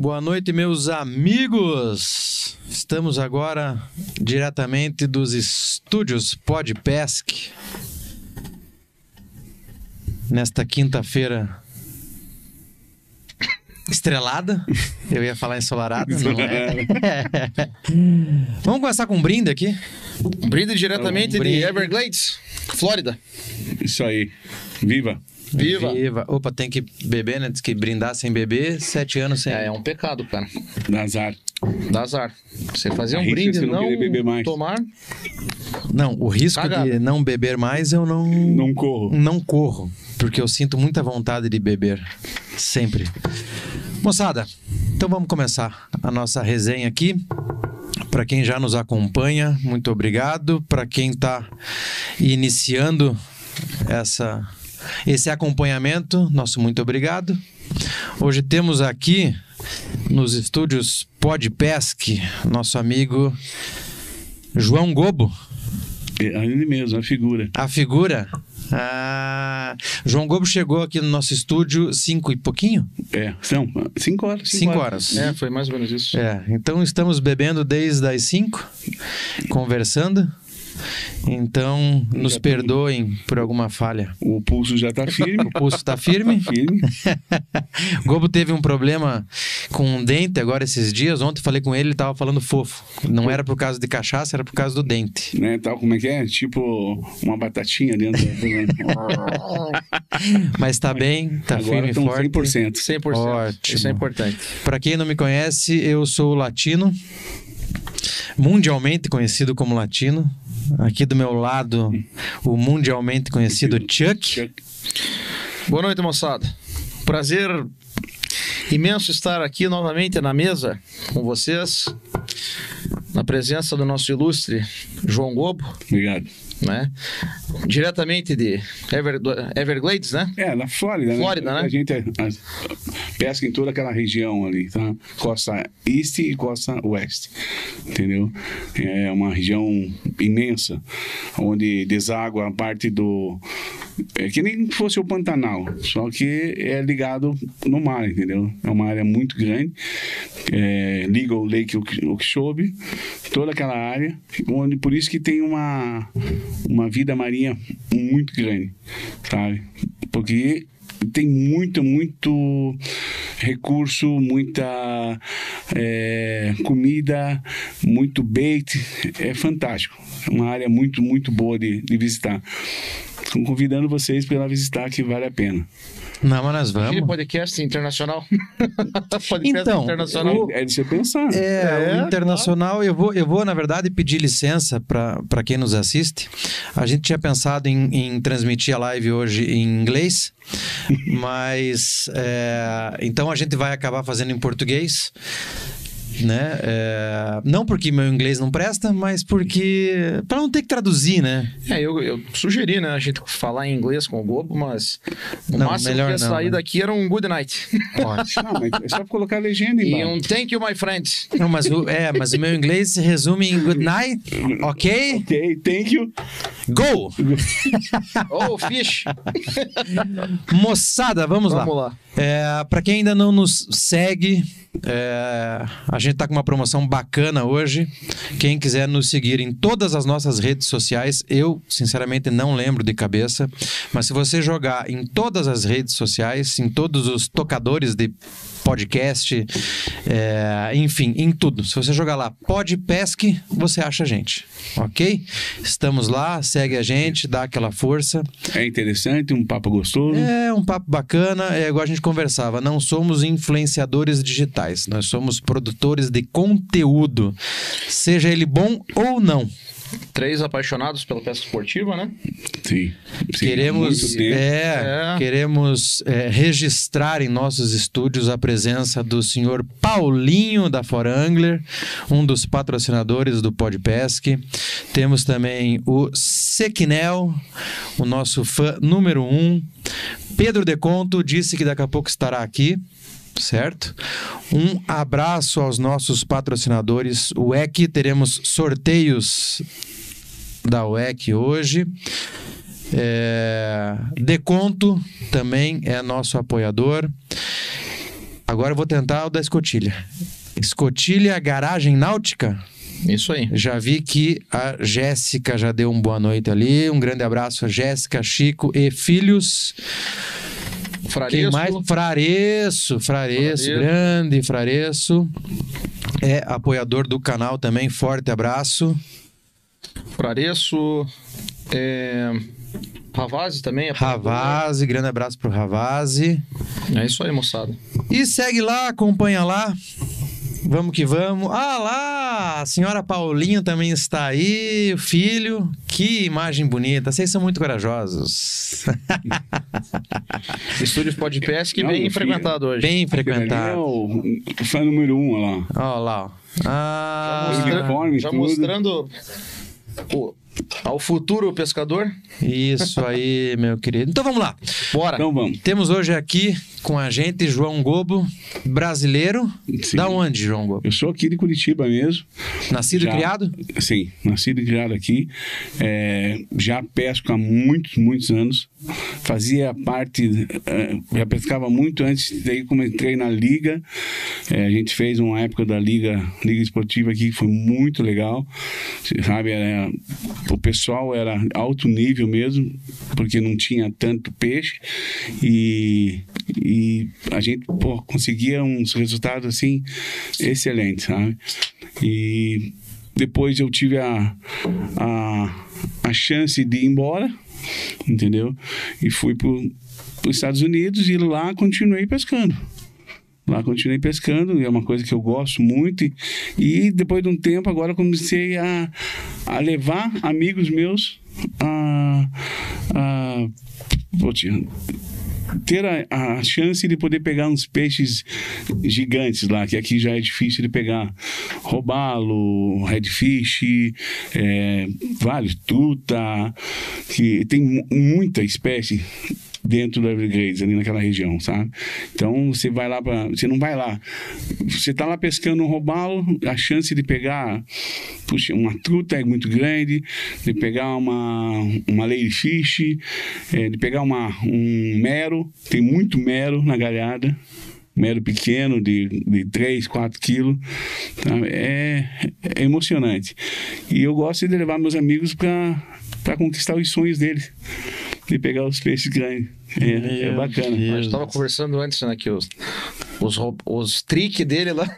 Boa noite, meus amigos. Estamos agora diretamente dos estúdios Podpesc. Nesta quinta-feira estrelada. Eu ia falar ensolarada, não é? Vamos começar com um brinde aqui. Um brinde diretamente Um brinde. de Everglades, Flórida. Isso aí. Viva. Viva! Viva. Opa, tem que beber, né? Diz que brindar sem beber, sete anos sem. É, é um pecado, cara. Dá azar. Dá azar. Você fazer um brinde e não não beber mais. tomar, Não, o risco Cagada. de não beber mais eu não. Não corro. Não corro, porque eu sinto muita vontade de beber. Sempre. Moçada, então vamos começar a nossa resenha aqui. Para quem já nos acompanha, muito obrigado. Para quem está iniciando essa, esse acompanhamento, nosso muito obrigado. Hoje temos aqui nos estúdios Podpesc nosso amigo João Gobo. É ele mesmo, a figura. A figura. Ah, João Gobo chegou aqui no nosso estúdio cinco e pouquinho? É, são cinco horas. Cinco horas. é, foi mais ou menos isso. É, então estamos bebendo desde as cinco, conversando. Então, nos perdoem por alguma falha. O pulso já tá firme. O pulso está firme. firme. Gobo teve um problema com um dente agora esses dias. Ontem falei com ele, ele estava falando fofo. Não era por causa de cachaça, era por causa do dente. Né, tal como é que é? Tipo uma batatinha dentro da... Mas está bem, está Agora firme e forte. 100%. 100%. Ótimo. Isso é importante. Para quem não me conhece, eu sou latino, mundialmente conhecido como latino. Aqui do meu lado, o mundialmente conhecido Chuck. Boa noite, moçada. Prazer imenso estar aqui novamente na mesa com vocês, na presença do nosso ilustre João Gobo, Obrigado. Né? Diretamente de Ever- Everglades, né? É, na Flórida, Flórida, né? A gente é- pesca em toda aquela região ali, tá? Costa Este e Costa Oeste, entendeu? É uma região imensa, onde deságua a parte do... É que nem fosse o Pantanal, só que é ligado no mar, entendeu? É uma área muito grande, é, liga o Lake Ok- Okeechobee, toda aquela área, onde por isso que tem uma, uma vida marinha muito grande, sabe? Porque tem muito, muito recurso, muita é, comida, muito bait, é fantástico. É uma área muito, muito boa de, de visitar. Estou convidando vocês para ir lá visitar, que vale a pena. Não, mas nós vamos. podcast internacional. podcast Então, internacional. o- É de você pensar. É, É, o internacional, eu vou, eu vou, na verdade, pedir licença para quem nos assiste. A gente tinha pensado em, em transmitir a live hoje em inglês, mas é, então a gente vai acabar fazendo em português. Né? É, não porque meu inglês não presta, mas porque. para não ter que traduzir, né? É, eu, eu sugeri, né, a gente falar em inglês com o Globo, mas o Não, máximo melhor que ia não, sair né? daqui era um good night. Ótimo. Não, mas é só colocar a legenda e embaixo. um thank you, my friend. Não, mas o, é, mas o meu inglês se resume em good night, ok? Ok, thank you. Go! Oh, fish. Moçada, vamos, Vamos lá. lá. É, para quem ainda não nos segue, é, a gente tá com uma promoção bacana hoje. Quem quiser nos seguir em todas as nossas redes sociais, eu sinceramente não lembro de cabeça, mas se você jogar em todas as redes sociais, em todos os tocadores de podcast, é, enfim, em tudo. Se você jogar lá Podpesc, você acha a gente, ok? Estamos lá, segue a gente, dá aquela força. É interessante, um papo gostoso. É um papo bacana, é igual a gente conversava. Não somos influenciadores digitais, nós somos produtores de conteúdo, seja ele bom ou não. Três apaixonados pela pesca esportiva, né? Sim. sim, queremos, é, É. queremos é, registrar em nossos estúdios a presença do senhor Paulinho da For Angler, um dos patrocinadores do Podpesc. Temos também o Sequinel, o nosso fã número um. Pedro Deconto disse que daqui a pouco estará aqui. Certo? Um abraço aos nossos patrocinadores. O EC, teremos sorteios da UEC hoje. É, Deconto também é nosso apoiador. Agora eu vou tentar o da escotilha. Escotilha Garagem Náutica. Isso aí. Já vi que a Jéssica já deu um boa noite ali. Um grande abraço a Jéssica, Chico e filhos. Quem Fraresco. mais? Frareço, Frareço, Frareço. grande Frareço. É apoiador do canal também. Forte abraço. Frareço. É... Ravazzi também. é Ravazzi, grande abraço pro Ravazzi. É isso aí, moçada. E segue lá, acompanha lá. Vamos que vamos. Ah lá, a senhora Paulinho também está aí, o filho. Que imagem bonita. Vocês são muito corajosos. Estúdio Podpesc Não, bem frequentado hoje. Bem ali é frequentado. o fã número um, olha lá. Olha lá. ó. Ah, Já mostrando o- ao futuro pescador. isso aí, meu querido. Então vamos lá. Bora. Então vamos. Temos hoje aqui com a gente João Gobo, brasileiro. Sim. Da onde, João Gobo? Eu sou aqui de Curitiba mesmo. Nascido Já. e criado? Sim, nascido e criado aqui. É, já pesco há muitos, muitos anos. Fazia parte, é, já pescava muito antes, daí como entrei na liga. É, a gente fez uma época da liga, liga esportiva aqui que foi muito legal. Sabe, era- o pessoal era alto nível mesmo, porque não tinha tanto peixe. E, e a gente pô, conseguia uns resultados assim excelentes, sabe? E depois eu tive a, a, a chance de ir embora, entendeu? E fui para os Estados Unidos e lá continuei pescando. Lá continuei pescando, é uma coisa que eu gosto muito. E, e depois de um tempo, agora comecei a, a levar amigos meus a. a ter a, a chance de poder pegar uns peixes gigantes lá, que aqui já é difícil de pegar. Robalo, redfish, é, vários, truta, que tem mu- muita espécie dentro da Everglades, ali naquela região, sabe? Então você vai lá para, você não vai lá, você tá lá pescando um robalo, a chance de pegar, puxa, uma truta é muito grande, de pegar uma uma ladyfish, é, de pegar uma um mero, tem muito mero na galhada. Mero pequeno, de, de 3, 4 quilos. tá? É, é emocionante. E eu gosto de levar meus amigos para conquistar os sonhos deles. De pegar os peixes grandes. É, é bacana. Deus. A gente tava conversando antes, né, que os, os, os trick dele lá.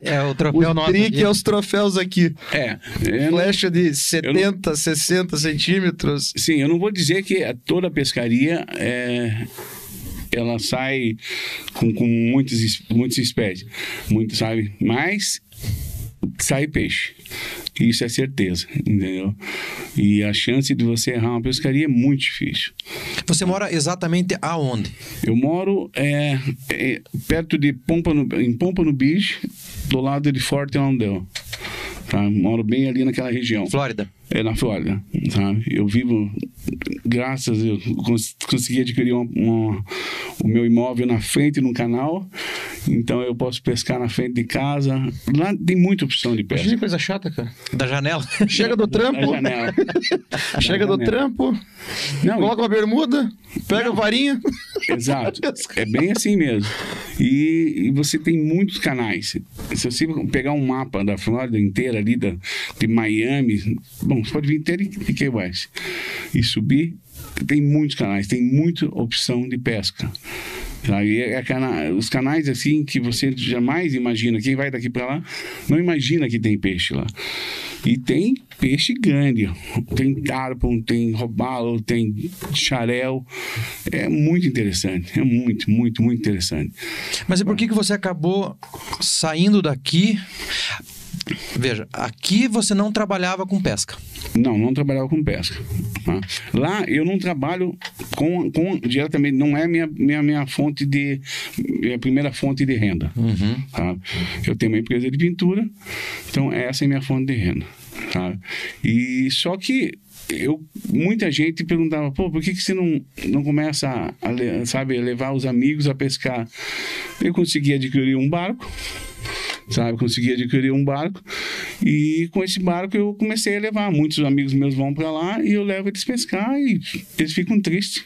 É o troféu Os nosso. trick é os troféus aqui. É, não- Flecha de 70, 60 centímetros. Sim, eu não vou dizer que a- toda pescaria é, ela sai com, com muitas, es- muitas espécies, muito, sabe? Mas sai peixe. Isso é certeza, entendeu? E a chance de você errar uma pescaria é muito difícil. Você mora exatamente aonde? Eu moro é, é, perto de Pompano, em Pompano Beach, do lado de Fort Lauderdale. Tá? Moro bem ali naquela região. Flórida. É na Flórida, sabe? Eu vivo, graças, eu cons consegui adquirir uma, uma- o meu imóvel na frente no canal, então eu posso pescar na frente de casa. Lá tem muita opção de Imagina pesca. que coisa chata, cara. Da janela. Chega do trampo, janela. chega Na do janela. trampo, Não, coloca uma bermuda, pega a varinha. Exato. É bem assim mesmo. E, e você tem muitos canais. Se você pegar um mapa da Flórida inteira ali, da, de Miami, bom, você pode vir inteiro Key West e subir, tem muitos canais, tem muita opção de pesca. Tá? E é cana- os canais assim que você jamais imagina, quem vai daqui para lá, não imagina que tem peixe lá. E tem peixe grande, tem tarpon, tem robalo, tem xarel. É muito interessante, é muito, muito, muito interessante. Mas e por que, que você acabou saindo daqui? Veja, aqui você não trabalhava com pesca. Não, não trabalhava com pesca. tá? Lá eu não trabalho com, com diretamente, não é minha, minha, minha fonte de. minha primeira fonte de renda. tá? Eu tenho uma empresa de pintura, então essa é minha fonte de renda. tá? E só que eu, muita gente perguntava, pô, por que, que você não, não começa a, le- sabe, a levar os amigos a pescar? Eu consegui adquirir um barco, sabe? Consegui adquirir um barco e com esse barco eu comecei a levar. Muitos amigos meus vão para lá e eu levo eles pescar e eles ficam tristes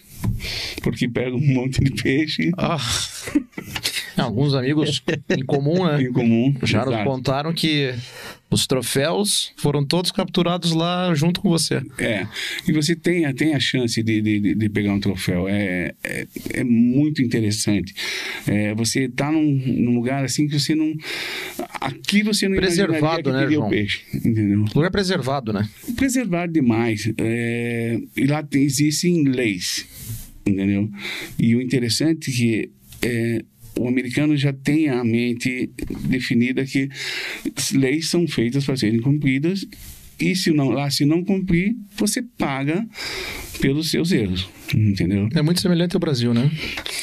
porque pegam um monte de peixe. Ah, Alguns amigos em comum, né? Em comum. Já nos contaram que os troféus foram todos capturados lá junto com você. É, e você tem, a- tem a chance de, de, de- pegar um troféu. É, é, é muito interessante. É, você tá num, num lugar assim que você não. Aqui você não Preservado, que né, João? o peixe, entendeu? Lugar preservado, né? Preservado demais. É, e lá tem, existem leis, entendeu? E o interessante é que é, o americano já tem a mente definida que as leis são feitas para serem cumpridas e se não lá se não cumprir você paga pelos seus erros entendeu É muito semelhante ao Brasil, né?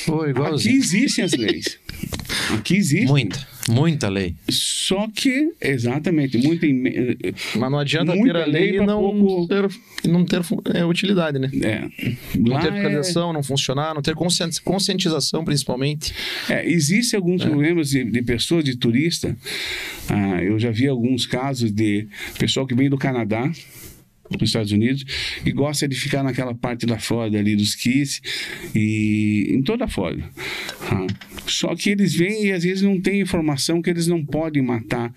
Pô, aqui igualzinho. existem as leis aqui existe Muita, muita lei. só que exatamente muita ime- Mas não adianta ter a lei e não pouco- ter, não ter é, utilidade, né? é, Não lá ter é- fiscalização, não funcionar, não ter conscien- conscientização, principalmente. É, existem alguns problemas de, de pessoas, de turista. Ah, eu já vi alguns casos de pessoal que vem do Canadá para os Estados Unidos e gosta de ficar naquela parte da Flórida ali dos Keys e em toda a Flórida. Ah, só que eles vêm e às vezes não têm informação que eles não podem matar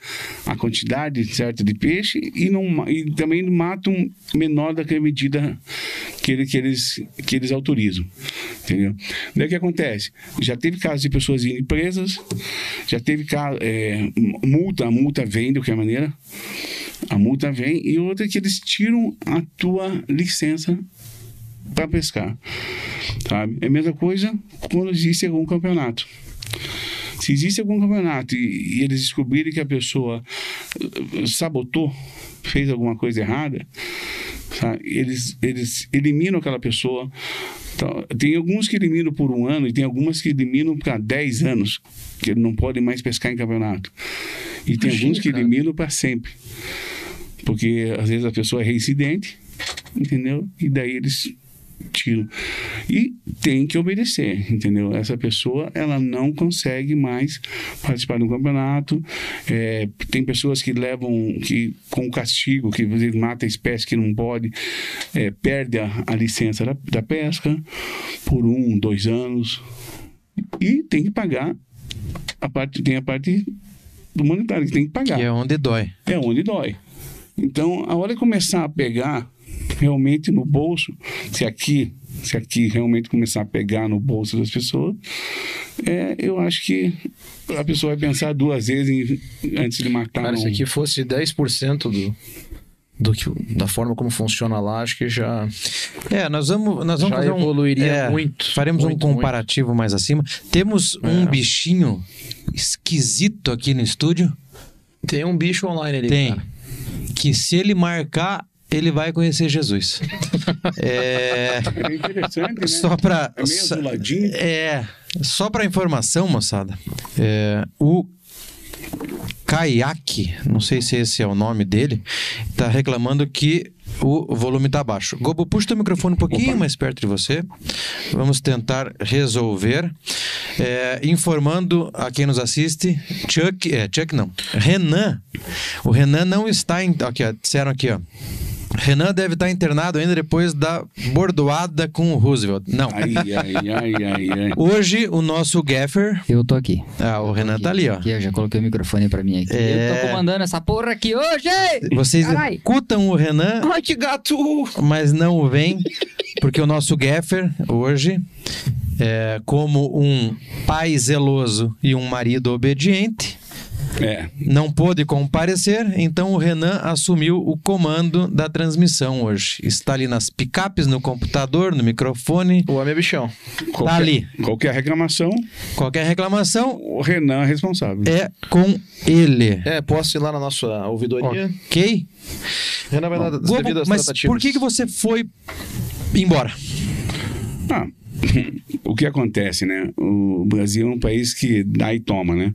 a quantidade certa de peixe e, não, e também matam menor daquela medida que, ele- que eles, que eles autorizam. Entendeu? Daí o que acontece? Já teve casos de pessoas indo presas, já teve caso, é, multa, a multa vem de qualquer maneira. A multa vem e outra é que eles tiram a tua licença para pescar. Sabe? É a mesma coisa quando existe algum campeonato. Se existe algum campeonato e, e eles descobrirem que a pessoa eh, sabotou, fez alguma coisa errada, sabe? eles, eles eliminam aquela pessoa. Então, tem alguns que eliminam por um ano e tem algumas que eliminam para 10 anos, que não podem mais pescar em campeonato. E tem Imagina, alguns que cara. eliminam para sempre. Porque às vezes a pessoa é reincidente, entendeu? E daí eles tiram. E tem que obedecer, entendeu? Essa pessoa, ela não consegue mais participar de um campeonato. É, tem pessoas que levam, que com castigo, que mata a espécie que não pode, é, perde a, a licença da, da pesca por um, dois anos. E tem que pagar a parte, tem a parte do monetário que tem que pagar Que é onde dói. é onde dói. Então, a hora de começar a pegar realmente no bolso, se aqui, se aqui realmente começar a pegar no bolso das pessoas, é, eu acho que a pessoa vai pensar duas vezes em- antes de matar Cara, um. se aqui fosse 10% do, do que, da forma como funciona lá, acho que já. É, nós vamos, nós vamos Já fazer um, evoluiria é, muito, Faremos muito, um comparativo mais acima. Temos um É. bichinho esquisito aqui no estúdio. Tem um bicho online ali. Tem. cara. Que se ele marcar, ele vai conhecer Jesus. é, É interessante, né? só para É meio. É, só para informação, moçada. é, o Kayak, não sei se esse é o nome dele, tá reclamando que o volume tá baixo. Gobo, puxa teu microfone um pouquinho mais perto de você. Vamos tentar resolver. É, informando a quem nos assiste, Chuck, é, Chuck não, Renan. O Renan não está em, aqui, ó, disseram aqui, ó. Renan deve estar internado ainda depois da bordoada com o Roosevelt. Não. Ai, ai, ai, ai, ai. Hoje, o nosso gaffer. Eu tô aqui. Ah, o Renan tá ali, ó. Aqui, eu já coloquei o microfone pra mim aqui. É. Eu tô comandando essa porra aqui hoje! Vocês Carai. escutam o Renan, Ai, que gato! mas não o veem, porque o nosso gaffer hoje, é, como um pai zeloso e um marido obediente, É, não pôde comparecer, então o Renan assumiu o comando da transmissão hoje. Está ali nas picapes, no computador, no microfone. O homem é bichão. qualquer, ali. Qualquer reclamação, Qualquer reclamação o Renan é responsável. é com ele. É, posso ir lá na nossa ouvidoria. Ok? Renan vai dar as Globo, devidas mas tratativas. por que, que você foi embora? Ah, o que acontece, né? O Brasil é um país que dá e toma, né?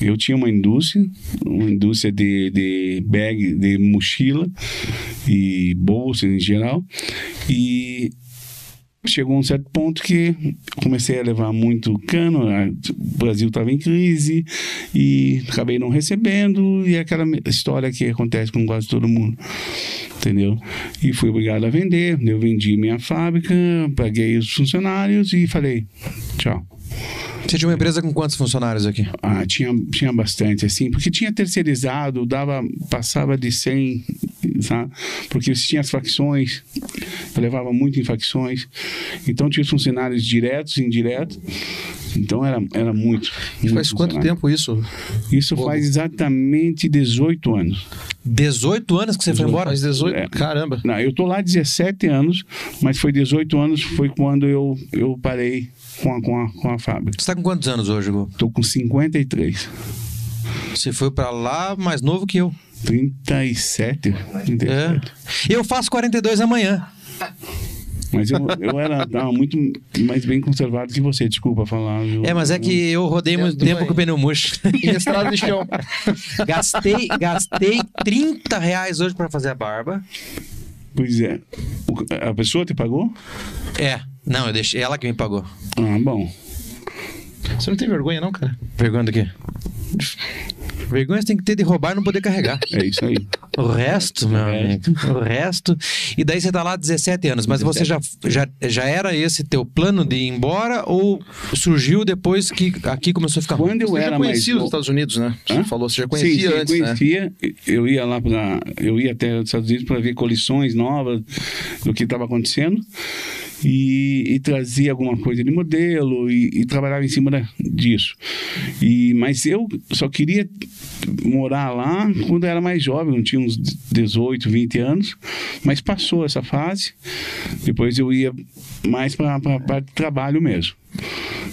Eu tinha uma indústria, uma indústria de, de bag, de mochila e bolsas em geral, e chegou um certo ponto que comecei a levar muito cano, a- o Brasil estava em crise e acabei não recebendo, e é aquela história que acontece com quase todo mundo entendeu? E fui obrigado a vender. Eu vendi minha fábrica, paguei os funcionários e falei, tchau. Você tinha uma empresa com quantos funcionários aqui? Ah, tinha, tinha bastante, assim, porque tinha terceirizado, dava, passava de 100, sabe? Porque você tinha as facções, eu levava muito em facções, então tinha os funcionários diretos e indiretos, então era, era muito. muito Faz quanto tempo isso? Isso faz exatamente 18 anos. 18 anos que você foi embora? Faz 18. É. Caramba. Não, eu tô lá 17 anos, mas foi 18 anos, foi quando eu, eu parei com a, com, a, com a fábrica. Você tá com quantos anos hoje, Gu? Tô com 53. Você foi pra lá mais novo que eu. 37? 37. É. Eu faço 42 amanhã. Mas eu, eu era tava muito mais bem conservado que você, desculpa falar. viu? É, mas é que eu rodei muito tempo bem. com o pneu murcho. E estrada de chão. gastei, gastei 30 reais hoje pra fazer a barba. Pois é. O- a pessoa te pagou? É. Não, eu deixei ela que me pagou. Ah, bom. Você não tem vergonha, não, cara? Vergonha do quê? Vergonha você tem que ter de roubar e não poder carregar. É isso aí. O resto, meu O resto. amigo. O resto. E daí você tá lá há 17 anos, mas você já, já, já era esse teu plano de ir embora ou surgiu depois que aqui começou a ficar ruim? Quando eu Você era já mais conhecia os novo- Estados Unidos, né? Você Hã? falou, você já conhecia sim, antes, né? conhecia. Eu ia lá para, eu ia até os Estados Unidos para ver coleções novas do que estava acontecendo e, e trazia alguma coisa de modelo e, e trabalhava em cima da- disso. E mas eu só queria morar lá quando eu era mais jovem, eu tinha uns 18, 20 anos, mas passou essa fase. Depois eu ia mais para a parte de trabalho mesmo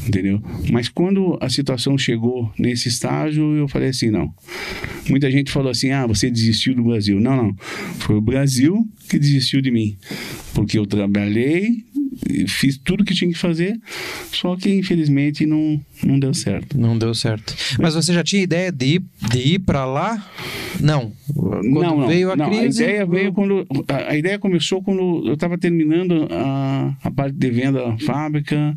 entendeu? Mas quando a situação chegou nesse estágio, eu falei assim, não. Muita gente falou assim, ah, você desistiu do Brasil. Não, não. Foi o Brasil que desistiu de mim. Porque eu trabalhei, fiz tudo que tinha que fazer, só que infelizmente não, não deu certo. Não deu certo. Mas você já tinha ideia de ir, de ir pra lá? Não. Quando não, não, veio a não. crise. A ideia veio quando. A, a ideia começou quando eu estava terminando a, a parte de venda da fábrica.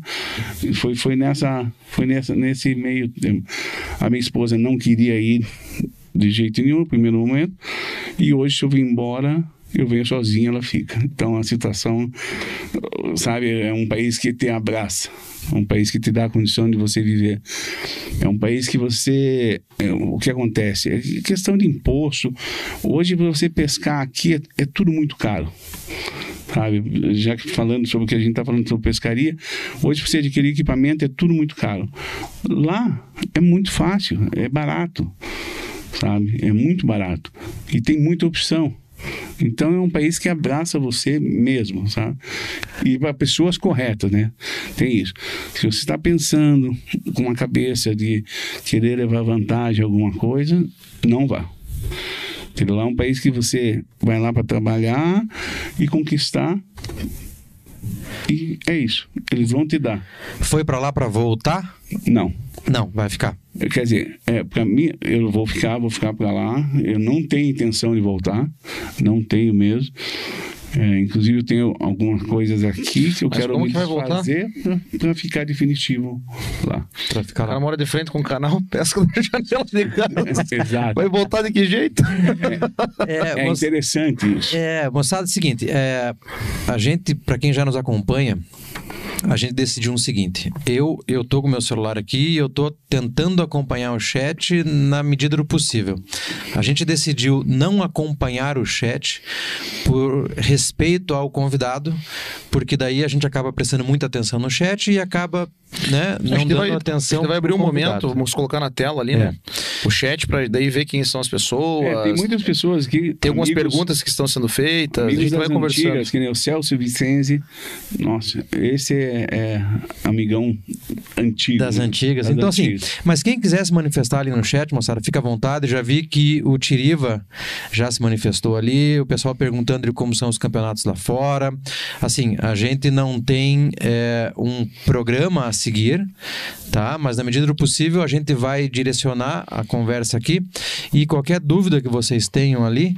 Foi, foi nessa. Foi nessa, nesse meio tempo. A minha esposa não queria ir de jeito nenhum no primeiro momento. E hoje, se eu vim embora. Eu venho sozinho, ela fica. Então a situação, sabe, é um país que te abraça, é um país que te dá a condição de você viver. É um país que você. é, o que acontece? É questão de imposto. Hoje, você pescar aqui, é, é tudo muito caro. Sabe? Já que falando sobre o que a gente está falando sobre pescaria, hoje você adquirir equipamento é tudo muito caro. Lá é muito fácil, é barato. Sabe? É muito barato. E tem muita opção. Então é um país que abraça você mesmo, sabe? E para pessoas corretas, né? Tem isso. Se você está pensando com uma cabeça de querer levar vantagem a alguma coisa, não vá. Entendeu? Lá é um país que você vai lá para trabalhar e conquistar. E é isso. Eles vão te dar. Foi pra lá pra voltar? Não. Não, vai ficar. Quer dizer, é, para mim, eu vou ficar, vou ficar para lá. Eu não tenho intenção de voltar, não tenho mesmo. É, inclusive, eu tenho algumas coisas aqui que eu Mas quero me que fazer para ficar definitivo lá. Pra ficar O cara lá. mora de frente com o canal, pesca na janela de casa. Exato. Vai voltar de que jeito? É, É moça- interessante isso. É, moçada, é o seguinte, é, a gente, pra quem já nos acompanha, a gente decidiu o seguinte, eu, eu tô com meu celular aqui e eu tô tentando acompanhar o chat na medida do possível. A gente decidiu não acompanhar o chat por respeito ao convidado, porque daí a gente acaba prestando muita atenção no chat e acaba, né, não dando vai, atenção que vai abrir um momento, vamos colocar na tela ali, É. né? O chat pra daí ver quem são as pessoas. É, tem muitas pessoas que. Tem algumas amigos- perguntas que estão sendo feitas, a gente vai das conversando. antigas, que nem o Celso Vicenzi. Nossa, esse é, é amigão antigo. Das né? antigas. Das então, antigas. assim, mas quem quiser se manifestar ali no chat, moçada, fica à vontade. Já vi que o Tiriva já se manifestou ali, o pessoal perguntando de como são os campeonatos lá fora. Assim, a gente não tem é, um programa a seguir, tá? Mas na medida do possível a gente vai direcionar a conversa aqui e qualquer dúvida que vocês tenham ali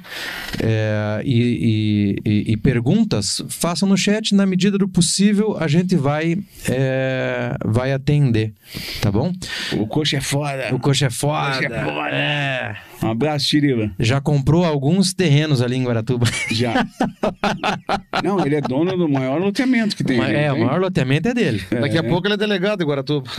é, e, e- e- e perguntas, façam no chat. Na medida do possível a gente vai, é, vai atender, tá bom? O coxa é foda. O coxa é foda. Coxa é foda. É. Um abraço, Tiriva. Já comprou alguns terrenos ali em Guaratuba. Já. não, ele é dono do maior loteamento que tem. Mas, é, o tem? maior loteamento é dele. Daqui a pouco ele é delegado em Guaratuba.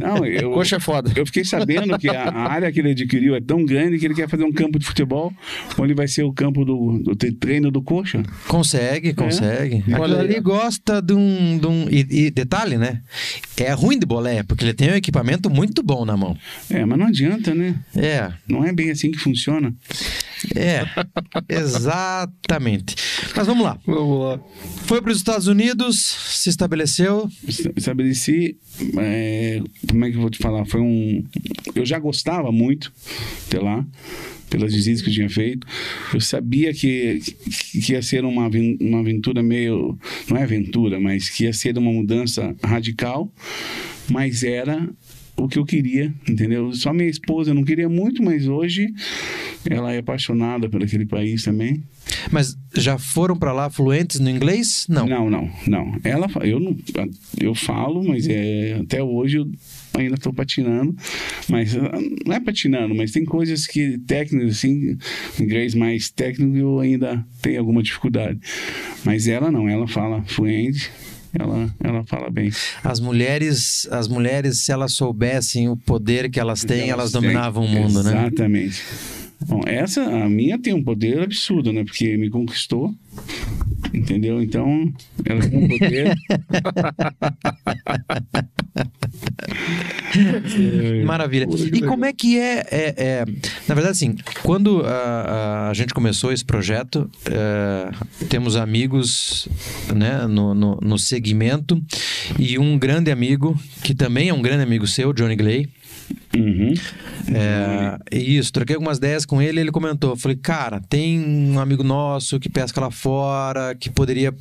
Não, eu, Coxa é foda. eu fiquei sabendo que a, a área que ele adquiriu é tão grande que ele quer fazer um campo de futebol onde vai ser o campo do, do tre- treino do Coxa. Consegue, consegue. Aquilo Olha ali gosta de um. De um e, e detalhe, né? É ruim de boleia, porque ele tem um equipamento muito bom na mão. É, mas não adianta, né? É, Não é bem assim que funciona. é. exatamente. Mas vamos lá. Vamos lá. Foi para os Estados Unidos, se estabeleceu. estabeleci é, como é que eu vou te falar foi um eu já gostava muito de lá pelas visitas que eu tinha feito eu sabia que, que ia ser uma, uma aventura meio não é aventura mas que ia ser uma mudança radical mas era o que eu queria, entendeu? Só minha esposa não queria muito, mas hoje ela é apaixonada por aquele país também. Mas já foram para lá fluentes no inglês? Não. Não, não, não. Ela, eu não, eu falo, mas é até hoje eu ainda estou patinando, mas ah, não é patinando, mas tem coisas que técnicas assim, inglês mais técnico eu ainda tenho alguma dificuldade. Mas ela não, ela fala fluente, ela, ela fala bem. As mulheres, as mulheres, se elas soubessem o poder que elas têm, elas, têm- dominavam o mundo, né? Exatamente. Bom, essa, a minha tem um poder absurdo, né? Porque me conquistou, entendeu? Então, ela tem um poder. Maravilha. E como é que é, é- é- Na verdade, assim, quando a, a gente começou esse projeto, é, temos amigos né, no, no, no segmento e um grande amigo, que também é um grande amigo seu, Johnny Glay. Uhum. É, isso, troquei algumas ideias com ele ele comentou. Falei, cara, tem um amigo nosso que pesca lá fora, que poderia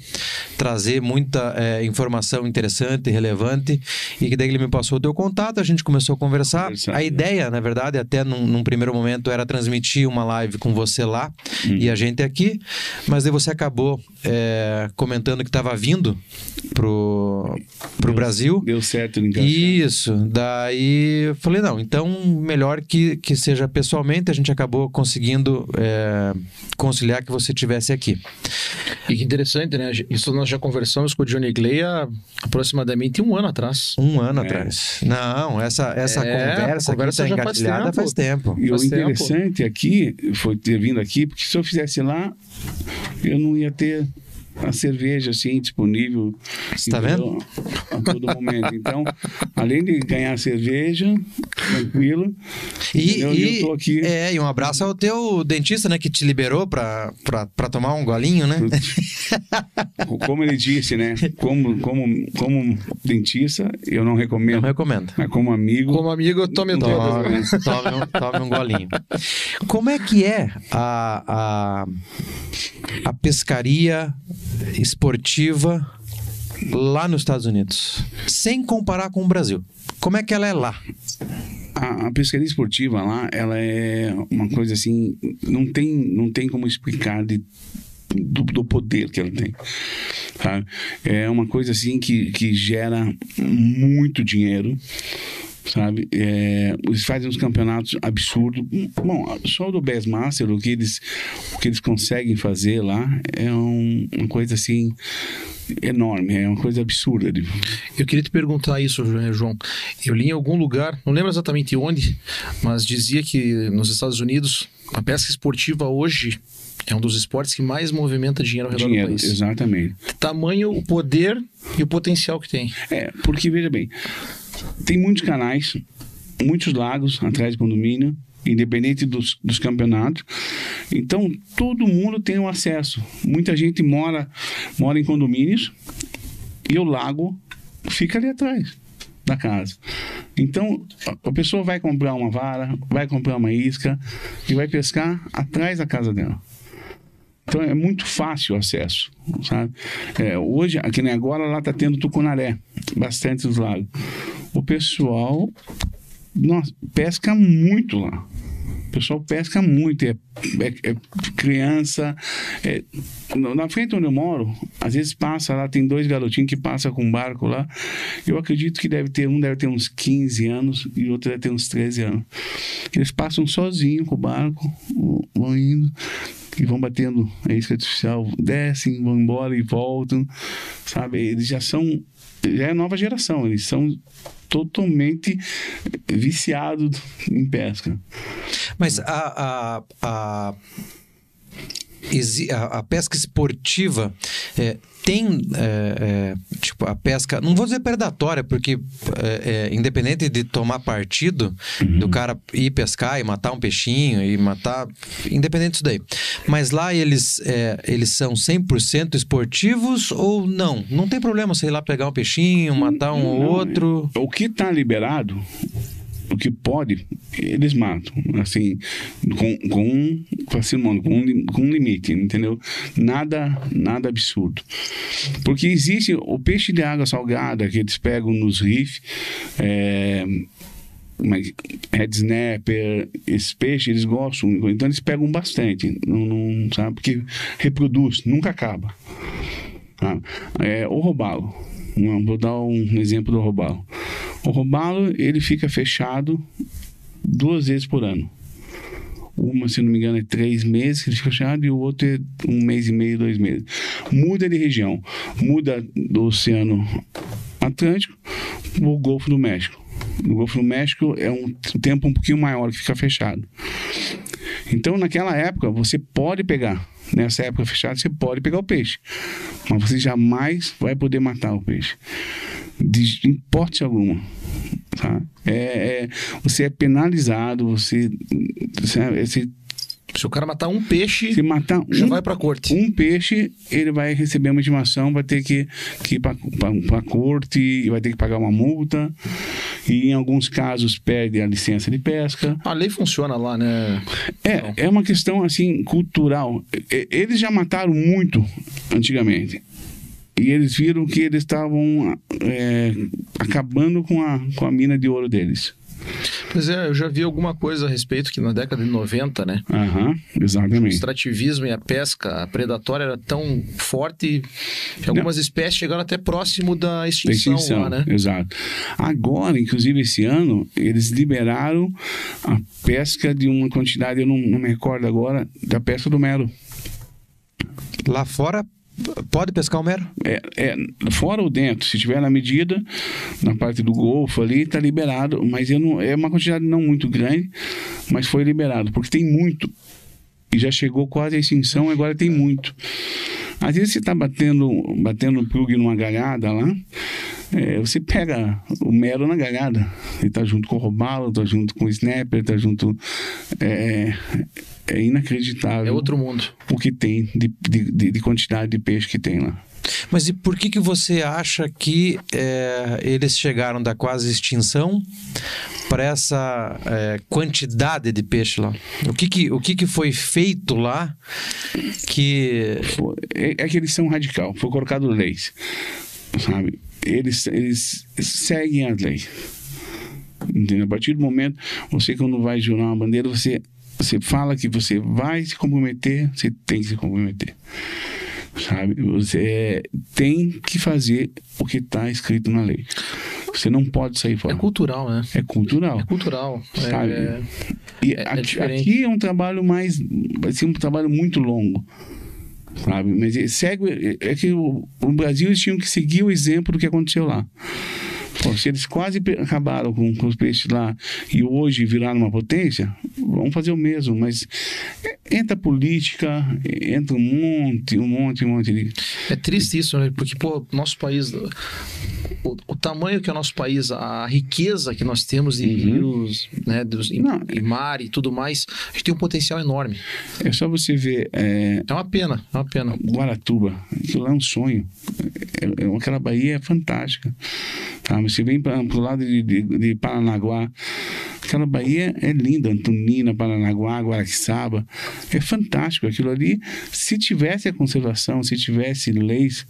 trazer muita é, informação interessante e relevante. E que daí ele me passou o teu contato, a gente começou a conversar. Conversar, a é. ideia, na verdade, até num, num primeiro momento era transmitir uma live com você lá e a gente aqui, mas daí você acabou é, comentando que estava vindo pro, pro Brasil. Deu certo encaixar. Isso, daí eu falei, não, então melhor que, que seja pessoalmente, a gente acabou conseguindo é, conciliar que você tivesse aqui. E que interessante, né? Isso nós já conversamos com o Johnny Clay há aproximadamente um ano atrás. Um ano É. atrás. Não, essa, essa É, conversa, conversa aqui tá já faz engatilhada tempo. faz tempo. E o Faz tempo. interessante aqui foi ter vindo aqui, porque se eu fizesse lá, eu não ia ter a cerveja assim disponível. Você tá entendeu? A todo momento. Então, além de ganhar cerveja, tranquilo, E, entendeu? e- eu tô aqui. é, e um abraço ao teu dentista, né, que te liberou pra tomar um golinho, né? Como ele disse, né? Como, como, como dentista, eu não recomendo. Eu recomendo. Mas como amigo, Como amigo, eu tome todas. Tome, tome, um, tome um golinho. Como é que é a, a, a pescaria esportiva lá nos Estados Unidos? Sem comparar com o Brasil. Como é que ela é lá? a, a pescaria esportiva lá, ela é uma coisa assim, não tem, não tem como explicar de, do, do poder que ela tem. Sabe? É uma coisa assim que, que gera muito dinheiro. Sabe? É, eles fazem uns campeonatos absurdos. Bom, só o do Bassmaster, o que eles, o que eles conseguem fazer lá é um- uma coisa assim enorme, é uma coisa absurda. de- Eu queria te perguntar isso, eh, João. Eu li em algum lugar, não lembro exatamente onde, mas dizia que nos Estados Unidos a pesca esportiva hoje é um dos esportes que mais movimenta dinheiro ao redor Dinheiro, do país. exatamente. Tamanho, o poder e o potencial que tem. É, porque veja bem, tem muitos canais, muitos lagos atrás do condomínio, independente dos, dos campeonatos. Então, todo mundo tem o acesso. Muita gente mora, mora em condomínios e o lago fica ali atrás da casa. Então, a- pessoa vai comprar uma vara, vai comprar uma isca e vai pescar atrás da casa dela. Então é muito fácil o acesso, sabe? É, hoje, aqui nem agora, lá tá tendo tucunaré, bastante dos lagos. O pessoal, nossa, pesca muito lá. O pessoal pesca muito, é, é- é criança. é- na frente onde eu moro, às vezes passa lá, tem dois garotinhos que passam com um barco lá. Eu acredito que deve ter, um deve ter uns 15 anos e outro deve ter uns 13 anos. Eles passam sozinhos com o barco, vão indo que vão batendo a isca artificial, descem, vão embora e voltam, sabe? Eles já são, já é nova geração, eles são totalmente viciados em pesca. Mas a, a, a- a pesca esportiva é, tem é, é, tipo a pesca não vou dizer predatória porque é, é, independente de tomar partido do cara ir pescar e matar um peixinho e matar independente disso daí. Mas lá eles é, eles são 100% esportivos ou não? Não tem problema ir lá pegar um peixinho matar um Não, outro. O que está liberado, o que pode, eles matam. Assim, com, com, com, com, um um limite, entendeu? Nada, nada absurdo. Porque existe o peixe de água salgada que eles pegam nos rifes. É, mas red snapper, esses peixes eles gostam, então eles pegam bastante, não, não sabe? Porque reproduz, nunca acaba. Tá? É, o robalo. Não, Vou dar um exemplo do robalo. O robalo ele fica fechado duas vezes por ano. Uma, se não me engano, é três meses que ele fica fechado e o outro é um mês e meio, dois meses. Muda de região. Muda do Oceano Atlântico para o Golfo do México. No Golfo do México é um tempo um pouquinho maior que fica fechado. Então, naquela época, você pode pegar. Nessa época fechada, você pode pegar o peixe. Mas você jamais vai poder matar o peixe. De hipótese alguma. Tá? É, é- você é penalizado. Você, você, Se o cara matar um peixe, se matar já um, vai pra corte. um peixe, ele vai receber uma intimação, vai ter que, que ir para corte, e vai ter que pagar uma multa. E em alguns casos perde a licença de pesca. A lei funciona lá, né? É, é uma questão assim cultural. Eles já mataram muito antigamente. E eles viram que eles estavam é, acabando com a, com a mina de ouro deles. Pois é, eu já vi alguma coisa a respeito que na década de 90, né? Aham, O exatamente. extrativismo e a pesca predatória era tão forte que algumas espécies chegaram até próximo da Da extinção, extinção, lá, né? exato. Agora, inclusive esse ano, eles liberaram a pesca de uma quantidade, eu não, não me recordo agora, da pesca do mero. lá fora pode pescar o mero É, é, fora ou dentro, se tiver na medida, na parte do Golfo ali, está liberado, mas eu não, é uma quantidade não muito grande, mas foi liberado, porque tem muito. E já chegou quase a extinção, agora tem muito. Às vezes você está batendo, batendo plug numa galhada lá, é, você pega o mero na galhada. Ele está junto com o robalo, está junto com o snapper, está junto. É, é inacreditável É outro mundo. o que tem de, de, de- de quantidade de peixe que tem lá. Mas e por que, que você acha que é, eles chegaram da quase extinção para essa é, quantidade de peixe lá? O que, que, o que, que foi feito lá que. É, é que eles são radical, foi colocado leis, sabe? Eles, eles seguem as leis. Entendeu? A partir do momento, você quando vai jurar uma bandeira, você, você fala que você vai se comprometer, você tem que se comprometer. Sabe? Você tem que fazer o que está escrito na lei. Você não pode sair É fora. cultural, né? É cultural. É cultural. É- Sabe? é- E É- é aqui, diferente. aqui é um trabalho mais. Vai ser um trabalho muito longo. Sabe? Mas segue. É que o, o Brasil eles tinham que seguir o exemplo do que aconteceu lá. Se eles quase acabaram com, com os peixes lá e hoje viraram uma potência, vamos fazer o mesmo. Mas entra política, entra um monte, um monte, um monte de. É triste isso, né? Porque, pô, nosso país, o, o tamanho que é o nosso país, a riqueza que nós temos de Uhum. rios, né, dos, e, Não, e mar e tudo mais, a gente tem um potencial enorme. É só você ver. é, É uma pena, é uma pena. Guaratuba, aquilo lá é um sonho. É, é- aquela Bahia é fantástica. Tá? Mas Você vem para o lado de, de, de Paranaguá, aquela Bahia é linda, Antonina, Paranaguá, Guaraqueçaba, é fantástico. Aquilo ali, se tivesse a conservação, se tivesse leis,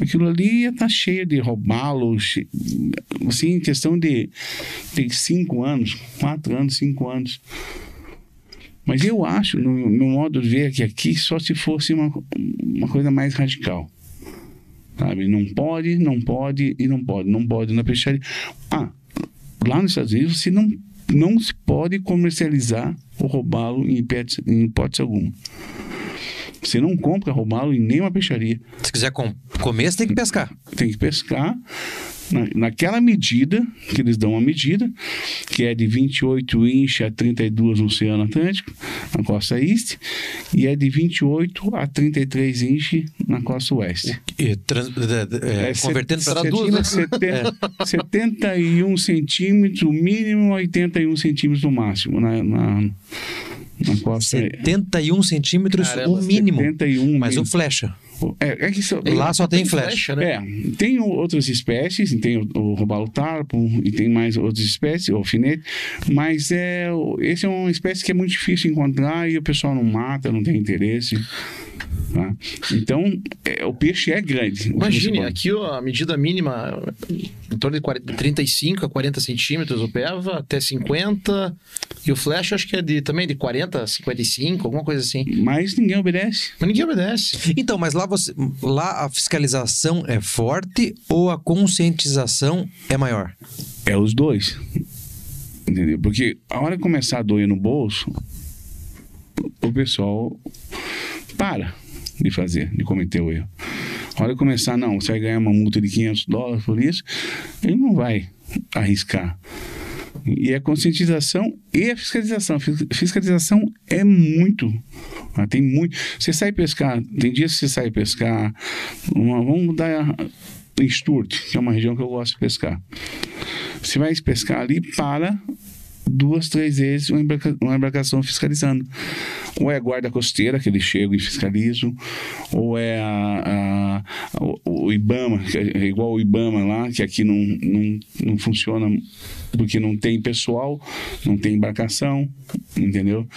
aquilo ali ia estar cheio de robalo, che... assim, questão de, de cinco anos, quatro anos, cinco anos. Mas eu acho, no meu modo de ver, que aqui só se fosse uma, uma coisa mais radical. Sabe? Não pode, não pode e não pode. Não pode na peixaria. Ah, lá nos Estados Unidos você não, não se pode comercializar o robalo em hipótese, em hipótese alguma. Você não compra robalo em nenhuma peixaria. Se quiser com- comer, você tem que pescar. Tem que pescar na, naquela medida, que eles dão uma medida, que é de 28 inch a 32 no Oceano Atlântico, na costa este, e é de 28 a 33 inch na costa oeste. E trans- é, é, É, convertendo para traduz, né? centímetros, seten- 71 centímetros o mínimo, 81 centímetros no máximo na, na, na costa. 71 centímetros Caramba, o mínimo. 71 Mas o mesmo. flecha. É, é que isso- Lá só tem flecha. né? É, tem o- outras espécies, tem o, o robalo tarpo e tem mais outras espécies, o alfinete, mas é, o- esse é uma espécie que é muito difícil encontrar e o pessoal não mata, não tem interesse. Tá? Então, é, o peixe é grande. Imagine, pode- aqui ó, a medida mínima em torno de 40, 35 a 40 centímetros o peva, até 50. E o flash acho que é de, também de 40 a 55, alguma coisa assim. Mas ninguém obedece. Mas ninguém obedece. Então, mas lá você, lá a fiscalização é forte ou a conscientização é maior? É os dois. Entendeu? Porque a hora que começar a doer no bolso, o pessoal para de fazer, de cometer o erro. A hora começar, não, você vai ganhar uma multa de 500 dólares por isso, ele não vai arriscar. E a conscientização e a fiscalização. Fis- Fiscalização é muito. ah, Tem muito. Você sai pescar, tem dias que você sai pescar. uma- vamos dar em Sturt, que é uma região que eu gosto de pescar. Você vai pescar ali, para duas, três vezes uma, embarca- uma embarcação fiscalizando. Ou é a guarda costeira, que eles chegam e fiscalizam, ou é a, a- o, o IBAMA, que é igual o IBAMA lá, que aqui não, não, não funciona porque não tem pessoal, não tem embarcação, entendeu?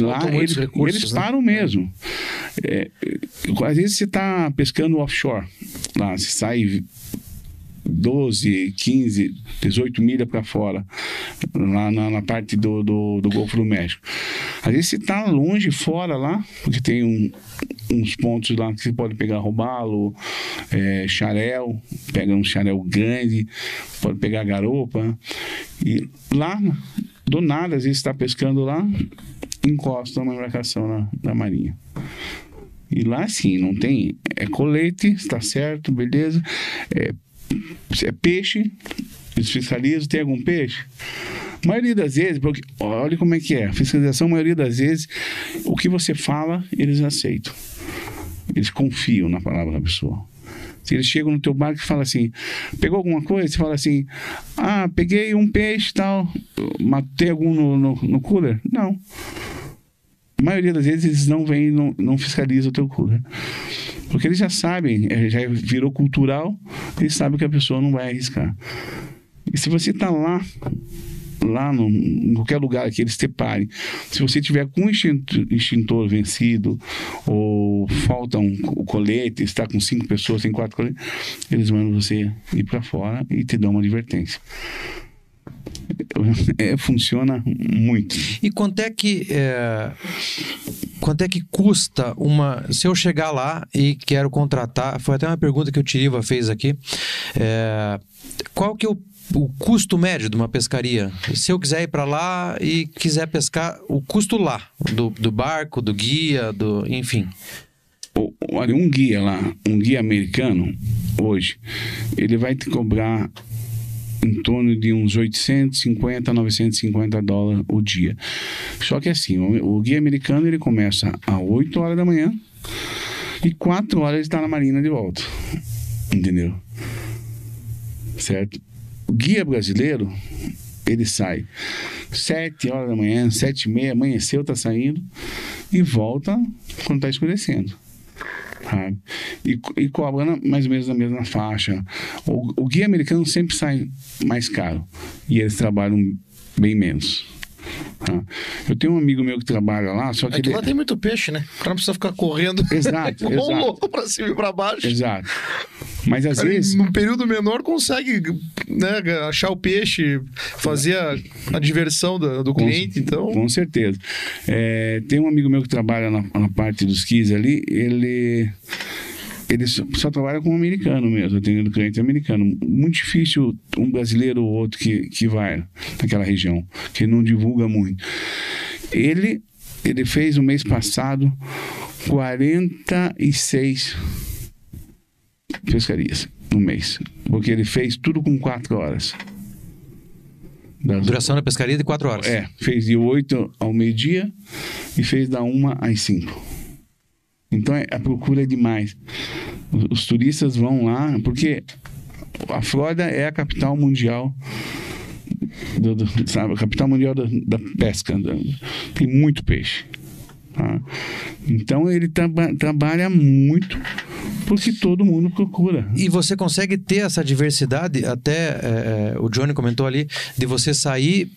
Lá eles, recursos, eles né? param mesmo. É, às vezes você está pescando offshore, lá, você sai 12, 15, 18 milhas para fora, lá na, na parte do, do, do Golfo do México. Às vezes você está longe, fora lá, porque tem um- uns pontos lá que você pode pegar robalo, é, xarel, pega um xarel grande, pode pegar garopa. E lá, do nada, às vezes está pescando lá, encosta uma embarcação na, na marinha. E lá sim, não tem. É colete, está certo, beleza. É, é peixe, eles fiscalizam, tem algum peixe? A maioria das vezes, porque olha como é que é. A fiscalização, a maioria das vezes, o que você fala, eles aceitam. Eles confiam na palavra da pessoa. Se eles chegam no teu barco e falam assim, pegou alguma coisa? Você fala assim, ah, peguei um peixe e tal, matei algum no, no, no cooler? Não. A maioria das vezes eles não vêm, não, não fiscalizam o teu cooler. Porque eles já sabem, é, já virou cultural, eles sabem que a pessoa não vai arriscar. E se você está lá, lá no, em qualquer lugar que eles te parem, se você tiver com extintor, vencido, ou falta um, colete, está com cinco pessoas, tem quatro coletes, eles mandam você ir para fora e te dão uma advertência. É, funciona muito. E quanto é que é, quanto é que custa uma se eu chegar lá e quero contratar foi até uma pergunta que o Tiriva fez aqui é, qual que é o, o custo médio de uma pescaria se eu quiser ir para lá e quiser pescar o custo lá do, do barco do guia do enfim Olha, um guia lá, um guia americano, hoje, ele vai te cobrar em torno de uns 850 a 950 dólares o dia. Só que assim, o, o guia americano ele começa às 8 horas da manhã e 4 horas ele está na marina de volta. Entendeu? Certo? O guia brasileiro, ele sai 7 horas da manhã, 7 e meia, amanheceu, tá saindo e volta quando tá escurecendo. Sabe? E, co- e cobra na- mais ou menos na mesma faixa. O, o guia americano sempre sai mais caro e eles trabalham bem menos. Tá? Eu tenho um amigo meu que trabalha lá, só que É que ele... lá tem muito peixe, né? O cara não precisa ficar correndo Exato, igual um exato. louco pra cima e pra baixo. Exato. Mas às Cara, vezes... Num período menor consegue né, achar o peixe, fazer a, a diversão do, do Com- cliente, então. Com certeza. É, tem um amigo meu que trabalha na, na parte dos quis ali, ele. Ele só, só trabalha com um americano mesmo, atendendo cliente americano. Muito difícil um brasileiro ou outro que, que vai naquela região, que não divulga muito. Ele, ele fez o mês passado 46 pescarias no mês. Porque ele fez tudo com 4 horas. Das- Duração da pescaria de quatro horas. É, fez de 8 ao meio-dia e fez da 1 às 5. Então é- a procura é demais. Os, turistas vão lá, porque a Flórida é a capital mundial. Do, do- sabe, a capital mundial da, da pesca. da- tem muito peixe. Tá? Então ele traba- trabalha muito porque todo mundo procura. E você consegue ter essa diversidade, até é, é, o Johnny comentou ali, de você sair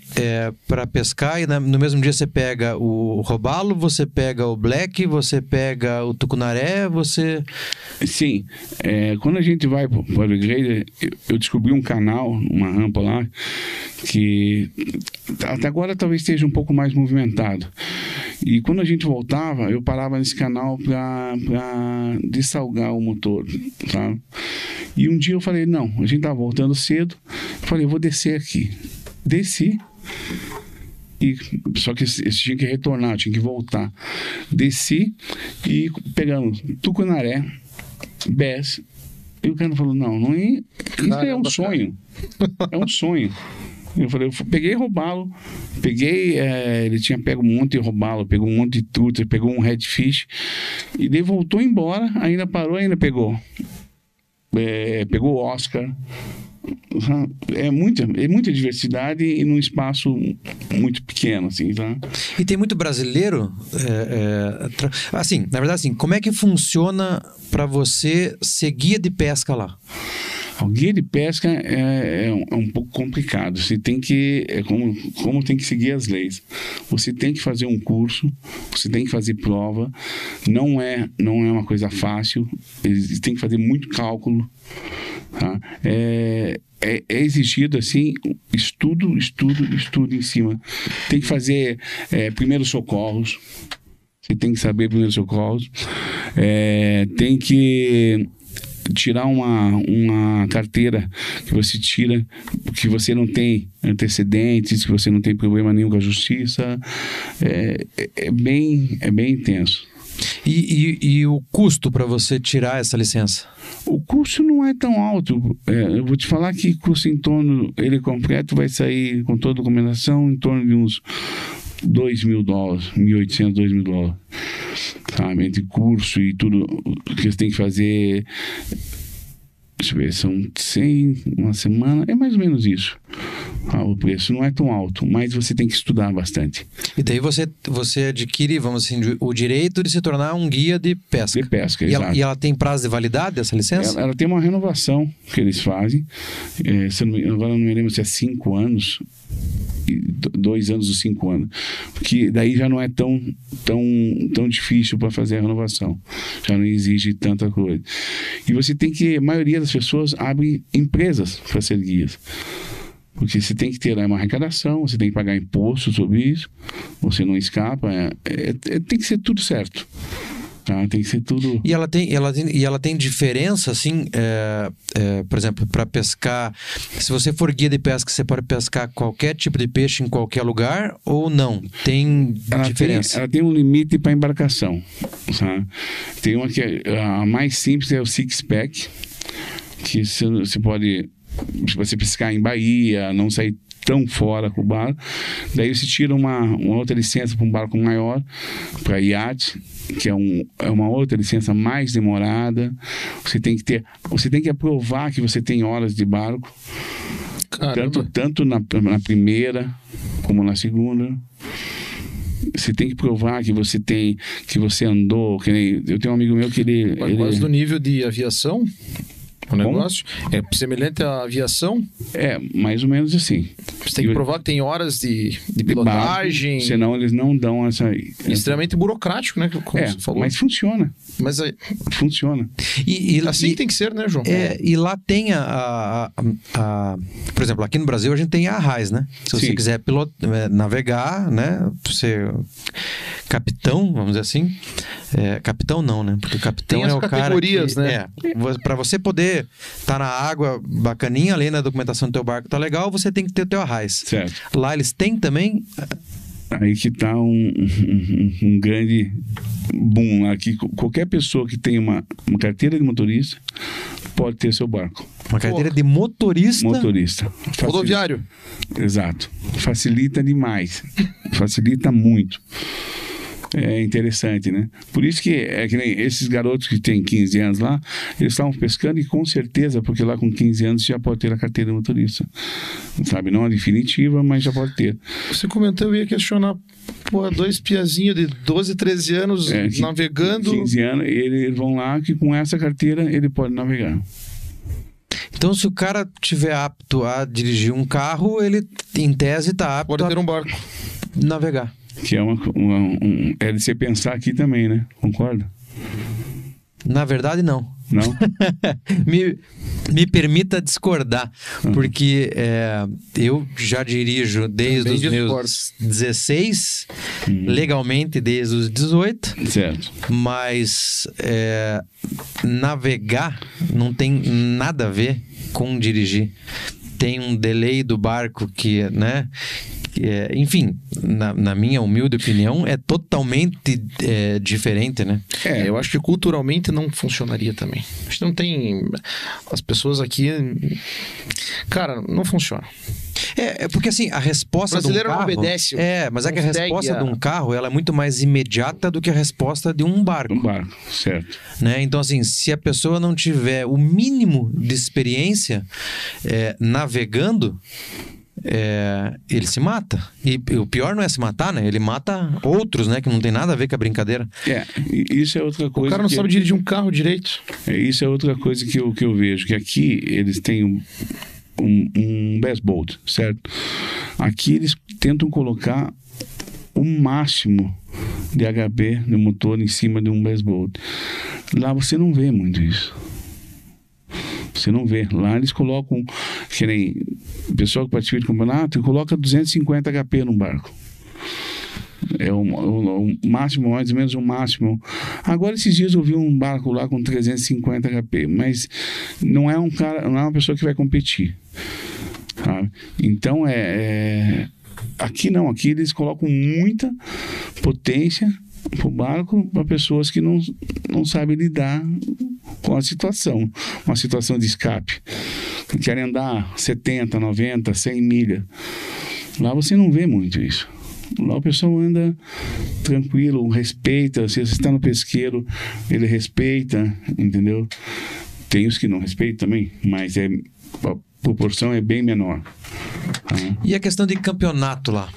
para pescar e na- no mesmo dia você pega o robalo, você pega o black, você pega o tucunaré, você... Sim, é, quando a gente vai para o eu, eu descobri um canal, uma rampa lá, que até agora talvez esteja um pouco mais movimentado. E quando a gente voltava, eu parava nesse canal para dessalgar o motor, sabe? E um dia eu falei, não, a gente tá voltando cedo, eu falei, eu vou descer aqui. Desci, e, só que eu tinha que retornar, eu tinha que voltar. Desci e pegamos tucunaré, Bess. E o cara falou: não, não é. Isso é um Caramba, sonho. É um sonho. Eu falei, eu peguei robalo, peguei, eh, ele tinha pego um monte de robalo, pegou um monte de truta, pegou um redfish, e daí voltou embora, ainda parou, ainda pegou. Eh, pegou o Oscar. É muita, é muita diversidade e num espaço muito pequeno, assim, tá? E tem muito brasileiro. é, é, Assim, na verdade, assim, como é que funciona para você ser guia de pesca lá? O guia de pesca é, é um, é um pouco complicado. Você tem que, é como, como tem que seguir as leis. Você tem que fazer um curso, você tem que fazer prova. Não é, não é uma coisa fácil. Eles têm que fazer muito cálculo. Tá? É, é, é exigido assim estudo, estudo, estudo em cima. Tem que fazer é, primeiros socorros. Você tem que saber primeiros socorros. É, tem que tirar uma, uma carteira que você tira, que você não tem antecedentes, que você não tem problema nenhum com a justiça. É, é- é bem, é bem intenso. E, e- e o custo para você tirar essa licença? O custo não é tão alto. É, eu vou te falar que custa em torno, ele completo vai sair com toda a documentação em torno de uns 2 mil dólares, 1.800, 2 mil dólares. Sabe? Entre curso e tudo que você tem que fazer. Deixa eu ver, são 100 uma semana, é mais ou menos isso. Ah, o preço não é tão alto, mas você tem que estudar bastante. E daí você, você adquire, vamos assim, o direito de se tornar um guia de pesca. De pesca, e, ela, exato. e ela tem prazo de validade, essa licença? Ela, ela tem uma renovação que eles fazem. É, não agora não me lembro se é cinco anos, dois anos ou cinco anos. Porque daí já não é tão, tão, tão difícil para fazer a renovação. Já não exige tanta coisa. E você tem que, a maioria das pessoas abre empresas para ser guias. Porque você tem que ter uma arrecadação, você tem que pagar imposto sobre isso, você não escapa. é- é- é- tem que ser tudo certo. Tá? Tem que ser tudo. E ela tem, ela tem, e ela tem diferença, assim, é, é, por exemplo, para pescar. Se você for guia de pesca, você pode pescar qualquer tipo de peixe em qualquer lugar ou não? Tem ela tem, diferença. ela tem um limite para embarcação. sabe? Tem uma que é, a mais simples é o six pack, que você, você pode se você pescar em Bahia, não sair tão fora com o barco, daí você tira uma, uma outra licença para um barco maior, para iate, que é, um, é uma outra licença mais demorada. Você tem que ter, você tem que aprovar que você tem horas de barco, tanto, Caramba. tanto na, na primeira como na segunda. Você tem que provar que você tem, que você andou, que nem, eu tenho um amigo meu que ele, Mas ele quase do nível de aviação, o Como? negócio. É semelhante à aviação. é mais ou menos assim. Você tem que o- provar que tem horas de, de pilotagem. senão eles não dão essa. Extremamente burocrático, né? Como É, você falou. mas funciona, Mas é- funciona. E, e- assim e- tem que ser, né, João? É, e lá tem a, a- a- a- Por exemplo, aqui no Brasil a gente tem a Arraiz, né? Se você Sim. quiser pilot, é, navegar, né? Ser capitão, vamos dizer assim. É, capitão não, né? Porque capitão Tem as é o cara. categorias, que, né? É. Pra você poder estar na água bacaninha, além da documentação do teu barco tá legal, você tem que ter o teu Arraiz. Certo. Lá eles têm também. Aí que tá um, um- um grande boom lá que qualquer pessoa que tem uma, uma carteira de motorista pode ter seu barco. Uma carteira de motorista. Motorista. Facilita- Rodoviário. Exato. Facilita demais. Facilita muito. É interessante, né? Por isso que é que nem esses garotos que têm 15 anos lá, eles estavam pescando e com certeza, porque lá com 15 anos já pode ter a carteira de motorista. Sabe? Não a definitiva, mas já pode ter. Você comentou, eu ia questionar, pô, dois piazinhos de 12, 13 anos É, que- navegando. 15 anos, eles vão lá que com essa carteira ele pode navegar. Então, se o cara tiver apto a dirigir um carro, ele, em tese, está apto Pode ter a um barco. navegar. Que é uma, uma um, é de você pensar aqui também, né? Concorda? Na verdade, não. Não? me, me permita discordar, Uhum. porque é, eu já dirijo desde Também os discordo. meus 16, Uhum. legalmente desde os 18, certo. mas é, navegar não tem nada a ver com dirigir. Tem um delay do barco que, né? É- enfim, na, na minha humilde opinião, é totalmente é, diferente, né? É, eu acho que culturalmente não funcionaria também. Acho que não tem. As pessoas aqui. Cara, não funciona. É, é porque assim, a resposta O brasileiro de um não carro... obedece, É, mas é não que a resposta a- de um carro, ela é muito mais imediata do que a resposta de um barco, Um barco, certo. né? Então assim, se a pessoa não tiver o mínimo de experiência é, navegando, é, ele se mata. E, e o pior não é se matar, né? Ele mata outros, né? Que não tem nada a ver com a brincadeira. É, isso é outra coisa. O cara não que- sabe dirigir um carro direito. É, Isso é outra coisa que eu, que eu vejo, que aqui eles têm um, um, um boat, certo? Aqui eles tentam colocar o máximo de HP no motor em cima de um bass boat. Lá você não vê muito isso. Você não vê. Lá eles colocam, que nem o pessoal que participa do campeonato, coloca 250 HP no barco. É o, o- o máximo, mais ou menos o máximo. Agora, esses dias eu vi um barco lá com 350 HP, mas não é um cara, não é uma pessoa que vai competir. Então, é, é- Aqui não, aqui eles colocam muita potência pro barco para pessoas que não, não sabem lidar com a situação, uma situação de escape. Que Querem andar 70, 90, 100 milhas. Lá você não vê muito isso. Lá o pessoal anda tranquilo, respeita. Se você está no pesqueiro, ele respeita, entendeu? Tem os que não respeitam também, mas é, a proporção é bem menor. E a questão de campeonato lá?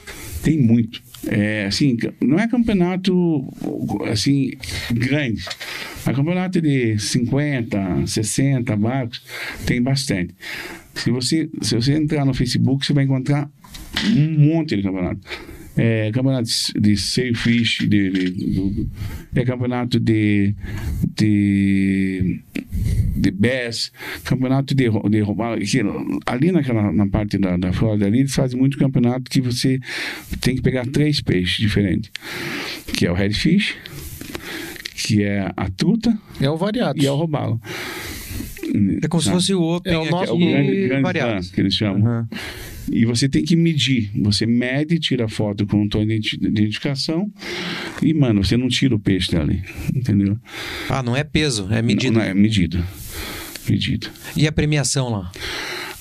Tem muito. É, assim, não é campeonato assim grande. É campeonato de 50, 60 barcos, tem bastante. Se você, se você entrar no Facebook, você vai encontrar um monte de campeonato. É, campeonato de- de sailfish, de, de, do- é campeonato de, de, de bass, campeonato de, de que Ali naquela, na parte da, da Flórida, ali, eles fazem muito campeonato que você tem que pegar três peixes diferentes, que é o redfish, que é a truta É o variado. e é o robalo. É como se Tá? fosse o Open É o nosso- É o grande, grande variado. que eles chamam. Aham. E você tem que medir. Você mede, tira foto com tua identi- identificação e, mano, você não tira o peixe dali. Entendeu? Ah, não é peso, é medida. Não, não é medido. Medido. E a premiação lá?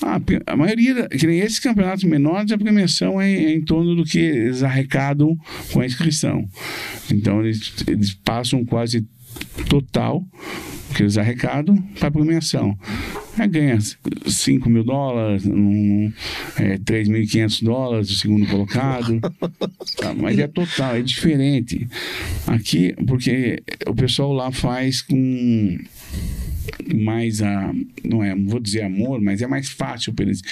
Ah, pe- a maioria, que nem esses campeonatos menores, a premiação é, é em torno do que eles arrecadam com a inscrição. Então, eles, eles passam quase total que eles arrecadam para a premiação. Aí ganha 5 mil dólares, um, é, 3.500 dólares o segundo colocado. Tá, mas é total, é diferente. Aqui, porque o pessoal lá faz com mais a não é vou dizer amor mas é mais fácil para eles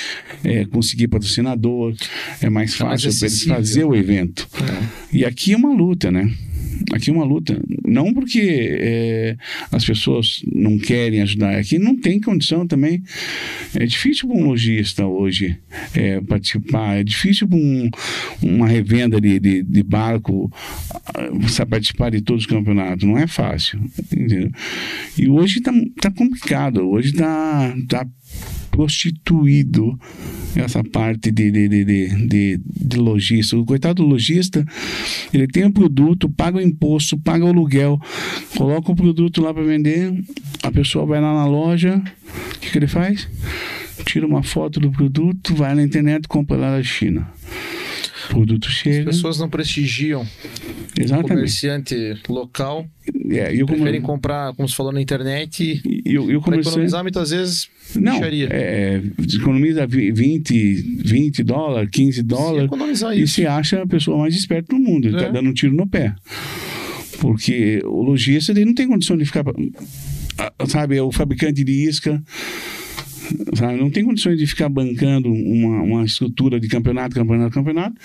é, conseguir patrocinador é mais É fácil para eles fazer o evento. E aqui é uma luta né aqui é uma luta. Não porque é, as pessoas não querem ajudar. Aqui não tem condição também. É difícil para um lojista hoje é, participar. É difícil para um, uma revenda de, de, de barco ah, participar de todos os campeonatos. Não é fácil entendeu? e hoje tá, tá complicado. Hoje tá, tá prostituído essa parte de, de, de, de, de, lojista. O coitado do lojista, ele tem um produto, paga o imposto, paga o aluguel, coloca o produto lá para vender, a pessoa vai lá na loja, o que, que ele faz? Tira uma foto do produto, vai na internet, compra lá da China. O produto As chega. pessoas não prestigiam o Exatamente. comerciante local, É, e o comer- preferem comprar, como você falou, na internet e e o- e o para comerciante- economizar muitas vezes Não, micharia. é, economiza vi- 20, 20 dólares, 15 Se dólares. E se acha a pessoa mais esperta do mundo. Ele É. tá dando um tiro no pé. Porque o lojista ele não tem condição de ficar. Sabe, é o fabricante de isca. Sabe, não tem condições de ficar bancando uma, uma estrutura de campeonato, campeonato, campeonato,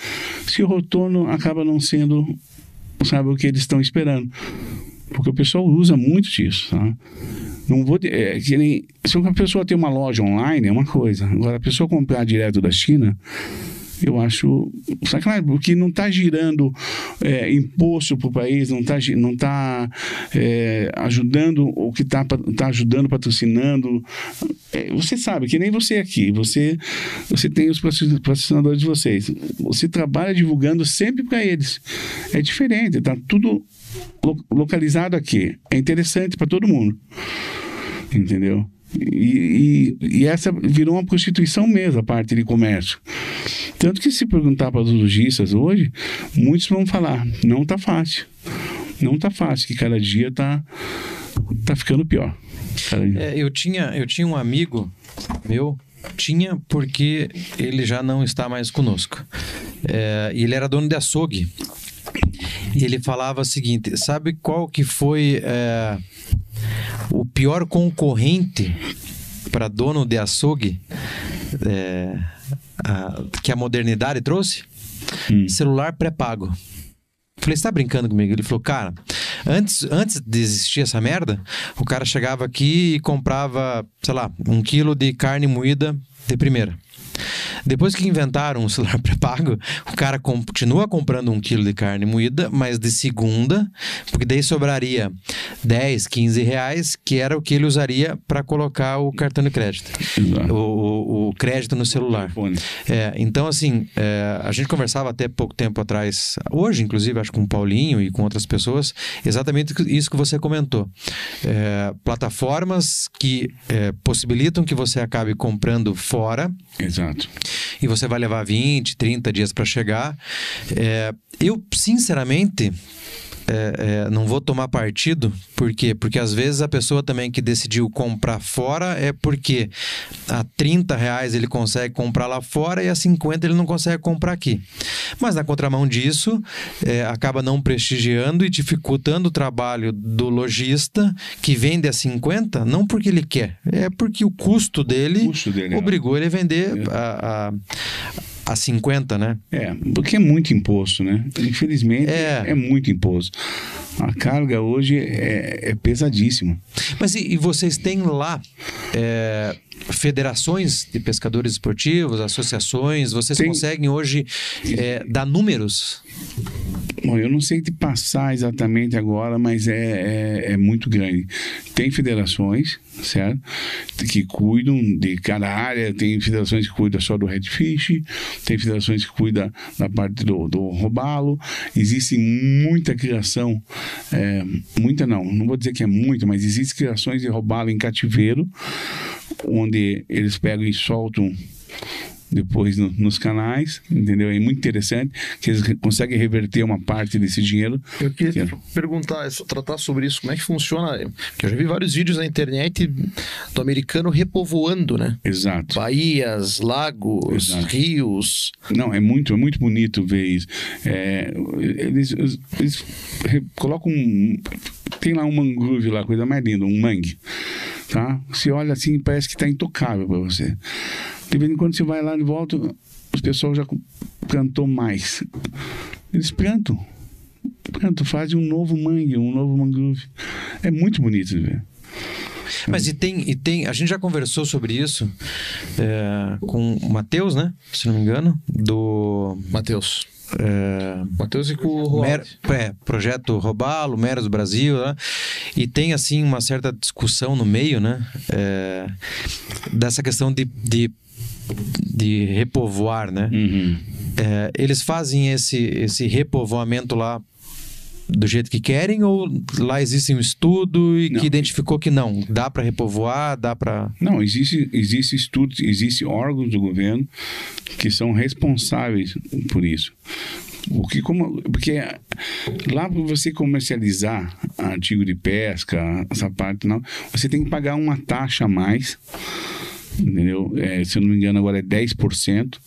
se o retorno acaba não sendo, sabe, o que eles estão esperando. Porque o pessoal usa muito disso, tá? Não vou. É, que nem, se uma pessoa tem uma loja online, é uma coisa. Agora, a pessoa comprar direto da China, eu acho sacanagem, porque não está girando é, imposto para o país, não está não tá, é, ajudando o que está tá ajudando, patrocinando. É, você sabe, que nem você aqui, você, você tem os patrocin- patrocinadores de vocês. Você trabalha divulgando sempre para eles. É diferente, está tudo lo- localizado aqui. É interessante para todo mundo. Entendeu? E, e, e essa virou uma prostituição mesmo, a parte de comércio. Tanto que se perguntar para os lojistas hoje, muitos vão falar, não tá fácil. Não tá fácil, que cada dia tá, tá ficando pior. É, eu, tinha, eu tinha um amigo meu, tinha porque ele já não está mais conosco. É, ele era dono de açougue. E ele falava o seguinte: sabe qual que foi é, o pior concorrente para dono de açougue é, a- que a modernidade trouxe? Hum. Celular pré-pago. Falei, você tá brincando comigo? Ele falou, cara, antes, antes de existir essa merda, o cara chegava aqui e comprava, sei lá, um quilo de carne moída de primeira. Depois que inventaram o celular pré-pago, o cara continua comprando um quilo de carne moída, mas de segunda, porque daí sobraria 10, 15 reais, que era o que ele usaria para colocar o cartão de crédito. O, o- o crédito no celular. É, então, assim, é, a gente conversava até pouco tempo atrás, hoje, inclusive, acho que com o Paulinho e com outras pessoas, exatamente isso que você comentou. É, plataformas que é, possibilitam que você acabe comprando fora Exato. E você vai levar 20, 30 dias para chegar. É, eu, sinceramente. é, é, não vou tomar partido, por quê? Porque às vezes a pessoa também que decidiu comprar fora é porque a 30 reais ele consegue comprar lá fora e a 50 ele não consegue comprar aqui. Mas na contramão disso, é, acaba não prestigiando e dificultando o trabalho do lojista que vende a 50, não porque ele quer, é porque o custo dele, O custo dele é obrigou ele a vender a, a, a 50, né? É, porque é muito imposto, né? Infelizmente, É. é, muito imposto. A carga hoje é, é pesadíssima. Mas e, e vocês têm lá é, federações de pescadores esportivos, associações? Vocês Tem. conseguem hoje é, dar números? Bom, eu não sei te passar exatamente agora, mas é, é, é muito grande. Tem federações, certo? Que cuidam de cada área, tem federações que cuidam só do redfish, tem federações que cuidam da parte do, do robalo. Existe muita criação, é, muita não, não vou dizer que é muita, mas existe criações de robalo em cativeiro, onde eles pegam e soltam depois no- nos canais, entendeu? É muito interessante que eles conseguem reverter uma parte desse dinheiro. Eu queria Quero. perguntar, so- tratar sobre isso, como é que funciona? Porque eu já vi vários vídeos na internet do americano repovoando, né? Exato. Baías, lagos, Exato. rios. Não, é muito, é muito bonito ver isso. É, eles, eles- colocam um, tem lá um mangrove lá, coisa mais linda, um mangue, tá? Você olha assim, parece que está intocável para você. De vez em quando você vai lá de volta, os pessoal já plantou mais. Eles plantam. Plantam, fazem um novo mangue, um novo mangrove. É muito bonito de ver. Mas e tem, e tem, a gente já conversou sobre isso é, com o Matheus, né? Se não me engano, do Matheus. é, Matheus e com o. Mer- é, projeto Robalo, Meros Brasil, né? e tem assim uma certa discussão no meio, né? É, dessa questão de, de, de repovoar, né? Uhum. É, eles fazem esse, esse repovoamento lá do jeito que querem ou lá existe um estudo e Não. que identificou que não, dá para repovoar, dá para Não, existe, existe estudos, existe órgãos do governo que são responsáveis por isso. O que como, porque lá para você comercializar artigo de pesca, essa parte não, você tem que pagar uma taxa a mais. Entendeu? É, se eu não me engano, agora é 10%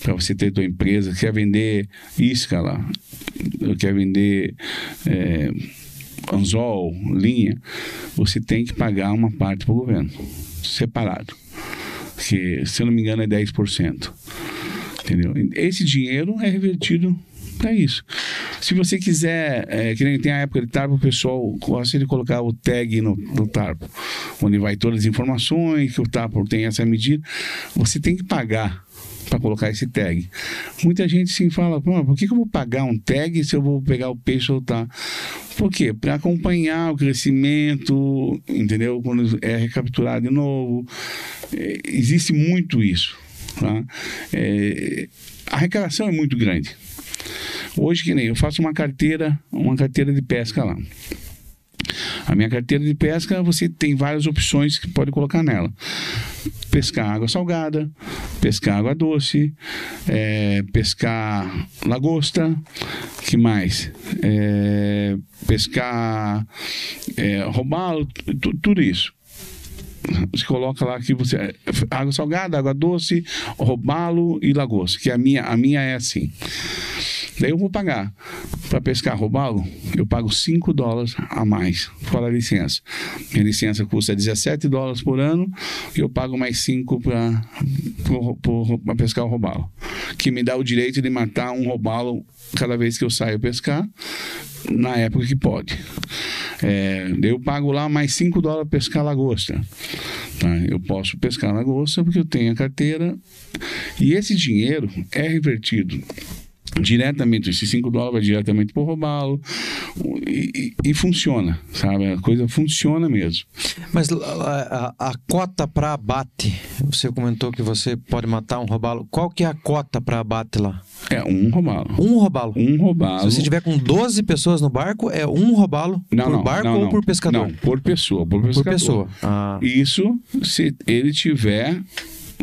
para você ter tua empresa. Quer vender isca lá, quer vender é, anzol, linha, você tem que pagar uma parte para o governo, separado. Que, se eu não me engano, é 10%. Entendeu? Esse dinheiro é revertido para isso. Se você quiser, é, que nem tem a época de tarpo, o pessoal gosta de colocar o tag no, no onde vai todas as informações, que o tarpo tem essa medida. Você tem que pagar para colocar esse tag. Muita gente sim fala, por que, que eu vou pagar um tag se eu vou pegar o peixe e soltar? Por quê? Para acompanhar o crescimento, entendeu? Quando é recapturado de novo. É, existe muito isso. Tá? É, a arrecadação é muito grande. Hoje, que nem eu faço uma carteira, uma carteira de pesca lá. A minha carteira de pesca, você tem várias opções que pode colocar nela. Pescar água salgada, pescar água doce, é, pescar lagosta, que mais? É, pescar é, robalo, tu- tudo isso. Você coloca lá que você água salgada, água doce, robalo e lagosta, que a minha, a minha é assim. Daí eu vou pagar. Para pescar robalo, eu pago 5 dólares a mais, fora a licença. Minha licença custa 17 dólares por ano e eu pago mais 5 para pescar o robalo. Que me dá o direito de matar um robalo cada vez que eu saio pescar, na época que pode. É, eu pago lá mais 5 dólares pescar lagosta. Tá? Eu posso pescar lagosta porque eu tenho a carteira. E esse dinheiro é revertido diretamente, esses 5 dólares vai diretamente o robalo e, e- e funciona, sabe? A coisa funciona mesmo. Mas a, a- a cota para abate, você comentou que você pode matar um robalo. Qual que é a cota para abate lá? É um robalo. Um robalo. Um robalo. Se você tiver com 12 pessoas no barco, é um robalo não, por não, barco não, ou não. por pescador? Não, por pessoa. Por, por pescador. pessoa. Ah, Isso se ele tiver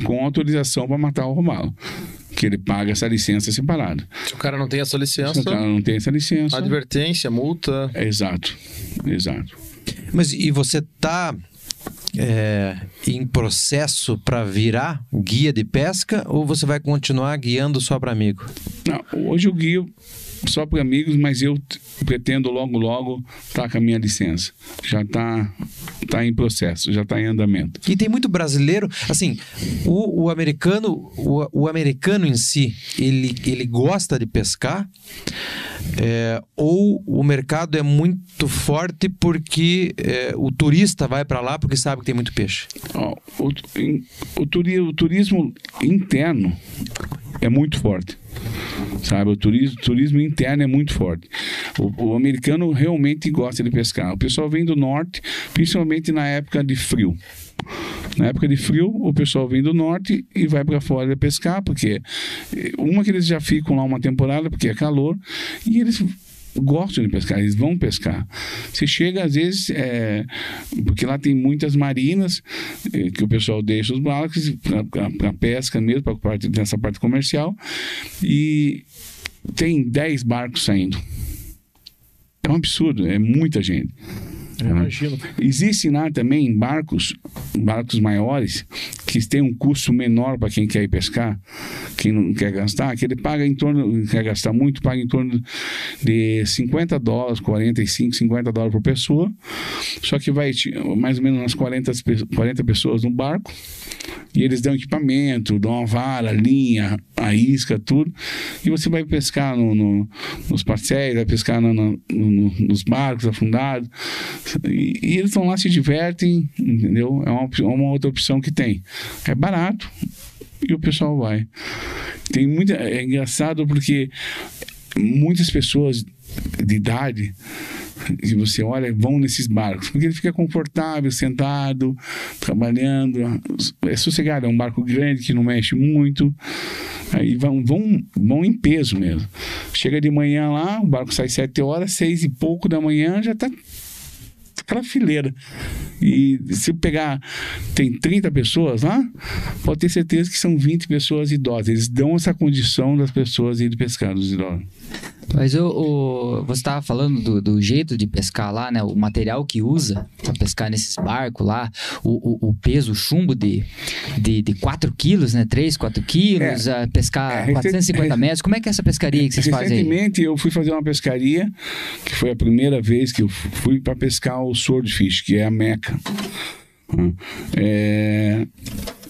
com autorização para matar o robalo. Que ele paga essa licença separada. Se o cara não tem essa Se licença, o cara não tem essa licença. advertência, multa. Exato. Exato. Mas e você tá é, em processo para virar guia de pesca ou você vai continuar guiando só para amigo? Não, hoje eu guio só para amigos, mas eu pretendo logo, logo estar com a minha licença. Já está tá em processo, já está em andamento. E tem muito brasileiro, assim, o, o americano, o, o americano em si, ele, ele gosta de pescar, é, ou o mercado é muito forte porque é, o turista vai para lá porque sabe que tem muito peixe. Ó, o, o o turismo interno é muito forte. Sabe, o turismo, turismo interno é muito forte. O, o americano realmente gosta de pescar. O pessoal vem do norte, principalmente na época de frio. Na época de frio, o pessoal vem do norte e vai para fora pescar, porque eh, uma que eles já ficam lá uma temporada, porque é calor, e eles gostam de pescar, eles vão pescar. Você chega, às vezes, é, porque lá tem muitas marinas eh, que o pessoal deixa os barcos para pesca mesmo, para parte dessa parte comercial, e tem 10 barcos saindo. É um absurdo, é muita gente. Eu imagino. Existem lá também barcos, barcos maiores, que têm um custo menor para quem quer ir pescar, quem não quer gastar, que ele paga em torno, quer gastar muito, paga em torno de 50 dólares, 45, 50 dólares por pessoa, só que vai mais ou menos umas 40, pe- 40 pessoas no barco, e eles dão equipamento, dão a vara, linha, a isca, tudo, e você vai pescar no, no- nos parceiros, vai pescar no- no- no- nos barcos afundados, e, e eles estão lá, se divertem, entendeu? É uma, uma outra opção que tem. É barato e o pessoal vai. Tem muita. É engraçado porque muitas pessoas de idade que você olha vão nesses barcos porque ele fica confortável sentado trabalhando é sossegado é um barco grande que não mexe muito aí vão vão vão em peso mesmo chega de manhã lá o barco sai sete horas seis e pouco da manhã já tá aquela fileira. E se pegar, tem 30 pessoas lá, pode ter certeza que são 20 pessoas idosas. Eles dão essa condição das pessoas irem pescar, dos idosos. Mas o, o- você estava falando do, do jeito de pescar lá, né? O material que usa para pescar nesses barcos lá, o, o, o peso, o chumbo de, de, de 4 quilos, né? 3, 4 quilos, a pescar É, recen- 450 metros. Como é que é essa pescaria que vocês fazem? Recentemente eu fui fazer uma pescaria, que foi a primeira vez que eu fu- fui para pescar o swordfish, que é a meca. É,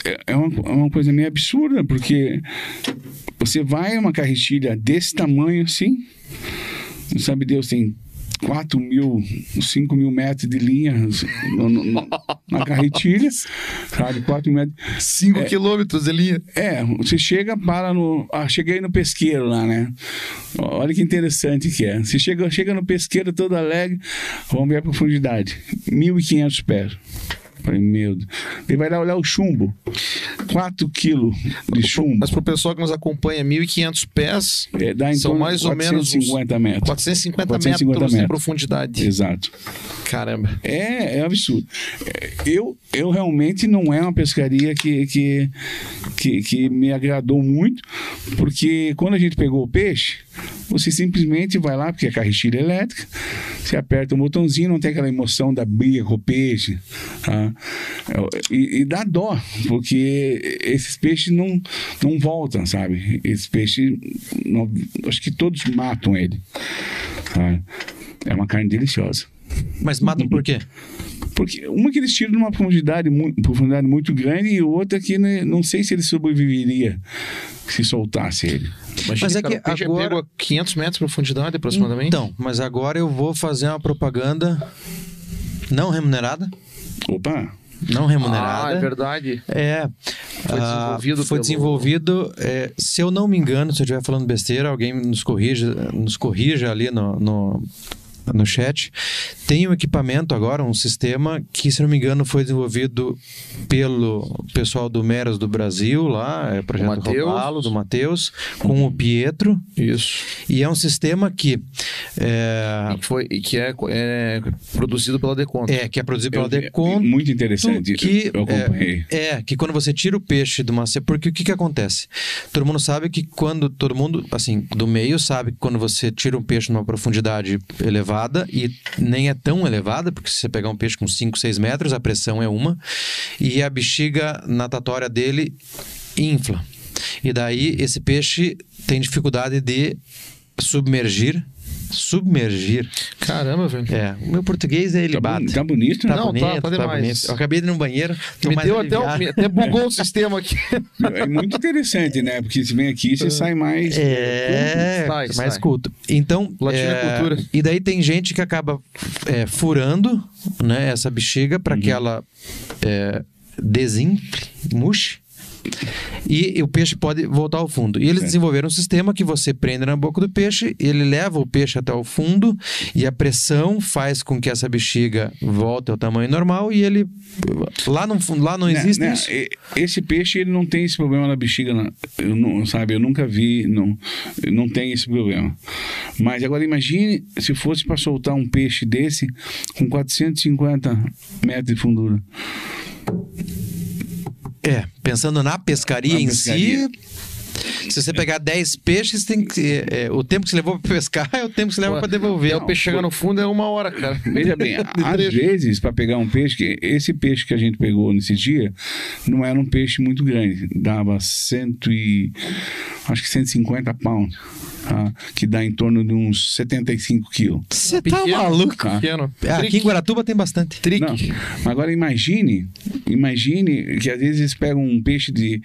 é- é uma, é uma coisa meio absurda, porque você vai a uma carretilha desse tamanho assim, não sabe Deus, tem 4 mil, 5 mil metros de linha no- no- no- na carretilha, sabe? 4 mil metros. 5 quilômetros de linha. É, você chega, para no. Ah, cheguei no pesqueiro lá, né? Olha que interessante que é. Você chega, chega no pesqueiro todo alegre, vamos ver a profundidade: 1.500 pés. Falei, meu Deus. Ele vai lá olhar o chumbo: 4 quilos de chumbo. Mas pro pessoal que nos acompanha, 1.500 pés, É, dá em são mais ou menos uns 450 metros. 450, 450 metros, metros. profundidade. Exato. Caramba. É, é absurdo. É, Eu, eu realmente não é uma pescaria que, que, que, que me agradou muito, porque quando a gente pegou o peixe, você simplesmente vai lá, porque é carretilha elétrica, você aperta o botãozinho, não tem aquela emoção da briga com o peixe. tá? E, e dá dó, porque esses peixes não, não voltam, sabe? Esses peixes, não- acho que todos matam ele. tá? É uma carne deliciosa. Mas matam por quê? Porque uma que eles tiram numa profundidade, profundidade muito grande e outra que né, não sei se ele sobreviveria se soltasse ele. Imagina, Mas é cara, que é agora- pego a 500 metros de profundidade aproximadamente. Então, mas agora eu vou fazer uma propaganda não remunerada. Opa! Não ah, remunerada. é verdade. É. Foi ah, desenvolvido foi pelo- desenvolvido. é, se eu não me engano, se eu estiver falando besteira, alguém nos corrija, nos corrija ali no, no, no chat. Tem um equipamento agora, um sistema que, se não me engano, foi desenvolvido pelo pessoal do Meras do Brasil, lá, é o projeto Mateus. Robalo, do Matheus, com o Pietro. Isso. E é um sistema que. É, E que, foi, e que é, é produzido pela Deconto. é, que é produzido pela Eu Deconto. Muito interessante. que eu acompanhei. é, é, que quando você tira o peixe de uma porque o que que acontece? Todo mundo sabe que quando todo mundo assim do meio sabe que quando você tira um peixe numa profundidade elevada e nem é tão elevada porque se você pegar um peixe com 5, 6 metros a pressão é uma e a bexiga natatória dele infla. E daí esse peixe tem dificuldade de submergir submergir Caramba, velho. é o meu português é ele Tá, bate tá bonito, né? Não, tá- bonito, tá demais. bonito. Eu acabei de ir no banheiro. Me mais deu até, aliviado. me- até bugou o sistema aqui. É muito interessante, né? Porque se vem aqui, você sai mais. É, Sai, mais sai. culto. Então, Latino é é, cultura. e daí tem gente que acaba é, furando né, essa bexiga para Uhum. que ela é, desinfle, murche. E, o peixe pode voltar ao fundo. E eles Certo. desenvolveram um sistema que você prende na boca do peixe, ele leva o peixe até o fundo e a pressão faz com que essa bexiga volte ao tamanho normal e ele lá no fundo, lá não Né, existe né, isso. e- Esse peixe ele não tem esse problema na bexiga, na- eu não, sabe? Eu nunca vi, não, não tem esse problema. Mas agora imagine se fosse para soltar um peixe desse com 450 metros de fundura. É, pensando na pescaria Na em pescaria. si, se você pegar 10 peixes, tem que, é, é, o tempo que você levou para pescar é o tempo que você leva para devolver. Até o peixe chegar no fundo é uma hora, cara. Veja bem, às vezes, para pegar um peixe, que esse peixe que a gente pegou nesse dia, não era um peixe muito grande, dava cento e, acho que 150 pounds, tá? que dá em torno de uns 75 quilos. Você tá Pequeno, maluco? Pequeno. É, Aqui em Guaratuba tem bastante. Trick. Agora imagine, imagine que às vezes eles pegam um peixe de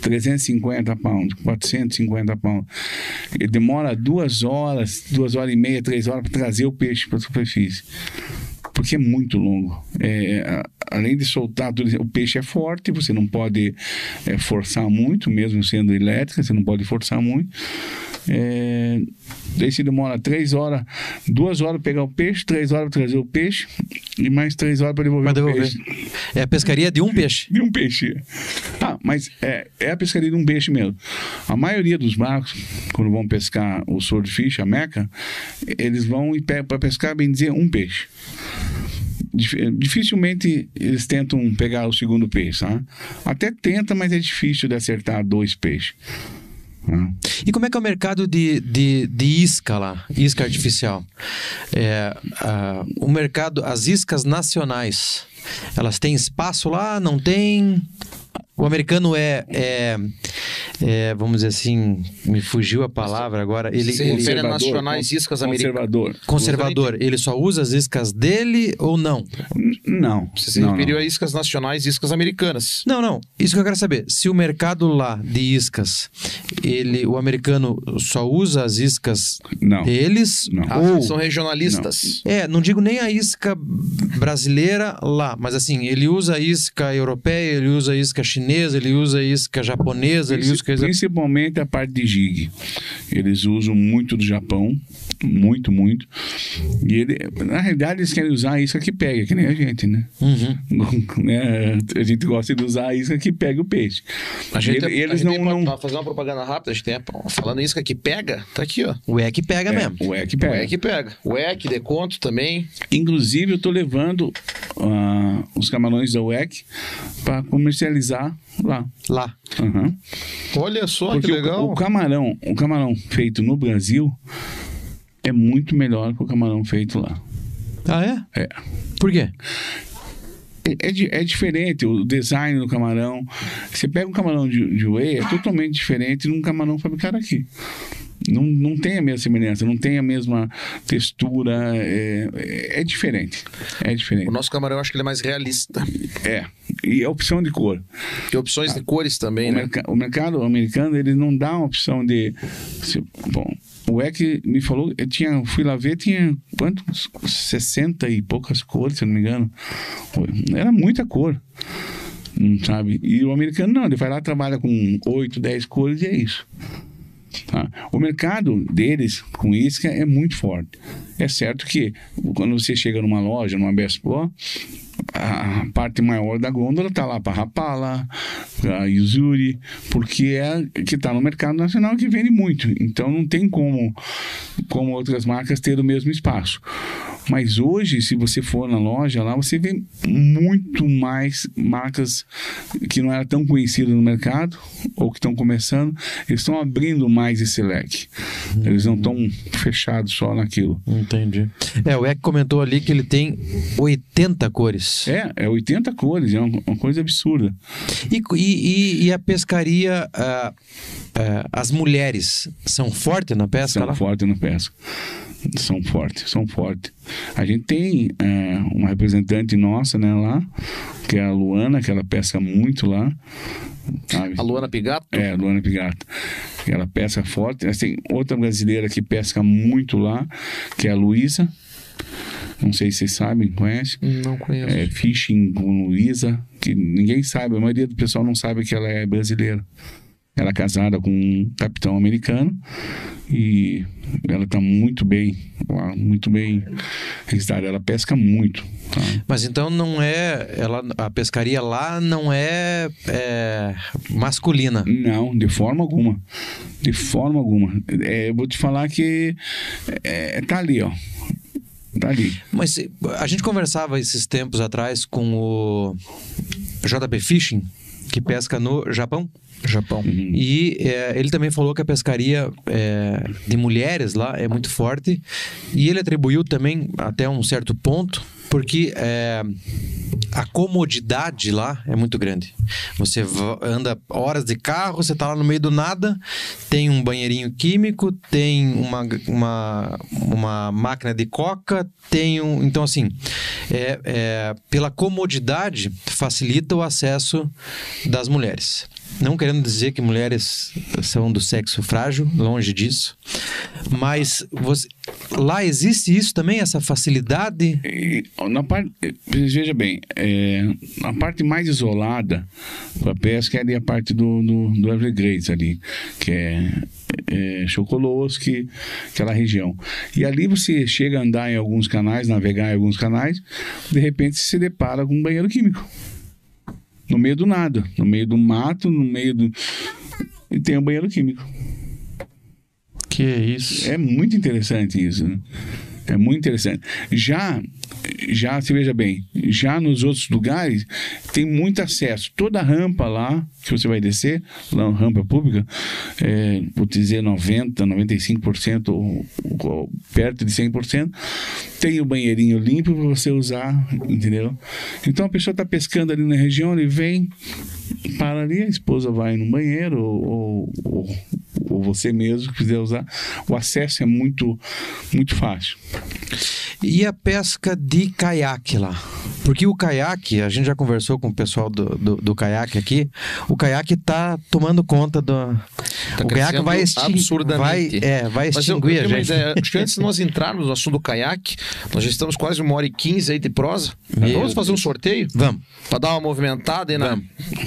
350 pounds, 450 pounds. E demora duas horas, duas horas e meia, três horas para trazer o peixe para a superfície. Porque é muito longo. É, além de soltar tudo, o peixe é forte, você não pode é, forçar muito, mesmo sendo elétrica, você não pode forçar muito. É, daí se demora três horas, duas horas para pegar o peixe, três horas para trazer o peixe e mais três horas para devolver, devolver, o peixe. É a pescaria de um peixe. De um peixe. Ah, mas é, é a pescaria de um peixe mesmo. A maioria dos barcos, quando vão pescar o swordfish, a meca, eles vão para pescar, bem dizer, um peixe dificilmente eles tentam pegar o segundo peixe, tá? Até tenta, mas é difícil de acertar dois peixes. Tá? E como é que é o mercado de, de, de isca lá, isca artificial? É, o mercado, as iscas nacionais, elas têm espaço lá? Não tem? O americano é, é, é, vamos dizer assim, me fugiu a palavra agora. Ele, Se ele refere a nacionais iscas americanas. Conservador. Conservador. Ele só usa as iscas dele ou não? Não. Você se não, referiu não. a iscas nacionais e iscas americanas. Não, não. Isso que eu quero saber. Se o mercado lá de iscas, ele, o americano só usa as iscas Não. deles Não. Ah, ou são regionalistas. É, não digo nem a isca brasileira lá, mas assim, ele usa a isca europeia, ele usa a isca chinesa, ele usa a isca japonesa, ele usa. Principalmente a parte de jig. Eles usam muito do Japão, muito, muito. E ele, na realidade, eles querem usar a isca que pega, que nem a gente, né? Uhum. Né? A gente gosta de usar a isca que pega o peixe. A gente, Ele- a eles gente não, tem- não... pra fazer uma propaganda rápida, a gente tem, falando isca que pega, tá aqui, ó. O é que pega É, mesmo. o é que O pega. EC pega. O EC, deconto também. Inclusive, eu tô levando ah, os camarões da UEC para comercializar lá. Lá. Aham. Olha só Porque que o- legal. O, camarão, o camarão feito no Brasil é muito melhor que o camarão feito lá. Ah, é? É. Por quê? É, é é diferente o design do camarão. Você pega um camarão de, de whey, é totalmente diferente de um camarão fabricado aqui. Não, não tem a mesma semelhança, não tem a mesma textura, é, é, é diferente. É diferente. O nosso camarão, eu acho que ele é mais realista. É. E a opção de cor. Tem opções de cores também, O, né? merca- o mercado americano, ele não dá uma opção de. se- bom, o EC me falou, eu tinha, fui lá ver, tinha quantos? 60 e poucas cores, se não me engano. Era muita cor. Não sabe? E o americano não, ele vai lá, trabalha com 8, 10 cores e é isso. Tá? O mercado deles com isca é muito forte. É certo que quando você chega numa loja, numa Best Pro, a parte maior da gôndola está lá para Rapala, para Yuzuri, porque é que está no mercado nacional que vende muito. Então não tem como, como outras marcas ter o mesmo espaço. Mas hoje, se você for na loja lá, você vê muito mais marcas que não eram tão conhecidas no mercado ou que estão começando. Eles estão abrindo mais esse leque. Eles não estão fechados só naquilo. Entendi. É, o Eck comentou ali que ele tem 80 cores. É, é 80 cores, é uma, uma coisa absurda. E, e- e- e a pescaria, ah, ah, as mulheres são fortes na pesca São lá? fortes na pesca. São fortes, são fortes. A gente tem é, uma representante nossa, né, lá, que é a Luana, que ela pesca muito lá. Sabe? A Luana Pigato. É, a Luana Pigato. Ela pesca forte. Mas Tem outra brasileira que pesca muito lá, que é a Luísa. Não sei se vocês sabem, conhecem. Não conheço. É Fishing com Luísa, que ninguém sabe, a maioria do pessoal não sabe que ela é brasileira. Ela é casada com um capitão americano e ela está muito bem, lá, muito bem registrada. Ela pesca muito. tá? Mas então não é. Ela, a pescaria lá não é, é, masculina. Não, de forma alguma. De forma alguma. É, eu vou te falar que é, tá ali, ó. Tá ali. Mas eh, a gente conversava esses tempos atrás com o JP Fishing, que pesca no Japão. Japão. Uhum. E é, ele também falou que a pescaria é, de mulheres lá é muito forte. E ele atribuiu também até um certo ponto, porque é, a comodidade lá é muito grande. Você anda horas de carro, você tá lá no meio do nada, tem um banheirinho químico, tem uma, uma, uma máquina de coca, tem um. Então, assim, é, é, pela comodidade, facilita o acesso das mulheres. Não querendo dizer que mulheres são do sexo frágil, longe disso. Mas você- lá existe isso também, essa facilidade? Na parte, veja bem, é, a parte mais isolada com a pesca é a parte do, do, do Everglades ali, que é, é Chocolosque, aquela região. E ali você chega a andar em alguns canais, navegar em alguns canais, de repente se depara com um banheiro químico. No meio do nada, no meio do mato, no meio do... E tem um banheiro químico. Que isso. É muito interessante isso, né? É muito interessante. Já, já, se veja bem, já nos outros lugares tem muito acesso. Toda rampa lá que você vai descer, lá na rampa pública, é, vou dizer 90, 95% ou, ou perto de 100%, tem o banheirinho limpo para você usar, entendeu? Então a pessoa está pescando ali na região, ele vem, para ali, a esposa vai no banheiro ou, ou, ou, ou você mesmo que quiser usar. O acesso é muito, muito fácil. E a pesca de caiaque lá? Porque o caiaque, a gente já conversou com o pessoal do, do, do caiaque aqui, o caiaque tá tomando conta do. o caiaque vai, extin- vai, absurdamente. é, vai Mas eu, eu extinguir a gente. ideia. Acho que antes de nós entrarmos no assunto do caiaque, nós já estamos quase uma hora e quinze aí de prosa. Meu Vamos fazer um sorteio? Vamos. Para dar uma movimentada e na...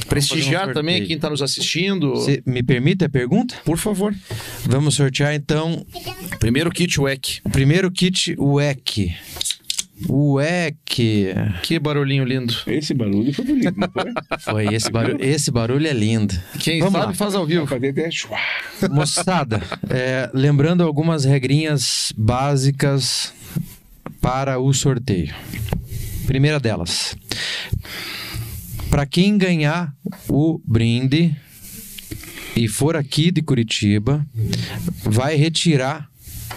Prestigiar um também quem está nos assistindo. Você me permite a pergunta? Por favor. Vamos sortear então Primeiro kit WEC. o primeiro kit WEC. WEC. Que barulhinho lindo. Esse barulho foi bonito, não foi? Foi esse barulho. Esse barulho é lindo. Quem Vamos sabe lá. faz ao vivo. Moçada, é, lembrando algumas regrinhas básicas para o sorteio. Primeira delas. Para quem ganhar o brinde e for aqui de Curitiba, vai retirar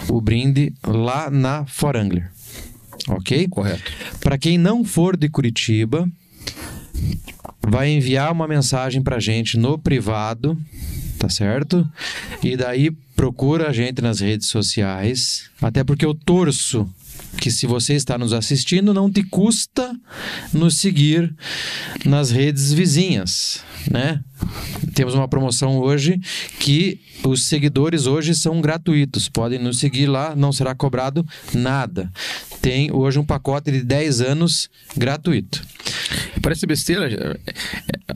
o brinde lá na Forangler. Ok? Correto. Para quem não for de Curitiba, vai enviar uma mensagem pra gente no privado, tá certo? E daí procura a gente nas redes sociais, até porque eu torço que se você está nos assistindo, não te custa nos seguir nas redes vizinhas, né? Temos uma promoção hoje que os seguidores hoje são gratuitos. Podem nos seguir lá, não será cobrado nada. Tem hoje um pacote de 10 anos gratuito. Parece besteira, é- é-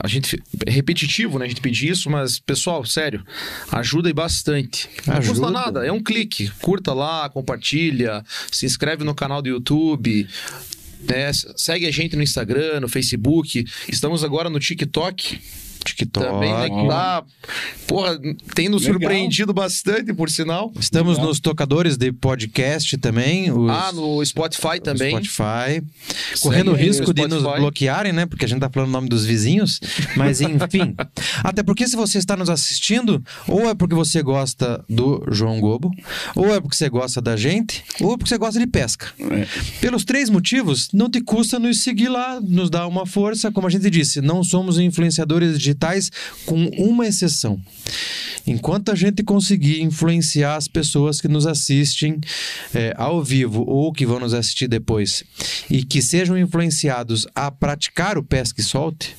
a gente é repetitivo, né? A gente pedir isso, mas pessoal, sério, ajuda e bastante. Não custa Ajuda. nada, é um clique. Curta lá, compartilha, se inscreve no canal do YouTube. né? Segue a gente no Instagram, no Facebook. Estamos agora no TikTok TikTok. também, né? Que tá, porra, tem nos Legal. surpreendido bastante, por sinal. Estamos nos tocadores de podcast também. Os... Ah, no Spotify também. Spotify. Correndo aí risco de nos bloquearem, né? Porque a gente tá falando o nome dos vizinhos. Mas enfim. Até porque se você está nos assistindo, ou é porque você gosta do João Gobo, ou é porque você gosta da gente, ou é porque você gosta de pesca. É. Pelos três motivos, não te custa nos seguir lá, nos dar uma força. Como a gente disse, não somos influenciadores digitais, com uma exceção. Enquanto a gente conseguir influenciar as pessoas que nos assistem é, ao vivo ou que vão nos assistir depois e que sejam influenciados a praticar o pesca e solte,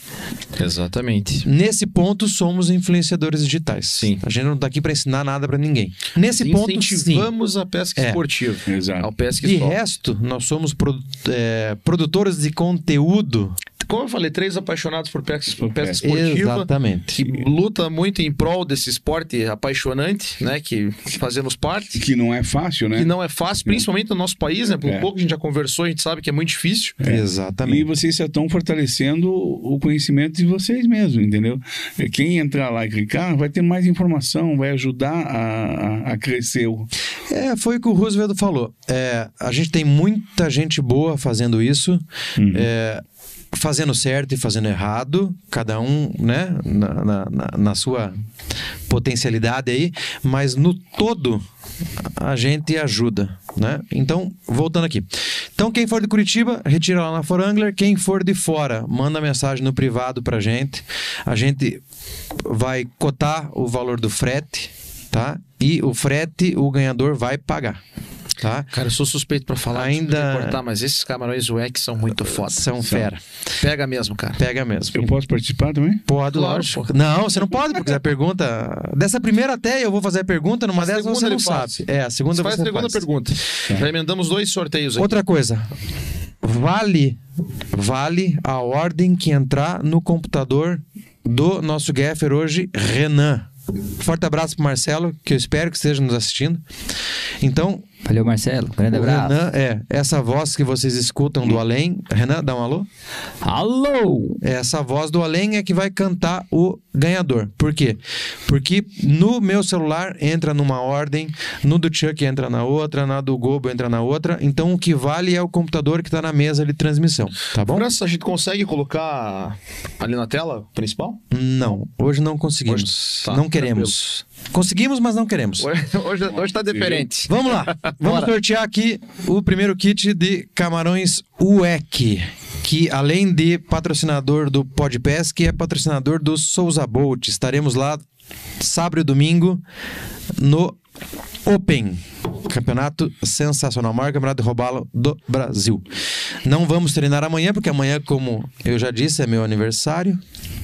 Exatamente. nesse ponto somos influenciadores digitais. Sim. A gente não tá aqui para ensinar nada para ninguém. Nesse ponto, sim. Incentivamos a pesca É. esportiva. Exato. Ao pesca De esporte. resto, nós somos produ- é, produtores de conteúdo. Como eu falei, três apaixonados por pesca, por pesca pesca. esportiva. Exatamente. Que luta muito em prol desse esporte apaixonante, né? Que fazemos parte. Que não é fácil, né? Que não é fácil, principalmente no nosso país, né? Por É. pouco que a gente já conversou, a gente sabe que é muito difícil. E Exatamente. vocês já estão fortalecendo o conhecimento de vocês mesmos, entendeu? Quem entrar lá e clicar vai ter mais informação, vai ajudar a, a- a crescer. o- É, foi o que o Roosevelt falou. É, a gente tem muita gente boa fazendo isso, é, fazendo certo e fazendo errado, cada um, né, na, na- na- sua potencialidade aí, mas no todo a gente ajuda, né? Então, voltando aqui. Então, quem for de Curitiba, retira lá na Forangler. Quem for de fora, manda mensagem no privado pra gente. A gente vai cotar o valor do frete, tá? E o frete o ganhador vai pagar. tá? Cara, eu sou suspeito pra falar. Ainda- cortar, mas esses camarões UEC são muito foda. São fera. Pega mesmo, cara. Pega mesmo. Eu posso participar também? Pode, Claro, lógico. pô. Não, você não pode, porque a pergunta. Dessa primeira até eu vou fazer a pergunta, numa A dessas você não ele faz. sabe. É, a segunda Você você faz a segunda faz. pergunta. Já emendamos dois sorteios aí. Outra coisa. Vale, vale a ordem que entrar no computador do nosso gaffer hoje, Renan. Forte abraço pro Marcelo, que eu espero que esteja nos assistindo. Então, Valeu, Marcelo. Grande o abraço. Renan, é, essa voz que vocês escutam do além. Renan, dá um alô? Alô! Essa voz do além é que vai cantar o ganhador. Por quê? Porque no meu celular entra numa ordem, no do Chuck entra na outra, na do Gobo entra na outra. Então o que vale é o computador que está na mesa de transmissão, tá bom? França, a gente consegue colocar ali na tela principal? Não, hoje não conseguimos. Hoje- tá, não queremos. Conseguimos, mas não queremos. Hoje, hoje, hoje tá diferente. Vamos lá. Vamos Bora. sortear aqui o primeiro kit de camarões UEC, que além de patrocinador do Podpesc, é patrocinador do Souza Bolt. Estaremos lá sábado e domingo no Open. Campeonato sensacional, maior campeonato de robalo do Brasil. Não vamos treinar amanhã, porque amanhã, como eu já disse, é meu aniversário.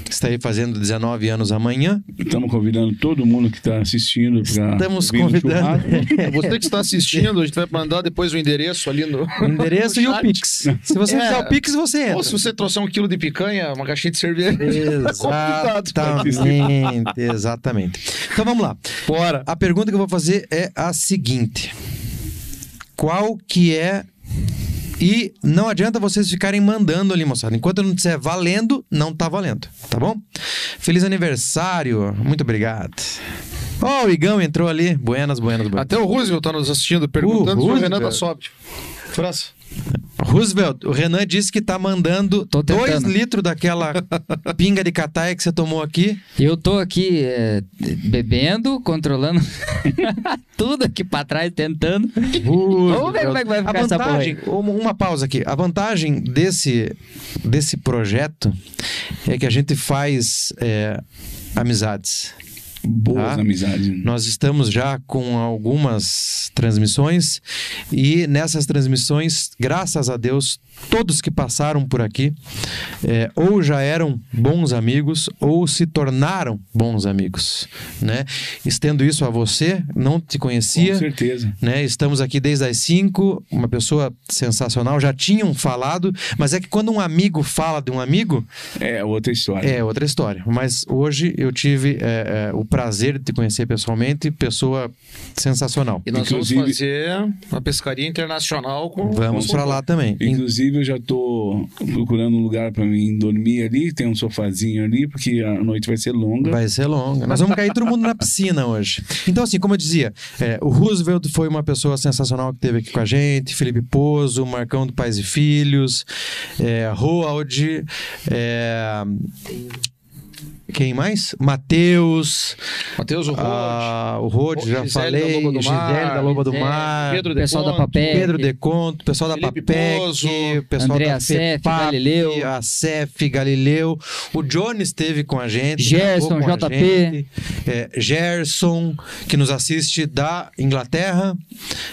Estarei fazendo 19 anos amanhã. Estamos convidando todo mundo que está assistindo para Estamos convidando. Você que está assistindo, a gente vai mandar depois o endereço ali no. O endereço no e o. Pix. Se você É. fizer o Pix, você entra. Ou se você trouxer um quilo de picanha, uma caixinha de cerveja. Exatamente, exatamente. Então vamos lá. Bora. A pergunta que eu vou fazer é a seguinte: Qual que é e não adianta vocês ficarem mandando ali, moçada. Enquanto eu não disser valendo, não tá valendo, tá bom? Feliz aniversário, muito obrigado. Ó, o Igão entrou ali. Buenas, buenas, buenas. Até o Roosevelt tá nos assistindo, perguntando se o. Renan tá sóbrio. França. Roosevelt, o Renan disse que tá mandando. 2 litros daquela pinga de cataia que você tomou aqui. Eu tô aqui é, bebendo, controlando tudo aqui pra trás, tentando. Vamos ver como é que vai A ficar essa porra vantagem, aí. uma, uma pausa aqui. A vantagem desse, desse projeto é que a gente faz é, amizades. Boas Tá? amizades. Nós estamos já com algumas transmissões e nessas transmissões, graças a Deus, todos que passaram por aqui é, ou já eram bons amigos ou se tornaram bons amigos, né? Estendo isso a você, não te Com conhecia, certeza. né? Estamos aqui desde as 5, uma pessoa sensacional, já tinham falado, mas é que quando um amigo fala de um amigo, É outra história. é outra história. Mas hoje eu tive é, é, o prazer de te conhecer pessoalmente, pessoa sensacional. E nós Inclusive- vamos fazer uma pescaria internacional com. Vamos com- para lá também. Inclusive, eu já tô procurando um lugar para mim dormir ali. Tem um sofazinho ali, porque a noite vai ser longa. Vai ser longa. Nós vamos cair todo mundo na piscina hoje. Então, assim, como eu dizia, é, o Roosevelt foi uma pessoa sensacional que esteve aqui com a gente, Felipe Pozo, Marcão do Pais e Filhos, é, Roald, é, quem mais? Matheus, Matheus, o Rod, ah, o Rod, já Gisele falei, da Gisele da Loba do Mar, Pedro pessoal da Deconto, Papel. Pedro Deconto, pessoal da Felipe Papec, Pozo, pessoal André da Acef, FEPAP, Galileu. a Cef, Galileu, o Johnny esteve com a gente, Gerson, com JP. gente, é, Gerson, que nos assiste da Inglaterra,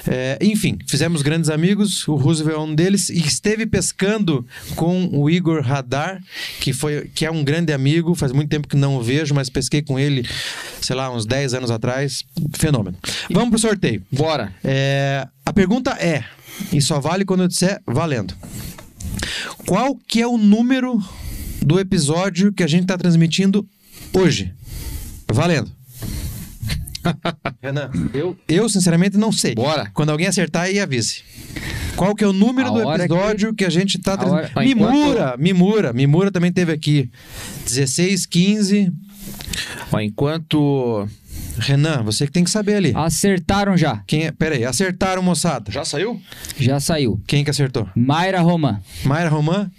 É, enfim, fizemos grandes amigos, o Roosevelt é um deles, e esteve pescando com o Igor Radar, que, foi, que é um grande amigo, faz muito tempo que não o vejo, mas pesquei com ele, sei lá, uns 10 anos atrás, fenômeno. Vamos pro sorteio. Bora. É, a pergunta é, e só vale quando eu disser valendo. Qual que é o número do episódio que a gente está transmitindo hoje? Valendo. Renan, eu, eu sinceramente não sei. Bora. Quando alguém acertar, aí avise. Qual que é o número A do episódio que... a gente está A hora-? Mimura, Mimura. Mimura também teve aqui. 16, 15. Ó, enquanto. Renan, você que tem que saber ali. Acertaram já. Quem é? Pera aí, acertaram, moçada. Já saiu? Já saiu. Quem que acertou? Mayra Roman. Mayra Romã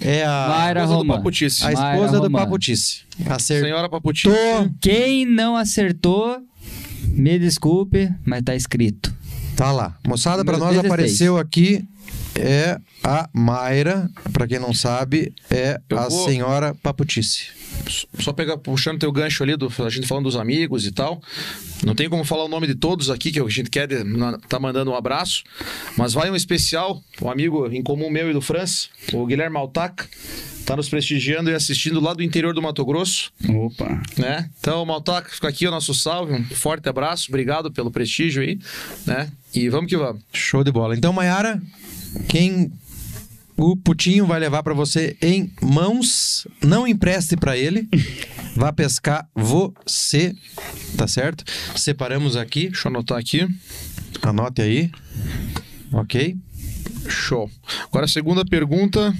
é a, Mayra esposa do. Paputice. a Mayra esposa do. Paputice. Acertou. Senhora Paputi. Quem não acertou, me desculpe, mas tá escrito. Tá lá. Moçada, para nós 16. apareceu aqui é a Mayra, pra quem não sabe, é Eu a vou- senhora Paputice. Só pegar, puxando teu gancho ali, do, a gente falando dos amigos e tal. Não tem como falar o nome de todos aqui, que a gente quer tá mandando um abraço. Mas vai um especial, um amigo em comum meu e do França, o Guilherme Altac. Tá nos prestigiando e assistindo lá do interior do Mato Grosso, Opa. né? Então, Maltac, fica aqui o nosso salve, um forte abraço, obrigado pelo prestígio aí, né? E vamos que vamos. Show de bola. Então, Mayara, quem o Putinho vai levar pra você em mãos, não empreste pra ele, vá pescar você, tá certo? Separamos aqui, Deixa eu anotar aqui. anote aí. Ok? Show. Agora a segunda pergunta.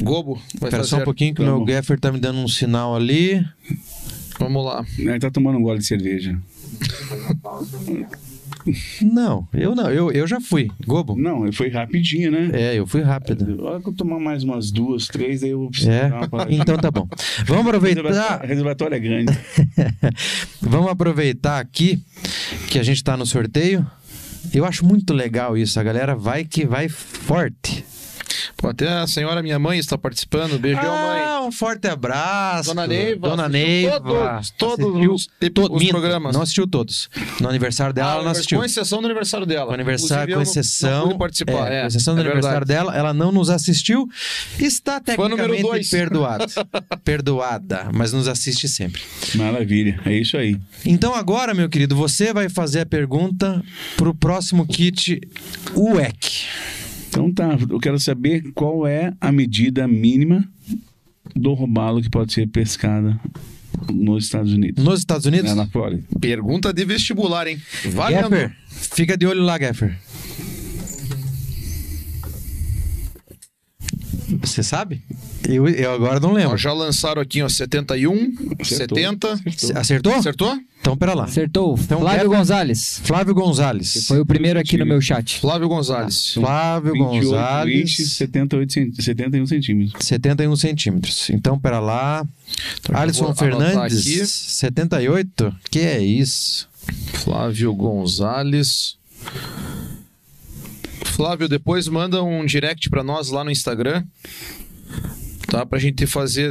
Gobo, vai Espera fazer. só um pouquinho que o meu gaffer tá me dando um sinal ali. Vamos lá. Ele tá tomando um gole de cerveja. Não, eu não, eu, eu já fui. Gobo? Não, foi rapidinho, né? É, eu fui rápido. Hora que eu tomar mais umas duas, três, aí eu vou precisar É, dar uma parada. então tá bom. Vamos aproveitar. Reservatório- reservatório é grande. Vamos aproveitar aqui que a gente tá no sorteio. Eu acho muito legal isso. A galera vai que vai forte. Pô, até a senhora, minha mãe, está participando. Beijão, mãe. Um forte abraço. Dona Neiva, Dona Neiva. todos- todos os- to- os programas. Não assistiu todos. No aniversário dela, Ah, ela não assistiu. Com exceção do aniversário dela. Com aniversário, com exceção, Não participar. é, É, com exceção do é aniversário verdade. dela, ela não nos assistiu. Está tecnicamente perdoada. perdoada, mas nos assiste sempre. Maravilha, é isso aí. Então agora, meu querido, você vai fazer a pergunta pro próximo kit UEC. Então tá, eu quero saber qual é a medida mínima do robalo que pode ser pescada nos Estados Unidos. Nos Estados Unidos? Né, na Flórida. Pergunta de vestibular, hein? Valendo. Gaffer, fica de olho lá, Gaffer. Você sabe? Eu, eu agora não Ó, lembro. já lançaram aqui, ó, 71, Acertou. 70. Acertou? Acertou? Então, pera lá. Acertou. Então, Flávio Gaffer- Gonzalez. Flávio Gonzalez. Foi o primeiro aqui no meu chat. Flávio Gonzalez. Flávio 28 Gonzalez. inches, 78 cent- 71 centímetros. 71 centímetros. Então, pera lá. Então, Alisson Fernandes, aqui. 78? Que é isso? Flávio Gonzalez. Flávio, depois manda um direct pra nós lá no Instagram. Tá? Pra gente fazer.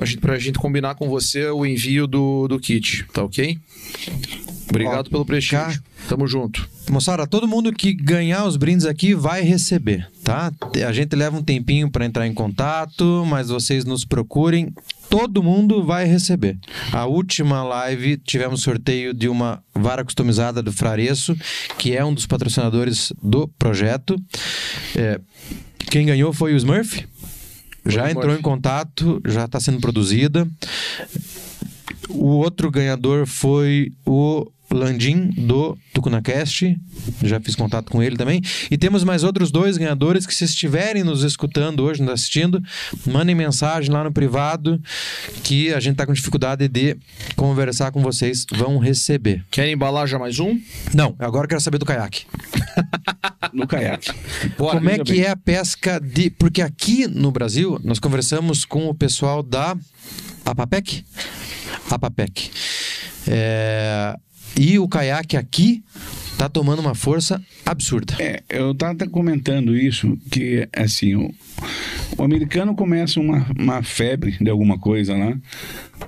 A gente, pra gente combinar com você o envio do, do kit. Tá ok? Obrigado Ó, pelo prestígio. cá. Tamo junto. Moçada, todo mundo que ganhar os brindes aqui vai receber, tá? A gente leva um tempinho para entrar em contato, mas vocês nos procurem, todo mundo vai receber. A última live tivemos sorteio de uma vara customizada do Frareço, que é um dos patrocinadores do projeto. É, quem ganhou foi o Smurf. Já o entrou Smurf. em contato, já está sendo produzida. O outro ganhador foi o Landim do TucunaCast. Já fiz contato com ele também. E temos mais outros dois ganhadores que, se estiverem nos escutando hoje, nos assistindo, mandem mensagem lá no privado que a gente está com dificuldade de conversar com vocês. Vão receber. Querem embalar já mais um? Não, agora eu quero saber do caiaque. No caiaque. Bora. Como é que bem. é a pesca de. Porque aqui no Brasil, nós conversamos com o pessoal da Apapec. Apapec. É, E o caiaque aqui tá tomando uma força absurda. É, eu tava comentando isso, que assim, o, o americano começa uma, uma febre de alguma coisa lá,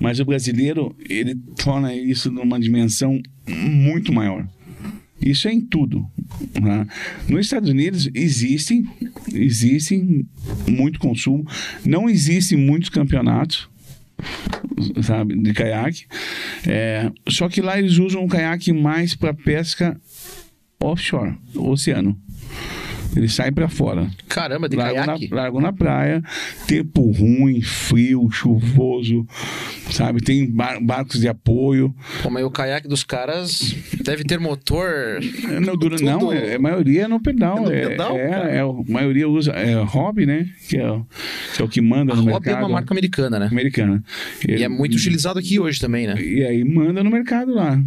mas o brasileiro, ele torna isso numa dimensão muito maior. Isso é em tudo. né? Nos Estados Unidos existem, existem muito consumo, não existem muitos campeonatos, sabe, de caiaque. É, só que lá eles usam o caiaque mais para pesca offshore, oceano. Eles saem para fora. Caramba, de Largam na, caiaque? largam na praia, tempo ruim, frio, chuvoso, sabe? Tem bar- barcos de apoio. Pô, mas o caiaque dos caras deve ter motor. Não, dura, não é, a maioria é no pedal. É no É, pedal, é, é o- a maioria usa é, hobby, né? Que é, o- que é o que manda A no Hobby mercado. é uma marca americana, né? americana. E é muito utilizado aqui hoje também, né? E aí manda no mercado lá.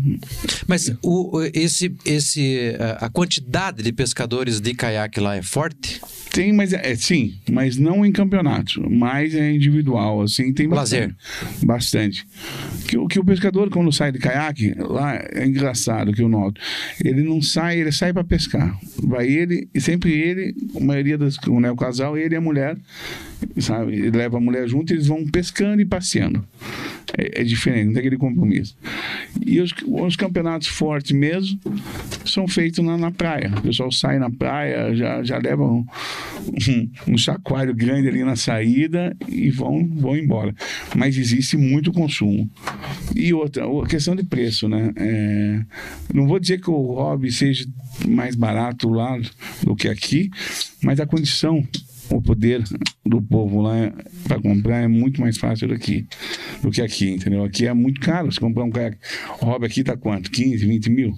Mas o, esse, esse, a quantidade de pescadores de caiaque lá é forte? Tem, mas é, é, sim, mas não em campeonato, mais é individual, assim, tem Lazer. bastante. Bastante. Que, o- que o pescador, quando sai de caiaque, lá é engraçado que eu noto. Ele não sai, ele sai para pescar. Vai ele, e sempre ele, a maioria das, né, o casal, ele e a mulher, sabe? Ele leva a mulher junto e eles vão pescando e passeando. É, é diferente, não tem aquele compromisso. E os, os campeonatos fortes mesmo são feitos na, na praia. O pessoal sai na praia, já, já leva um, um, um chacoalho grande ali na saída e vão, vão embora. Mas existe muito consumo. E outra, a questão de preço, né? É, não vou dizer que o hobby seja mais barato lá do que aqui, mas a condição, o poder do povo lá para comprar é muito mais fácil daqui do que aqui, entendeu? Aqui é muito caro. Se comprar um caiaque, hobby aqui tá quanto? 15, 20 mil?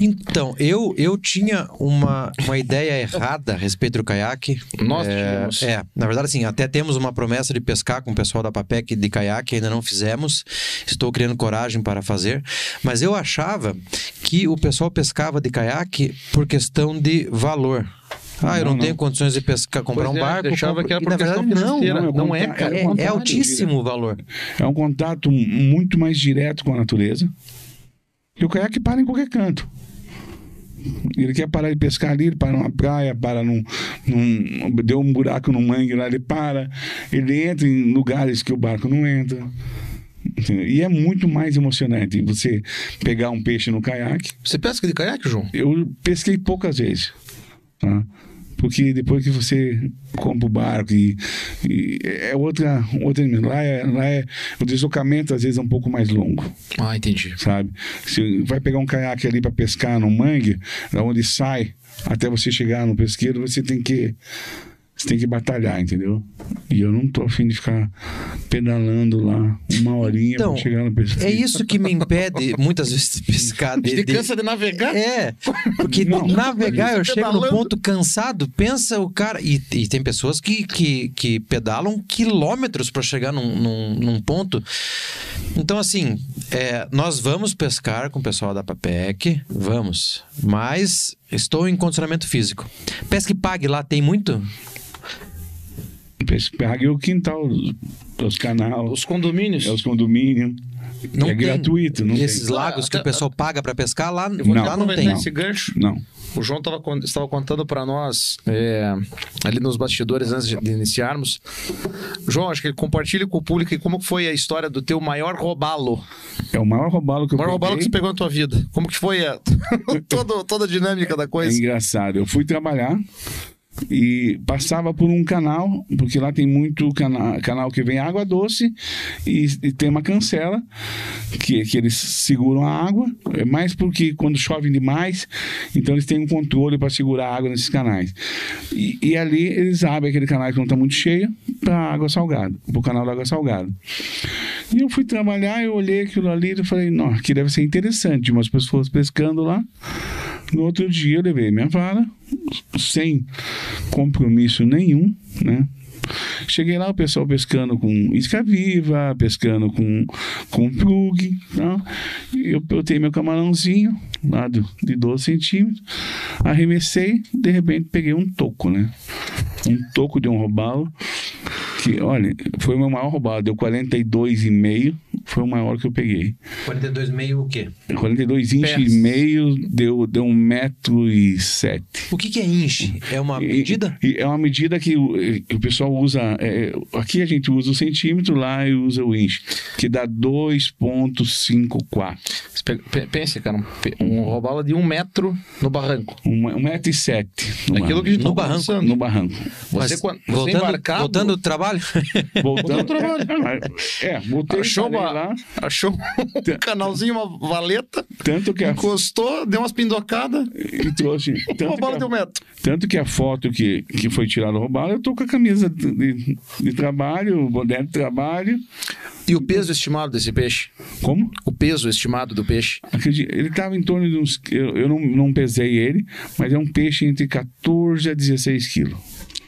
Então, eu, eu tinha uma, uma ideia errada a respeito do caiaque. Nós é, tínhamos. é, na verdade, assim, até temos uma promessa de pescar com o pessoal da Papec de caiaque, ainda não fizemos. Estou criando coragem para fazer. Mas eu achava que o pessoal pescava de caiaque por questão de valor. Ah, eu não, Não, não. tenho condições de pescar, comprar Pois um é, barco. deixava compro- que era e, por na questão verdade, não. não, Não é, cara. é É, é altíssimo o valor. É um contato muito mais direto com a natureza. E o caiaque para em qualquer canto. Ele quer parar de pescar ali, ele para numa praia, para num, num- Deu um buraco no mangue lá, ele para. Ele entra em lugares que o barco não entra. E é muito mais emocionante você pegar um peixe no caiaque. Você pesca de caiaque, João? Eu pesquei poucas vezes. Tá? Porque depois que você compra o barco e, e é outra, outra lá é, lá é o deslocamento às vezes é um pouco mais longo, Ah, entendi. sabe? Você vai pegar um caiaque ali para pescar no mangue, da onde sai até você chegar no pesqueiro, você tem que você tem que batalhar, entendeu? E eu não tô afim de ficar pedalando lá uma horinha Então, para chegar no pesqueiro. É isso que me impede muitas vezes de pescar. De, Você de- cansa de navegar? É, porque Não. navegar eu chego no ponto cansado, pensa o cara. E, e tem pessoas que, que, que pedalam quilômetros para chegar num, num, num ponto. Então, assim, é, nós vamos pescar com o pessoal da PAPEC, vamos, mas estou em condicionamento físico. Pesca e pague lá tem muito? Pague o quintal, os, os canais, Os condomínios. é os condomínios. Não é tem. gratuito, não Esses tem. lagos que o pessoal paga para pescar lá, Eu vou Não. lá não tem. esse gancho. Não. O João tava, estava contando para nós, é, ali nos bastidores, antes de, iniciarmos. João, acho que compartilhe com o público como foi a história do teu maior robalo. É o maior robalo que O eu maior robalo que você pegou na tua vida. Como que foi a, todo, toda a dinâmica da É coisa? engraçado. Eu fui trabalhar e passava por um canal, porque lá tem muito cana canal que vem água doce e, e tem uma cancela que, que eles seguram a água, é mais porque quando chove demais, então eles têm um controle para segurar a água nesses canais. E, e ali eles abrem aquele canal que não está muito cheio para água salgada, para o canal da água salgada. E eu fui trabalhar, eu olhei aquilo ali e falei, não, aqui deve ser interessante, umas pessoas pescando lá. No outro dia eu levei minha vara, sem compromisso nenhum, né? Cheguei lá, o pessoal pescando com isca viva, pescando com, com plug. Tá? Eu botei meu camarãozinho, lá do, de 12 centímetros, arremessei, de repente peguei um toco, né? Um toco de um robalo, que, olha, foi o meu maior robalo, deu 42,5, foi o maior que eu peguei. 42 meio o quê? 42 inches Pés. e meio, deu, deu um metro e sete. O que, que é inche? É uma E- medida? E, é uma medida que o, que o pessoal usa. é, aqui a gente usa o centímetro, lá eu uso o inch, que dá 2,54. Você pe- pe- Pense, cara, um, um robalo de um metro no barranco. Um, um metro e sete. No Aquilo que a gente No tava barranco. conversando. No barranco. Você, Mas quando, você voltando, embarcado, voltando do trabalho? Voltando ao trabalho. É, voltei achou, uma, lá. achou um canalzinho, uma valeta, Tanto que a, encostou, deu umas pindocadas, e trouxe. Tanto robalo que de a, um metro. tanto que a foto que, que foi tirada robalo, eu tô com a camisa de, de, trabalho, o boné de trabalho. E o peso estimado desse peixe? Como? O peso estimado do peixe? Ele estava em torno de uns. Eu, eu não, não pesei ele, mas é um peixe entre 14 a 16 quilos.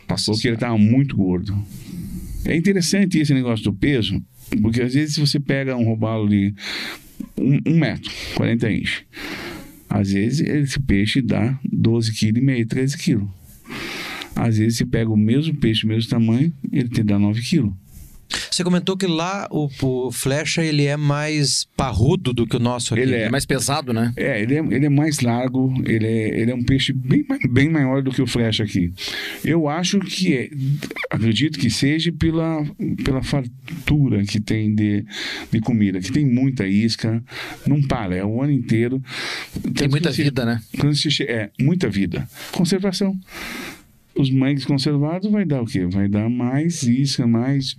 Nossa Porque ele estava muito gordo. É interessante esse negócio do peso, porque às vezes você pega um robalo de um, um metro, 40 inches. Às vezes esse peixe dá 12,5 kg, 13 quilos. Às vezes você pega o mesmo peixe, o mesmo tamanho, ele te dá 9 quilos. Você comentou que lá o, o flecha ele é mais parrudo do que o nosso aqui. Ele É mais pesado, né? É, ele é, ele é mais largo, ele é, ele é um peixe bem, bem maior do que o flecha aqui. Eu acho que é, acredito que seja pela, pela fartura que tem de, de comida, que tem muita isca, não para, é o ano inteiro. Tem muita você- vida, né? Você é, muita vida. Conservação. Os mangues conservados vai dar o quê? Vai dar mais isca, mais.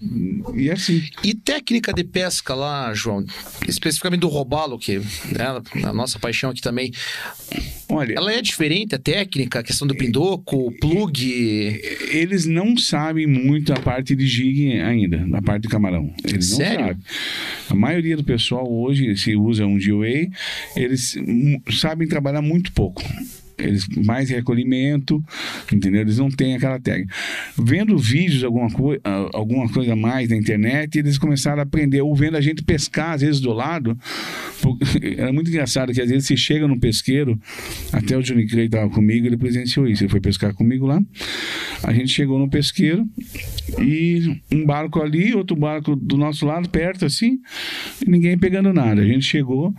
E assim. E técnica de pesca lá, João, especificamente do robalo, que é a nossa paixão aqui também. Olha, Ela é diferente, a técnica, a questão do pindoco, plug. eles não sabem muito a parte de jig ainda, na parte de camarão. Eles não Sério? sabem. A maioria do pessoal hoje, se usa um GOA, eles sabem trabalhar muito pouco. Eles mais recolhimento, entendeu? Eles não têm aquela técnica. Vendo vídeos, alguma, ah, alguma coisa mais na internet, eles começaram a aprender, ou vendo a gente pescar, às vezes do lado. Era muito engraçado que às vezes você chega num pesqueiro, até o Johnny Clay estava comigo, ele presenciou isso. Ele foi pescar comigo lá. A gente chegou no pesqueiro e um barco ali, outro barco do nosso lado, perto assim, ninguém pegando nada. A gente chegou,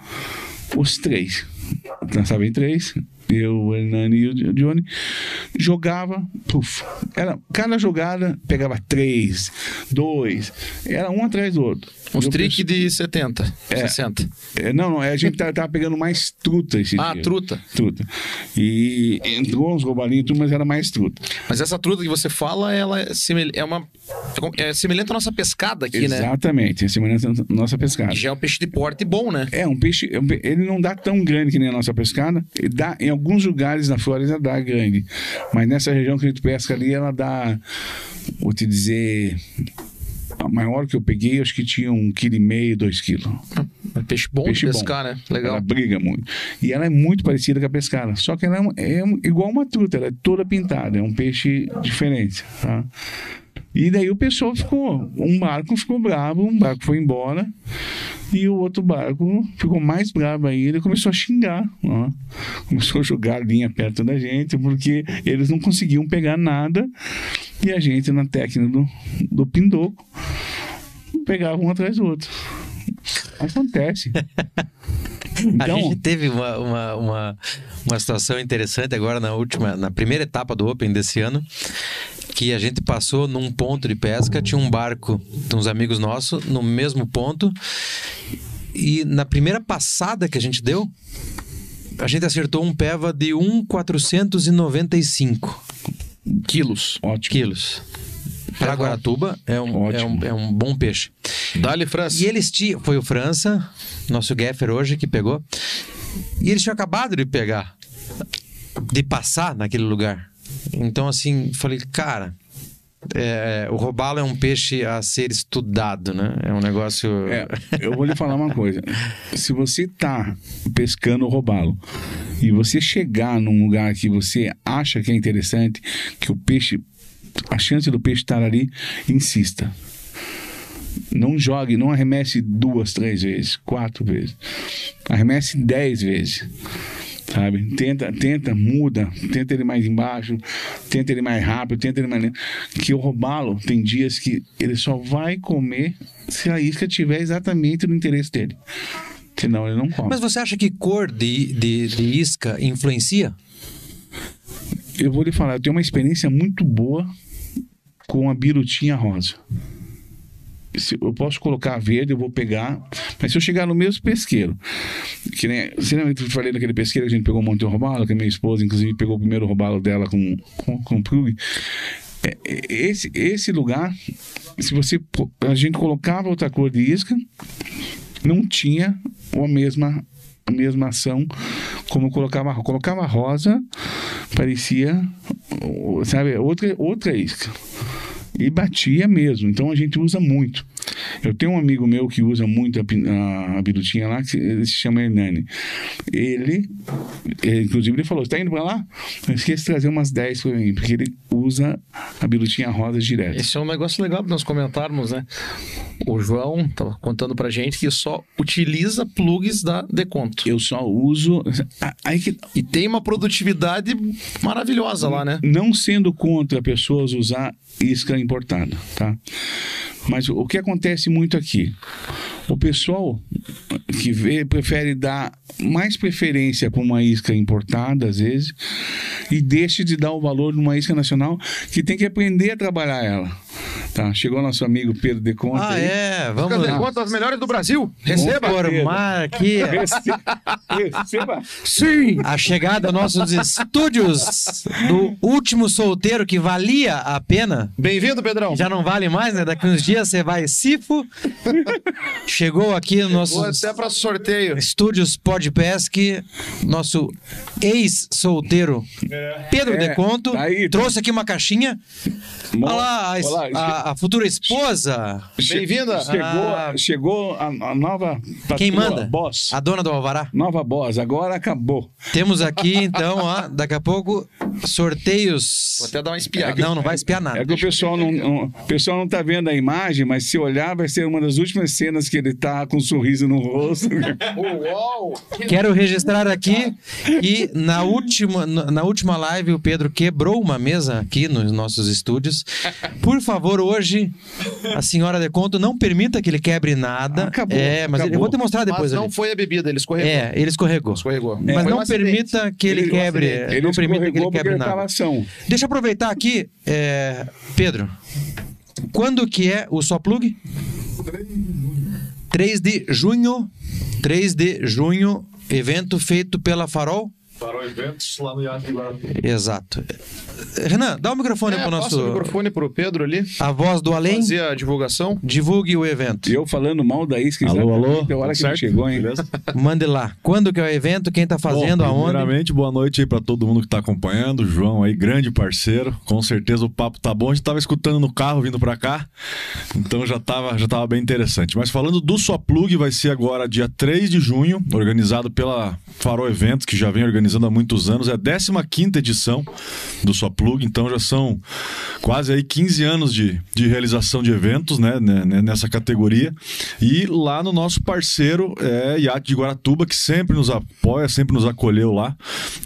os três. Lançava em três, eu, o Hernani e o Johnny, jogava, puf, era, cada jogada pegava três, dois, era um atrás do outro. Uns trick de 70, É. 60. é, Não, não, a gente tava, tava pegando mais truta esse Ah, dia. truta. Truta. E entrou uns roubalinhos, tudo, mas era mais truta. Mas essa truta que você fala, ela é, simil... é uma. é É semelhante à nossa pescada aqui, né? Exatamente, é semelhante à nossa pescada. Que já é um peixe de porte bom, né? É um peixe, é ele não dá tão grande que nem a nossa pescada. Ele dá, em alguns lugares na Flórida dá grande. Mas nessa região que a gente pesca ali, ela dá, vou te dizer, a maior que eu peguei, acho que tinha um quilo e meio, dois quilos. É peixe bom Peixe de bom. pescar, né? Legal. Ela briga muito. E ela é muito parecida com a pescada. Só que ela é, é igual uma truta, ela é toda pintada. É um peixe diferente, tá? E daí o pessoal ficou. Um barco ficou bravo, um barco foi embora. E o outro barco ficou mais bravo ainda e começou a xingar. ó. Começou a jogar linha perto da gente, porque eles não conseguiam pegar nada. E a gente, na técnica do, do pindoco, pegava um atrás do outro. Acontece. A Então, gente teve uma, uma, uma, uma situação interessante agora na última, na primeira etapa do Open desse ano, que a gente passou num ponto de pesca, tinha um barco de uns amigos nossos no mesmo ponto, e na primeira passada que a gente deu, a gente acertou um peva de 1,495 Quilos. ótimo. quilos. Para Guaratuba é um, é, um, é um bom peixe. Dá-lhe, França. E eles tinham. Foi o França, nosso Geffer hoje, que pegou. E eles tinham acabado de pegar, de passar naquele lugar. Então, assim, falei, cara. é, o robalo é um peixe a ser estudado, né? É um negócio. É, eu vou lhe falar uma coisa. Se você tá pescando o robalo e você chegar num lugar que você acha que é interessante, que o peixe, a chance do peixe estar ali, insista. Não jogue, não arremesse duas, três vezes, quatro vezes. Arremesse dez vezes. Sabe? Tenta, tenta, muda, tenta ele mais embaixo, tenta ele mais rápido, tenta ele mais lento. Que o robalo tem dias que ele só vai comer se a isca tiver exatamente no interesse dele. Senão ele não come. Mas você acha que cor de, de, de isca influencia? Eu vou lhe falar, eu tenho uma experiência muito boa com a birutinha rosa. Eu posso colocar verde, eu vou pegar. Mas se eu chegar no mesmo pesqueiro, que nem. Você lembra que eu falei daquele pesqueiro que a gente pegou um monte de robalo, que a minha esposa, inclusive, pegou o primeiro robalo dela com, com, com plug. É, é, Esse, esse lugar, se você. A gente colocava outra cor de isca, não tinha a mesma, a mesma ação como eu colocava. Colocava rosa, parecia, sabe, outra, outra isca. E batia mesmo. Então a gente usa muito. Eu tenho um amigo meu que usa muito a, a, birutinha lá, que ele se chama Hernani. Ele, ele, inclusive, ele falou: Você tá indo pra lá? Não esqueça de trazer umas 10 pra mim, porque ele usa a birutinha rosa direto. Esse é um negócio legal para nós comentarmos, né? O João tava contando pra gente que só utiliza plugs da Deconto. Eu só uso. Aí que E tem uma produtividade maravilhosa lá, né? não sendo contra pessoas usar isca importada, tá? Mas o que acontece muito aqui? O pessoal que vê prefere dar mais preferência para uma isca importada, às vezes, e deixa de dar o valor de uma isca nacional que tem que aprender a trabalhar ela. Tá? Chegou nosso amigo Pedro de Conta. Ah, aí. é, vamos lá. Quanto as melhores do Brasil? Receba! formar aqui Receba. Receba. Sim! a chegada aos nossos estúdios do último solteiro que valia a pena. Bem-vindo, Pedrão. Já não vale mais, né? Daqui uns dias você vai sifo. Chegou aqui no nosso até para sorteio. Estúdios Podpesc, nosso ex-solteiro Pedro É, Deconto tá aí. trouxe aqui uma caixinha. Olha lá, a, Olá, a- a futura esposa, Bem-vinda. Chegou, Ah. chegou a, a nova quem manda? Boss. A dona do Alvará. Nova boss, agora acabou. Temos aqui, então, ó, daqui a pouco, sorteios. Vou até dar uma espiada. Não, não vai espiar nada. É que o pessoal não, não- o pessoal não tá vendo a imagem, mas se olhar, vai ser uma das últimas cenas que ele tá com um sorriso no rosto. Uau! Quero registrar aqui que na última, na última live o Pedro quebrou uma mesa aqui nos nossos estúdios. Por favor, hoje, a senhora de conto não permita que ele quebre nada. Acabou, É, mas eu acabou. vou te mostrar Mas depois não ali. foi a bebida, ele escorregou. É, ele escorregou. Escorregou. Mas Foi um não acidente. permita que ele, quebre. Ele não permita que ele quebre ele nada. Deixa eu aproveitar aqui, é, Pedro. Quando que é o só plug? 3 de junho. 3 de junho, evento feito pela Farol. Farol Eventos lá no Guarapé. Exato. Renan, dá o microfone É, pro passa nosso. o microfone pro Pedro ali. A voz do além. Fazer a divulgação. Divulgue o evento. E eu falando mal da isca, Alô, alô, a hora que certo? chegou, hein? Beleza? Mande lá. Quando que é o evento? Quem tá fazendo? Bom, aonde? Primeiramente, boa noite aí pra todo mundo que tá acompanhando. O João aí, grande parceiro. Com certeza o papo tá bom. A gente tava escutando no carro vindo pra cá. Então já tava, já tava bem interessante. Mas falando do Só Plug, vai ser agora dia 3 de junho, organizado pela Farol Eventos, que já vem organizando há muitos anos. É a 15 edição do Só Plug, então já são quase aí 15 anos de, de realização de eventos, né, né, né, nessa categoria. E lá no nosso parceiro é Iate de Guaratuba, que sempre nos apoia, sempre nos acolheu lá.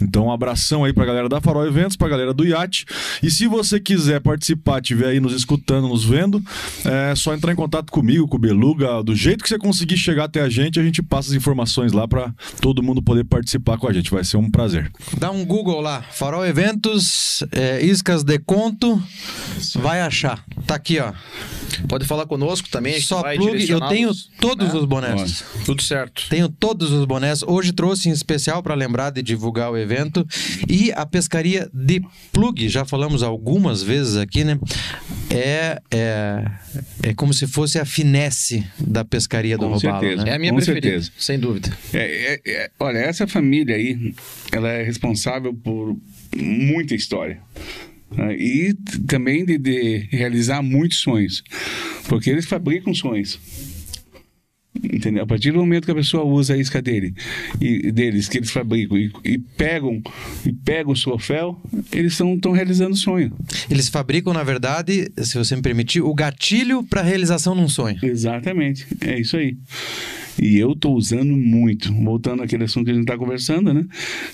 Então, um abração aí pra galera da Farol Eventos, pra galera do Iate. E se você quiser participar, estiver aí nos escutando, nos vendo, é só entrar em contato comigo, com o Beluga. Do jeito que você conseguir chegar até a gente, a gente passa as informações lá pra todo mundo poder participar com a gente. Vai ser um prazer. Dá um Google lá. Farol Eventos, é, Iscas de Conto. Vai achar. Tá aqui, ó. Pode falar conosco também. Só plug. Eu tenho todos né? os bonés. Tudo certo. Tenho todos os bonés. Hoje trouxe em especial para lembrar de divulgar o evento. E a pescaria de plug, já falamos algumas vezes aqui, né? É, é, é como se fosse a finesse da pescaria do Com robalo, certeza. né? É a minha Com preferida, certeza. sem dúvida. É, é- é- olha, essa família aí, ela é responsável por muita história. né? E também de, de realizar muitos sonhos. Porque eles fabricam sonhos. Entendeu? A partir do momento que a pessoa usa a isca dele e deles que eles fabricam e, e pegam e pegam o troféu, eles estão realizando sonho. Eles fabricam, na verdade, se você me permitir, o gatilho para realização num sonho. Exatamente, é isso aí. E eu tô usando muito. Voltando àquele assunto que a gente tá conversando, né?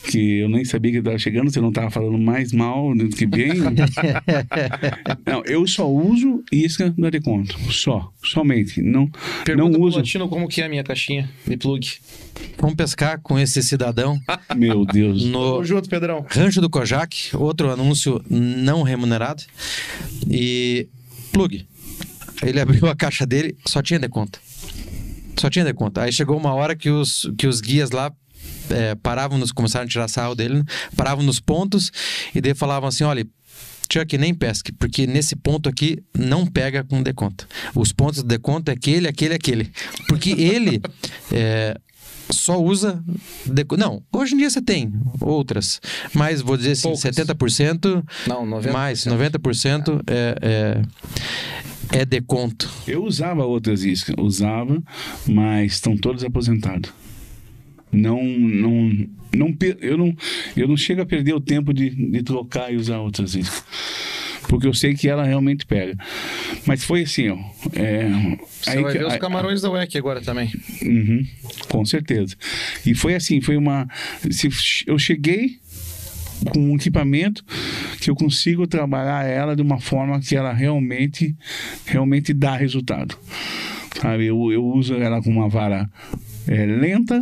Que eu nem sabia que tava chegando, você não tava falando mais mal do que bem. não, eu só uso isca da Deconto. Só. Somente. Não, Pergunta não uso. Latino como que é a minha caixinha de plug. Vamos pescar com esse cidadão Meu Deus. no Tamo junto, Pedrão. Rancho do Kojak, outro anúncio não remunerado. E plug. Ele abriu a caixa dele, só tinha deconta. Só tinha deconta. Aí chegou uma hora que os, que os guias lá é, paravam, nos, começaram a tirar sarro dele, né? paravam nos pontos e daí falavam assim: olha. Chuck, nem pesque, porque nesse ponto aqui não pega com deconta. Os pontos de deconta é aquele, aquele, aquele. Porque ele é, só usa. deco- Não, hoje em dia você tem outras, mas vou dizer assim: Poucas. 70%, Não, 90%. mais 90% é, é, é deconto? Eu usava outras iscas, usava, mas estão todos aposentados. Não, não, não, per- eu não, eu não chego a perder o tempo de, de trocar e usar outras iscas. Porque eu sei que ela realmente pega. Mas foi assim, ó. é, Você aí vai que- ver os camarões da WEC agora também. Uhum, com certeza. E foi assim, foi uma. Se eu cheguei com um equipamento que eu consigo trabalhar ela de uma forma que ela realmente, realmente dá resultado. Sabe? Eu, eu uso ela com uma vara é, lenta.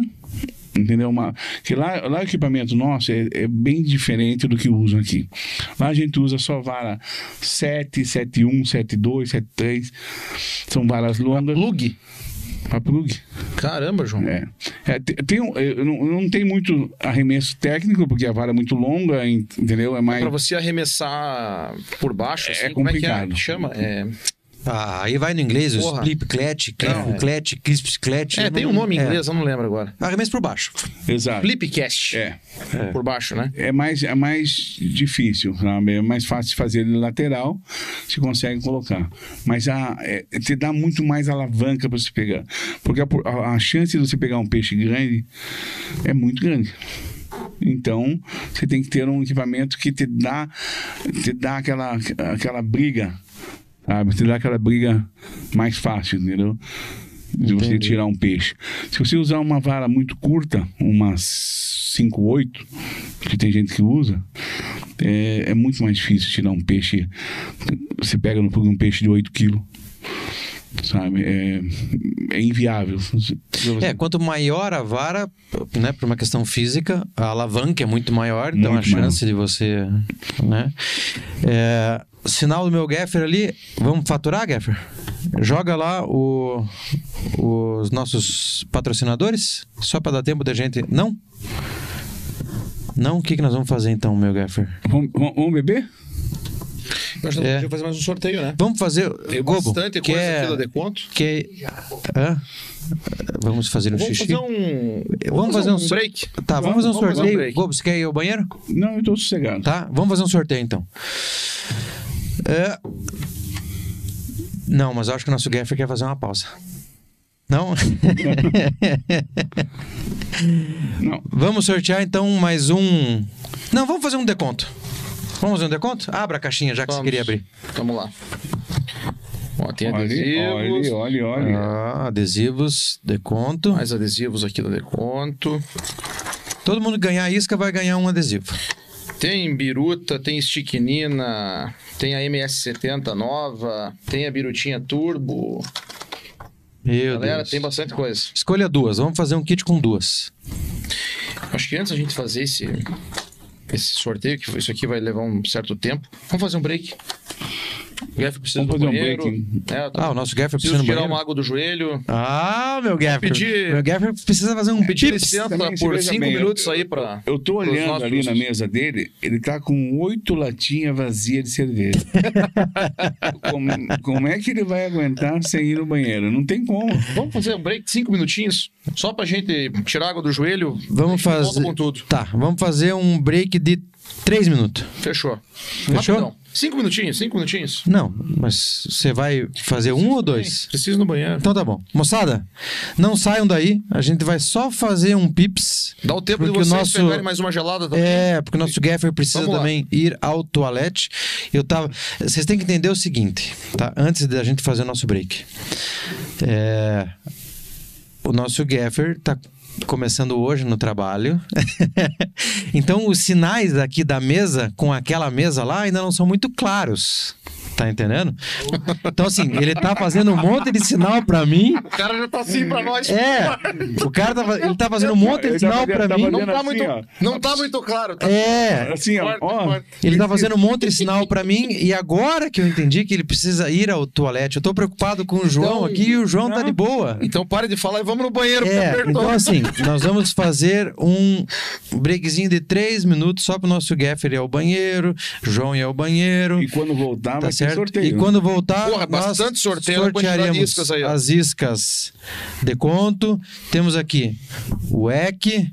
Entendeu? Uma, que lá, lá o equipamento nosso é, é bem diferente do que usam aqui. Lá a gente usa só vara 7, 7.1, 7.2, 7.3. São varas longas. Plug? Para plug. Caramba, João. É. É, te- tem, um- eu não, não tem muito arremesso técnico, porque a vara é muito longa, en- entendeu? É mais. Pra você arremessar por baixo, É assim, como é que é? complicado. chama? É, Ah, aí vai no inglês, o Porra. cliff é. clet, crisp clet. é, tem um nome em é. inglês, eu não lembro agora. Arremesso por baixo. Exato. Flipcast. É. Por baixo, né? É mais, é mais difícil, sabe? É mais fácil de fazer ele lateral, você consegue colocar. Mas a, é, te dá muito mais alavanca para você pegar. Porque a, a- a chance de você pegar um peixe grande é muito grande. Então, você tem que ter um equipamento que te dá, te dá aquela, aquela briga, sabe? Te dá aquela briga mais fácil, entendeu? De você Entendi. tirar um peixe. Se você usar uma vara muito curta, umas 5, 8, que tem gente que usa, é, é muito mais difícil tirar um peixe. Você pega no um peixe de 8 quilos. Sabe? É, é inviável. É, quanto maior a vara, né, por uma questão física, a alavanca é muito maior, então Muito a chance de você, né? É, sinal do meu gaffer ali, vamos faturar, gaffer? Joga lá o- os nossos patrocinadores, só para dar tempo da gente. Não? Não? O que, que nós vamos fazer então, meu gaffer? Vamos- vamos beber? Nós É. podemos fazer mais um sorteio, né? Vamos fazer. Tem Gobo, bastante coisa quer- aqui do deconto. quer- Hã? Vamos fazer um Vamos xixi? fazer um. Vamos fazer um um break. Tá, vamos fazer um Vamos fazer um sorteio. break. Gobo, você quer ir ao banheiro? Não, eu estou sossegado. Tá, vamos fazer um sorteio então. É... Não, mas eu acho que o nosso Gaffer quer fazer uma pausa. Não? Não. vamos sortear então mais um. Não, vamos fazer um deconto. Vamos fazer um deconto? Abra a caixinha já que você Vamos. queria abrir. Vamos lá. Ó, tem Olha, adesivos. olha, olha, olha. Ah, adesivos, deconto. Mais adesivos aqui do deconto. Todo mundo que ganhar isca vai ganhar um adesivo. Tem biruta, tem estiquinina, tem a MS70 nova, tem a birutinha turbo. Meu Galera, Deus. tem bastante coisa. Escolha duas. Vamos fazer um kit com duas. Acho que antes a gente fazer esse, esse sorteio, que isso aqui vai levar um certo tempo, vamos fazer um break. O Jeff precisa Vamos do fazer um banheiro. break. É, tô- Ah, o nosso Gaffer precisa tirar banheiro. uma água do joelho. Ah, meu Gaffer. pedir- Meu Gaffer precisa fazer um Pedir pips. licença também, por 5 bem, minutos eu- aí pra. Eu tô olhando ali na mesa dele, ele tá com oito latinhas vazias de cerveja. como, como é que ele vai aguentar sem ir no banheiro? Não tem como. Vamos fazer um break de 5 minutinhos, só pra gente tirar a água do joelho. Vamos fazer. Tá, vamos fazer um break de três minutos. Fechou. Fechou? Rapidão. Cinco minutinhos, cinco minutinhos. Não, mas você vai fazer um ou dois? Preciso ir no banheiro. Então tá bom. Moçada, não saiam daí. A gente vai só fazer um pips. Dá o tempo de o vocês nosso- pegarem mais uma gelada também. É, porque o nosso Gaffer precisa também ir ao toalete. Eu tava. Vocês têm que entender o seguinte, tá? Antes da gente fazer o nosso break. É, O nosso Gaffer tá começando hoje no trabalho. então os sinais aqui da mesa com aquela mesa lá ainda não são muito claros. Tá entendendo? Então, assim, ele tá fazendo um monte de sinal pra mim. O cara já tá assim pra nós. É, o cara tá, ele tá fazendo um monte de tá sinal pra tá mim. Não fazendo tá, assim, muito, não tá muito claro. Tá? É, Assim, ó. Ele tá fazendo um monte de sinal pra mim e agora que eu entendi que ele precisa ir ao toalete. Eu tô preocupado com o João Então, aqui e o João tá não. de boa. Então pare de falar e vamos no banheiro. É, então assim, nós vamos fazer um breakzinho de três minutos só pro nosso Gaffer ir ao banheiro, João ir ao banheiro. E quando voltar, Tá vai ter certo? sorteio. E quando voltar, Porra, nós bastante sorteio, de sortearemos iscas aí, as iscas de conto. Temos aqui o EC,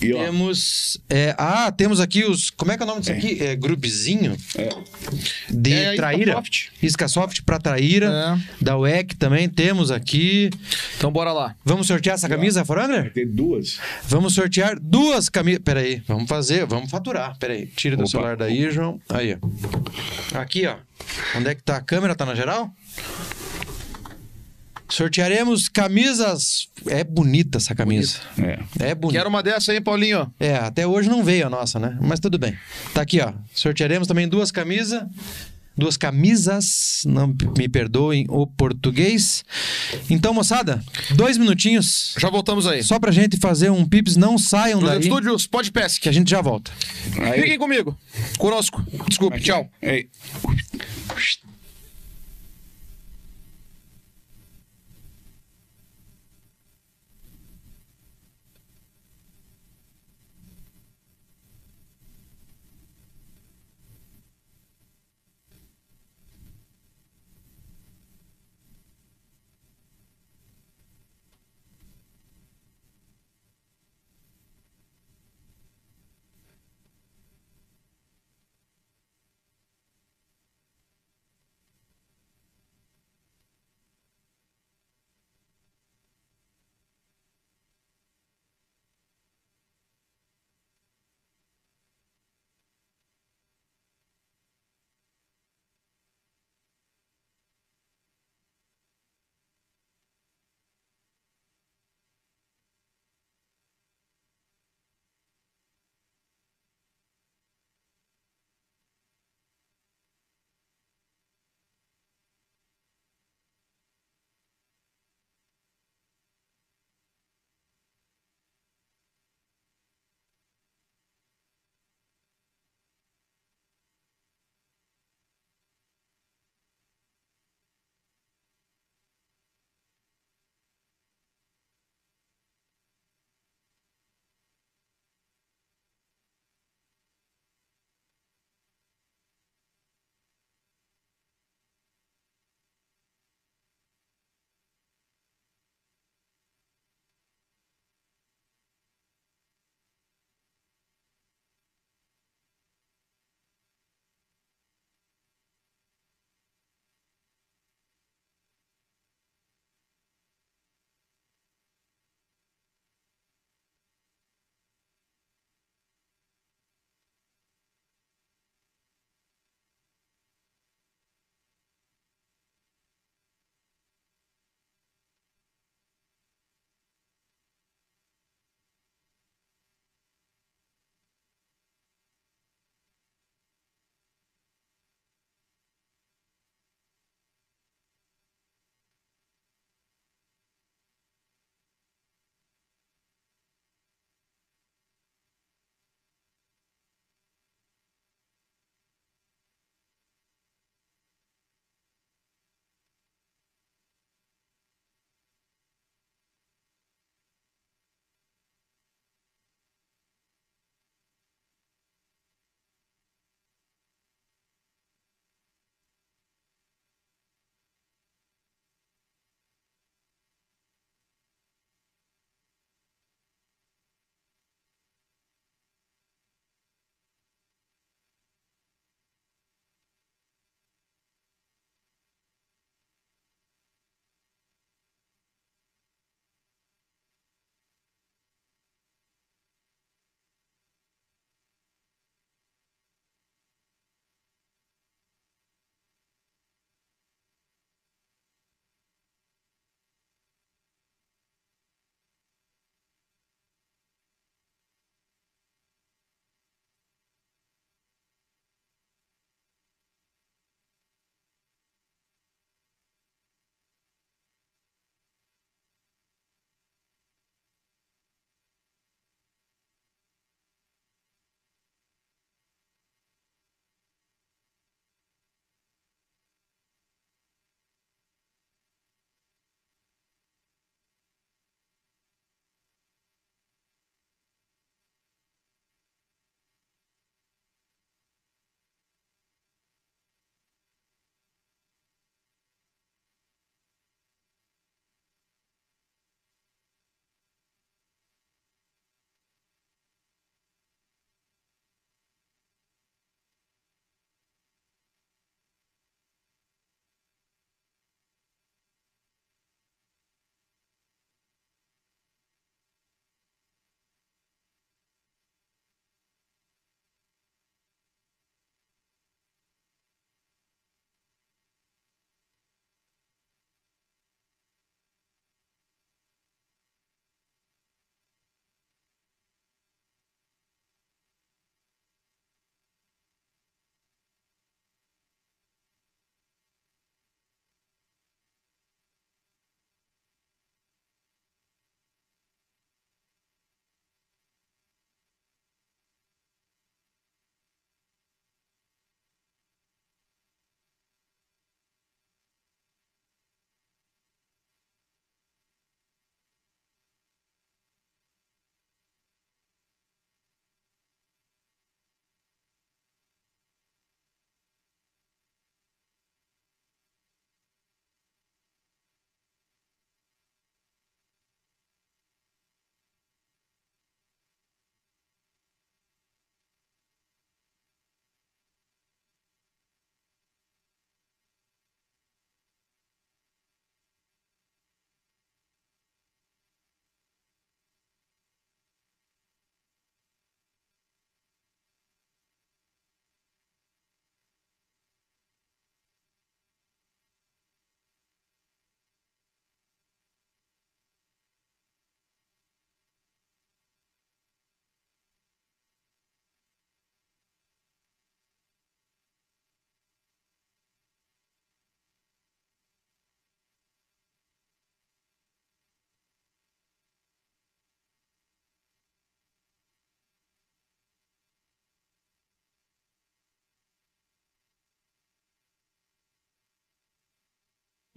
E, temos... é, ah, temos aqui os... Como é que é o nome disso aqui? É grubzinho? de É, a Isca Traíra. Soft. Isca Soft para Traíra. É. Da UEC também temos aqui. Então bora lá. Vamos sortear essa camisa, Forangler? Vai ter duas. Vamos sortear duas camisas. Peraí, vamos fazer, vamos faturar. Peraí, tira do celular daí, João. Aí, ó. Aqui, ó. Onde é que tá a câmera? Tá na geral? Sortearemos camisas. É bonita essa camisa. É. É bonita. Quero uma dessa aí, Paulinho. É, até hoje não veio a nossa, né? Mas tudo bem. Tá aqui, ó. Sortearemos também duas camisas. Duas camisas, não me perdoem o português. Então, moçada, dois minutinhos. Já voltamos aí. Só pra gente fazer um pips, não saiam Nos daí, estúdios Pod Pesc. que a gente já volta. Aí, Fiquem comigo. Conosco. Desculpe, tchau. Ei.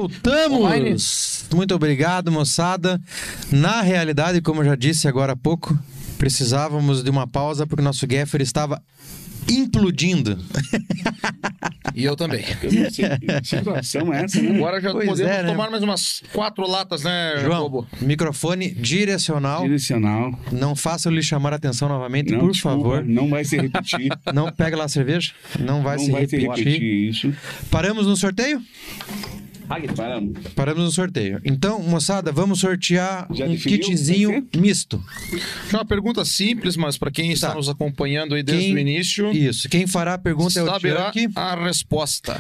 Voltamos! Muito obrigado, moçada. Na realidade, como eu já disse agora há pouco, precisávamos de uma pausa porque o nosso Gaffer estava implodindo. E eu também. Eu não sei que situação é essa, né? Agora já Pois podemos é, né? tomar mais umas quatro latas, né, João, Jacobo? microfone direcional. Direcional. Não faça eu lhe chamar a atenção novamente, Não, por desculpa, favor. Não vai se repetir. Não pega lá a cerveja. Não vai, não se, vai se repetir. repetir isso. Paramos no sorteio? Paramos. Paramos no sorteio. Então, moçada, vamos sortear Já um definiu? kitzinho misto. Já uma pergunta simples, mas para quem está Tá. nos acompanhando aí desde Quem- o início, Isso. Quem fará a pergunta é o saberá Chuck. a resposta.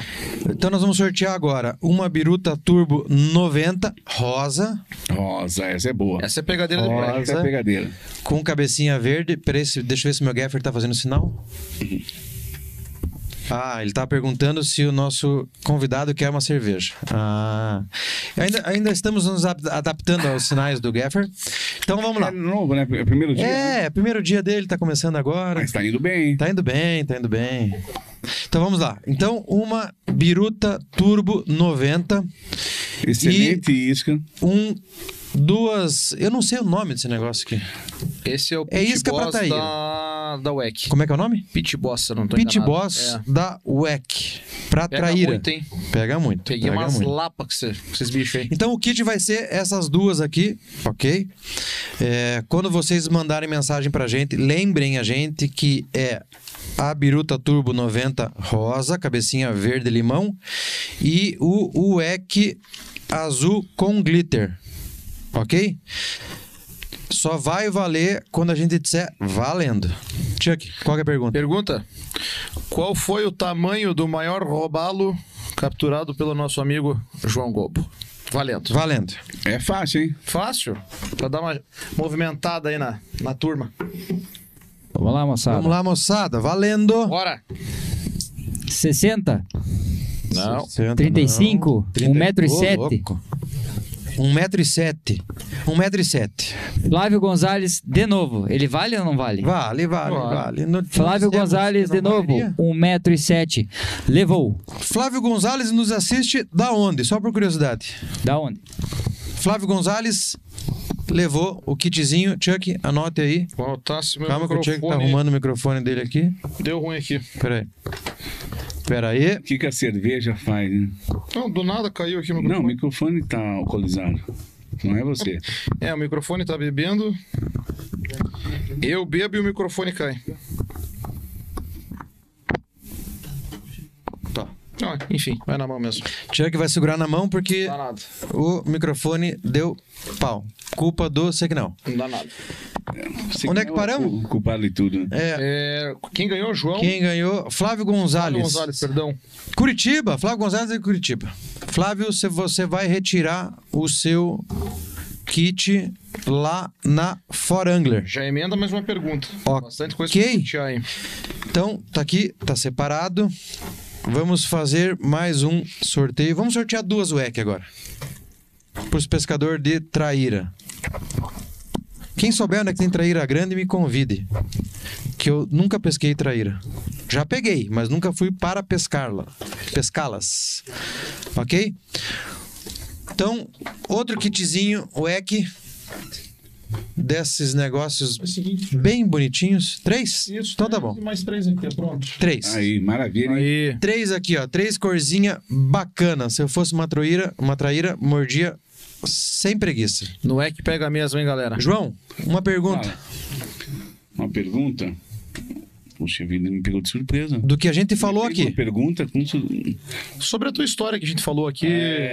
Então nós vamos sortear agora uma Biruta Turbo 90 rosa Rosa, essa é boa. Essa é pegadeira de Ó. praia. Essa é pegadeira. com cabecinha verde. Peraí, se- deixa eu ver se meu gaffer tá fazendo sinal. Ah, ele tá perguntando se o nosso convidado quer uma cerveja. Ah, ainda, ainda estamos nos ap- adaptando aos sinais do gaffer. Então vamos lá. É novo, né? É primeiro dia. né? É, primeiro dia dele, tá começando agora. Mas tá indo bem. Tá indo bem, tá indo bem. Então vamos lá. Então, uma Biruta Turbo 90, Excelente isca. um, duas. Eu não sei o nome desse negócio aqui. Esse é o É isca pra Boss Taíra. da, da WEC. Como é que é o nome? Pit Boss, se eu não tô Pit enganado. Boss É. da WEC. Pra Pega traíra. muito, hein? Pega muito. Peguei pega umas muito. lapas com cê- com esses bichos aí. Então o kit vai ser essas duas aqui, ok? É, quando vocês mandarem mensagem pra gente, lembrem a gente que é a Biruta Turbo 90 rosa, cabecinha verde limão, e o UEC azul com glitter, ok? Só vai valer quando a gente disser valendo. Chuck, qual que é a pergunta? Pergunta: Qual foi o tamanho do maior robalo capturado pelo nosso amigo João Gobo? Valendo. Valendo. É fácil, hein? Fácil? Pra dar uma movimentada aí na, na turma. Vamos lá, moçada. Vamos lá, moçada, valendo. Bora! 60, Não. 60, 35, não. 1 metro e Ô, sete. louco. 1 metro e 7. 1 metro e 7. Flávio Gonzalez, de novo. Ele vale ou não vale? Vale, vale, Vale. vale. No- Flávio Gonzalez, de novo. valeria? 1 metro e sete. Levou. Flávio Gonzalez nos assiste da onde? Só por curiosidade. Da onde? Flávio Gonzalez levou o kitzinho. Chuck, anote aí. Voltasse meu Calma que o Chuck tá microfone. arrumando o microfone dele aqui. Deu ruim aqui. Pera aí. Pera aí. O que, que a cerveja faz, né? Não, do nada caiu aqui o Não, o microfone. microfone tá alcoolizado. Não é você. É, o microfone tá bebendo. Eu bebo e o microfone cai. Tá. Ah, enfim, vai na mão mesmo. Chuck vai segurar na mão porque nada. o microfone deu pau. Culpa do Segnal. Não dá nada. Onde é que paramos? O culpado de tudo. né? É, É, quem ganhou, João? quem ganhou? Flávio Gonzalez. Flávio Gonzalez, perdão. Curitiba, Flávio Gonzalez é de Curitiba. Flávio, se você vai retirar o seu kit lá na For Angler. Já emenda mais uma pergunta. Ok. Bastante coisa pra sortear aí. Então, tá aqui, tá separado. Vamos fazer mais um sorteio. Vamos sortear duas WEC agora. Para os pescadores de traíra. Quem souber onde é que tem traíra grande, me convide. Que eu nunca pesquei traíra. Já peguei, mas nunca fui para pescá-la. Pescá-las. Ok? Então, outro kitzinho WEC. Desses negócios É seguinte. bem bonitinhos. Três? Isso, então tá bom. Mais três aqui, pronto. Três. Aí, maravilha. Aí. Três aqui, ó. Três corzinha bacana. Se eu fosse uma traíra, uma traíra, mordia sem preguiça. No é que pega mesmo, hein, galera? João, uma pergunta. Fala. Uma pergunta? Puxa vida, me pegou de surpresa. Do que a gente falou fez Uma aqui. pergunta com Sobre a tua história que a gente falou aqui.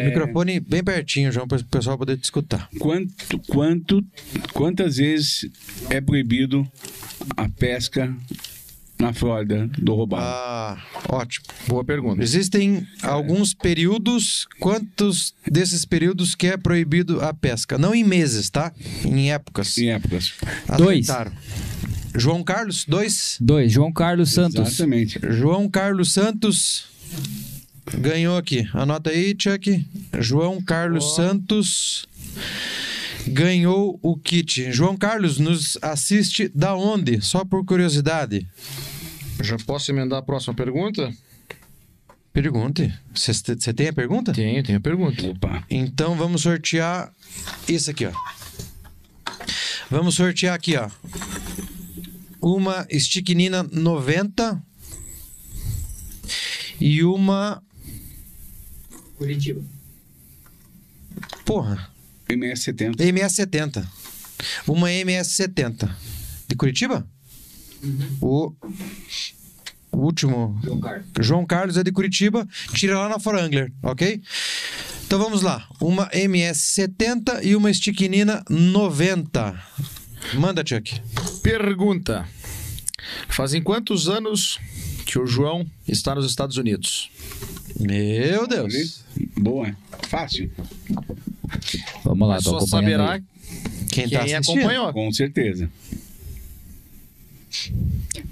Microfone bem pertinho, João, para o pessoal poder te escutar. quanto, quanto, quantas vezes é proibido a pesca na Flórida do robalo? Ah, ótimo. Boa pergunta. Existem alguns períodos. Quantos desses períodos que é proibido a pesca? Não em meses, tá? Em épocas. Em épocas. Dois. João Carlos, dois. Dois. João Carlos Santos. Exatamente. João Carlos Santos ganhou aqui. Anota aí, Chuck. João Carlos Santos ganhou o kit. João Carlos nos assiste da onde? Só por curiosidade. Já posso emendar a próxima pergunta? Pergunte. Você tem a pergunta? Tenho, tenho a pergunta. Opa. Então vamos sortear isso aqui, ó. Vamos sortear aqui, ó. Uma Sticknina 90 e uma. Curitiba. Porra, MS70. MS70. Uma MS70. De Curitiba? O o último. João Carlos. João Carlos é de Curitiba, tira lá na Forangler, ok? Então vamos lá. Uma MS70 e uma Sticknina 90. Manda, Chuck. Pergunta. Fazem quantos anos que o João está nos Estados Unidos? Meu Deus. Boa. Fácil. Vamos lá, só saberá aí. Quem, quem tá assistindo? acompanhou. Com certeza.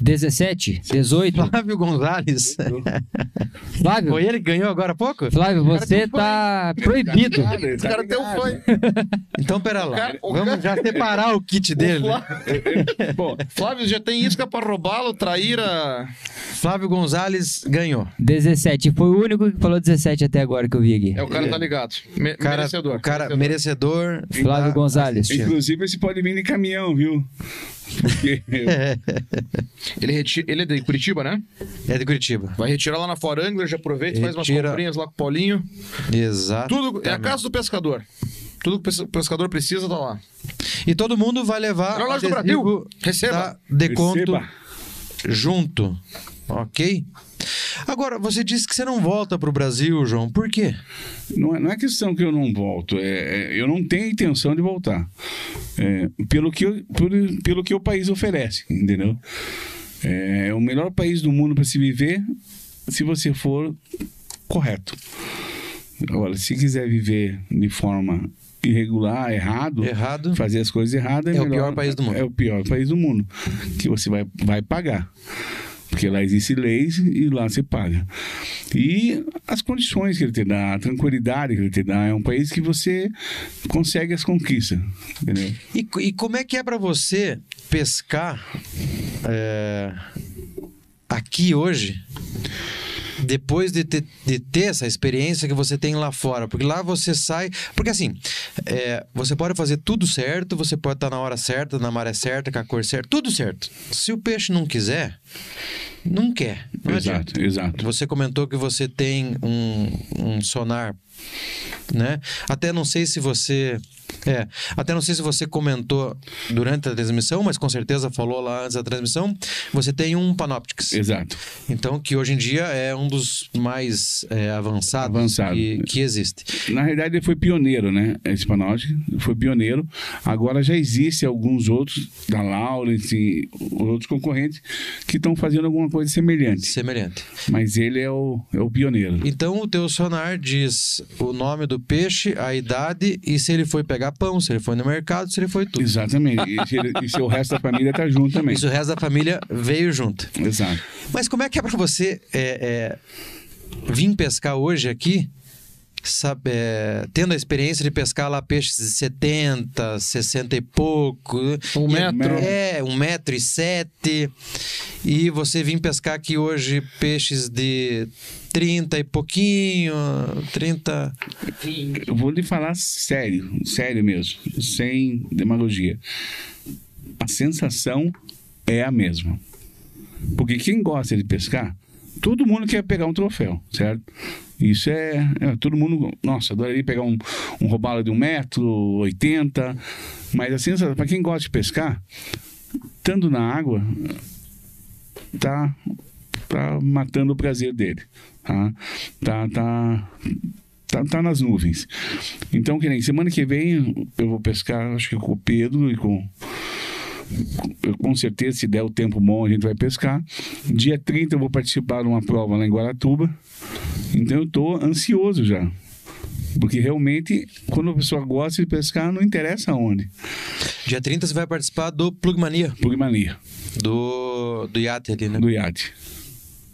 17, 18. Flávio Gonzalez. Flávio, Foi ele que ganhou agora há pouco? Flávio, você tá proibido. Cara, Esse cara tem um fã. Então, pera lá. cara- o Vamos já separar o kit dele. né? Bom, Flávio já tem isca pra roubá-lo, trair a. Flávio Gonzalez ganhou. 17. Foi o único que falou 17 até agora que eu vi aqui. É, o cara tá ligado. Me- Cara, merecedor. o cara merecedor. merecedor. Flávio tá Gonzalez. assistindo. inclusive esse pode vir de caminhão, viu? Porque Ele, reti- ele é de Curitiba, né? É de Curitiba. Vai retirar lá na Forangler, já aproveita, faz umas Retira. comprinhas lá com o Paulinho. Exato. Tudo é a casa do pescador. Tudo que o pes- pescador precisa tá lá. E todo mundo vai levar Melhor loja do Brasil. Receba. da Deconto Receba. junto. Ok? Agora, você disse que você não volta pro Brasil, João. Por quê? não é, não é questão que eu não volto, é, é- eu não tenho intenção de voltar. É, pelo, que, eu- por- pelo que o país oferece, entendeu? É o melhor país do mundo para se viver se você for correto. Agora, se quiser viver de forma irregular, errado, Errado. fazer as coisas erradas, É o melhor- pior país do mundo. É o pior país do mundo. Que você vai, vai pagar. Porque lá existem leis e lá você paga. E as condições que ele te dá, a tranquilidade que ele te dá, é um país que você consegue as conquistas. Entendeu? E, e como é que é pra você pescar é, aqui hoje, depois de ter, de ter essa experiência que você tem lá fora? Porque lá você sai. Porque assim, é, você pode fazer tudo certo, você pode estar na hora certa, na maré certa, com a cor certa, tudo certo. Se o peixe não quiser, não quer. Não adianta. exato, exato. Você comentou que você tem um, um sonar, né? Até não sei se você. É, até não sei se você comentou durante a transmissão, mas com certeza falou lá antes da transmissão. Você tem um Panoptix. Exato. Então, que hoje em dia é um dos mais é, avançados Avançado. Que, que existe. Na realidade, ele foi pioneiro, né? Esse Panóptico foi pioneiro. Agora já existem alguns outros, da Lawrence e outros concorrentes, que estão fazendo alguma coisa semelhante. Semelhante. Mas ele é o, é o pioneiro. Então, o teu sonar diz o nome do peixe, a idade e se ele foi pegar pão, se ele foi no mercado, se ele foi tudo. Exatamente. E se, ele- e se o resto da família tá junto também. Isso o resto da família veio junto. Exato. Mas como é que é pra você é, é, vir pescar hoje aqui, sabe, é, tendo a experiência de pescar lá peixes de 70, 60 e pouco. Um e- metro. É, um metro e sete. E você vir pescar aqui hoje peixes de 30 e pouquinho, 30... Eu vou lhe falar sério, sério mesmo, sem demagogia. A sensação é a mesma. Porque quem gosta de pescar, todo mundo quer pegar um troféu, certo? Isso é, é, todo mundo, nossa, adoraria pegar um, um robalo de um metro, 80, mas a sensação, para quem gosta de pescar, estando na água, tá, tá matando o prazer dele, tá? Tá, tá, tá, tá nas nuvens. Então, que nem semana que vem eu vou pescar, acho que com o Pedro e com. com- certeza, se der o tempo bom, a gente vai pescar. Dia 30 eu vou participar de uma prova lá em Guaratuba. Então eu estou ansioso já. Porque realmente, quando a pessoa gosta de pescar, não interessa onde. Dia 30 você vai participar do Plugmania, Por mania, do, do iate ali, né? do iate.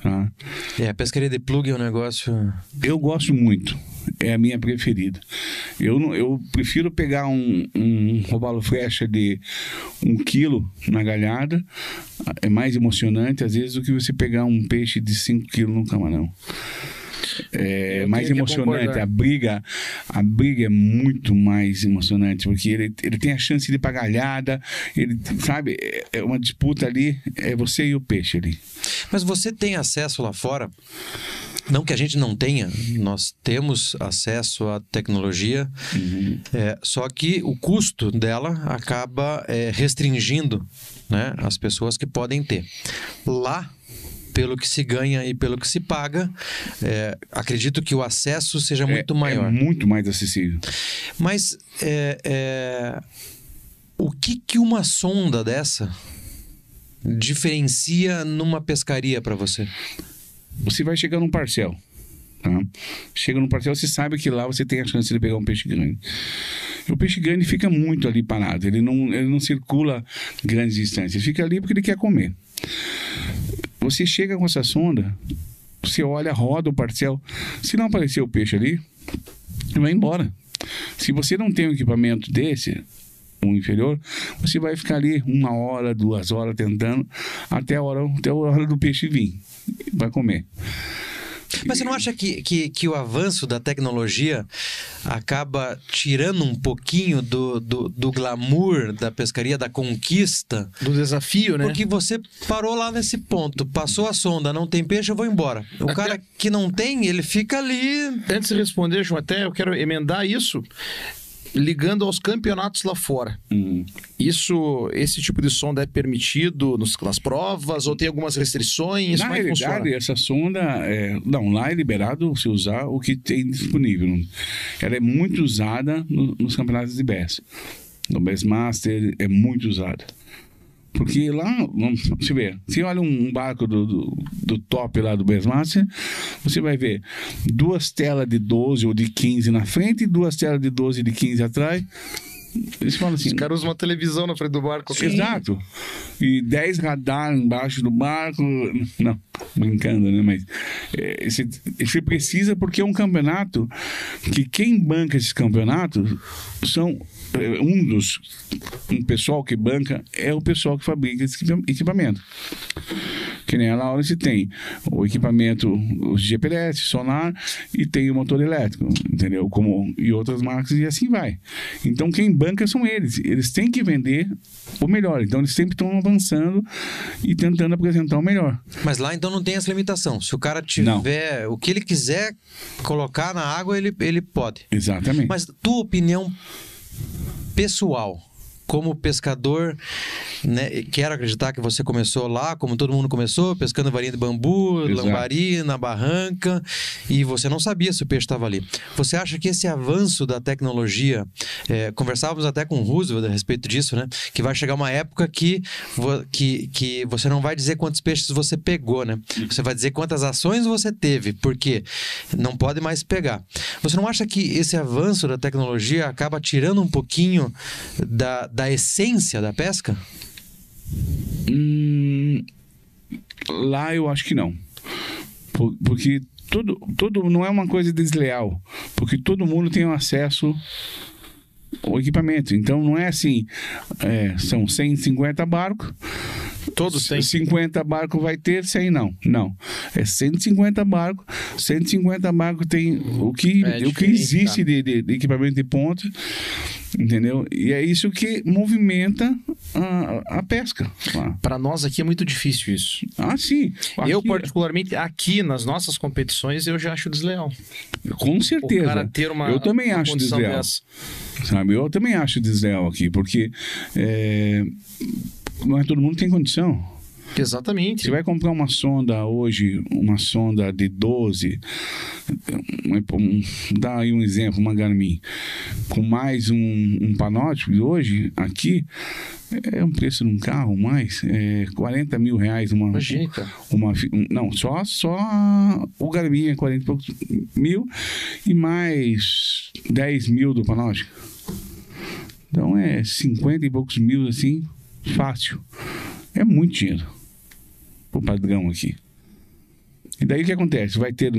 Tá? É, a pescaria de plug é um negócio... Eu gosto muito. É a minha preferida. Eu, não- eu prefiro pegar um, um robalo flecha de um quilo na galhada. É mais emocionante, às vezes, do que você pegar um peixe de 5 quilos no camarão. É mais emocionante. A briga, a briga é muito mais emocionante, porque ele, ele tem a chance de pagalhada, ele, sabe, é- é uma disputa ali, é você e o peixe ali. Mas você tem acesso lá fora? Não que a gente não tenha, nós temos acesso à tecnologia, é, só que o custo dela acaba é, restringindo né, as pessoas que podem ter. Lá, pelo que se ganha e pelo que se paga, é, acredito que o acesso seja muito é, maior. É muito mais acessível. Mas é, é, o que, que uma sonda dessa diferencia numa pescaria para você? Você vai chegar num parcel. Tá? Chega num parcel, você sabe que lá você tem a chance de pegar um peixe grande. O peixe grande fica muito ali parado, ele não, ele não circula grandes distâncias, ele fica ali porque ele quer comer. Você chega com essa sonda, você olha, roda o parcel, se não aparecer o peixe ali, vai embora. Se você não tem um equipamento desse, um inferior, você vai ficar ali uma hora, duas horas tentando até a hora, até a hora do peixe vir. Vai comer. Mas você não acha que, que, que o avanço da tecnologia acaba tirando um pouquinho do, do, do glamour da pescaria, da conquista? Do desafio, né? Porque você parou lá nesse ponto, passou a sonda, não tem peixe, eu vou embora. O Até- cara que não tem, ele fica ali. Antes de responder, João, até eu quero emendar isso ligando aos campeonatos lá fora. Hum. Isso, esse tipo de sonda é permitido nos, nas provas ou tem algumas restrições? Na Como é realidade, funciona? essa sonda, é, não, lá é liberado você usar o que tem disponível. Ela é muito usada no- nos campeonatos de BES. No BES Master é muito usada. Porque lá, vamos você ver, você olha um barco do, do, do top lá do BES Master, você vai ver duas telas de 12 ou de 15 na frente e duas telas de 12 e de 15 atrás. Eles falam assim, Os caras usam uma televisão na frente do barco. Exato. E 10 radar embaixo do barco. Não, brincando, né? Mas é, você, você precisa porque é um campeonato que quem banca esses campeonatos são um dos um pessoal que banca é o pessoal que fabrica esse equipa- equipamento. Que nem a Laura se tem o equipamento, o GPS, sonar e tem o motor elétrico, entendeu? Como e outras marcas e assim vai. Então quem banca são eles. Eles têm que vender o melhor. Então eles sempre estão avançando e tentando apresentar o melhor. Mas lá então não tem essa limitação. Se o cara tiver o que ele quiser colocar na água, ele, ele pode. Exatamente. Mas tua opinião pessoal, como pescador, né, quero acreditar que você começou lá, como todo mundo começou, pescando varinha de bambu, Exato. lambari, na barranca, e você não sabia se o peixe estava ali. Você acha que esse avanço da tecnologia, é, conversávamos até com o Roosevelt a respeito disso, né? Que vai chegar uma época que, que, que você não vai dizer quantos peixes você pegou, né? Você vai dizer quantas ações você teve, porque não pode mais pegar. Você não acha que esse avanço da tecnologia acaba tirando um pouquinho da, da essência da pesca? Hum, lá eu acho que não. Por- porque todo, todo não é uma coisa desleal, porque todo mundo tem acesso ao equipamento. Então não é assim, é, são 150 barcos, Todos têm. 50 barcos vai ter, 100 não. Não. É 150 barcos, 150 barcos tem o que, É o que existe tá? de, de- de equipamento de ponta, entendeu? E é isso que movimenta a, a pesca. Para nós aqui é muito difícil isso. Ah, sim. eu, Aqui- particularmente, aqui nas nossas competições, eu já acho desleal. Com O certeza. cara ter uma, eu também uma acho desleal. dessa. Sabe? Eu também acho desleal aqui, porque é, não é todo mundo que tem condição. Exatamente. Você vai comprar uma sonda hoje, uma sonda de 12, um, um- dá aí um exemplo, uma Garmin, com mais um, um panótipo, e hoje, aqui, é um preço de um carro mais, é 40 mil reais uma, Imagina, uma um- não, só, só o Garmin é 40 e poucos mil e mais 10 mil do panótipo. Então é 50 e poucos mil assim, fácil. É muito dinheiro pro padrão aqui. E daí o que acontece? Vai ter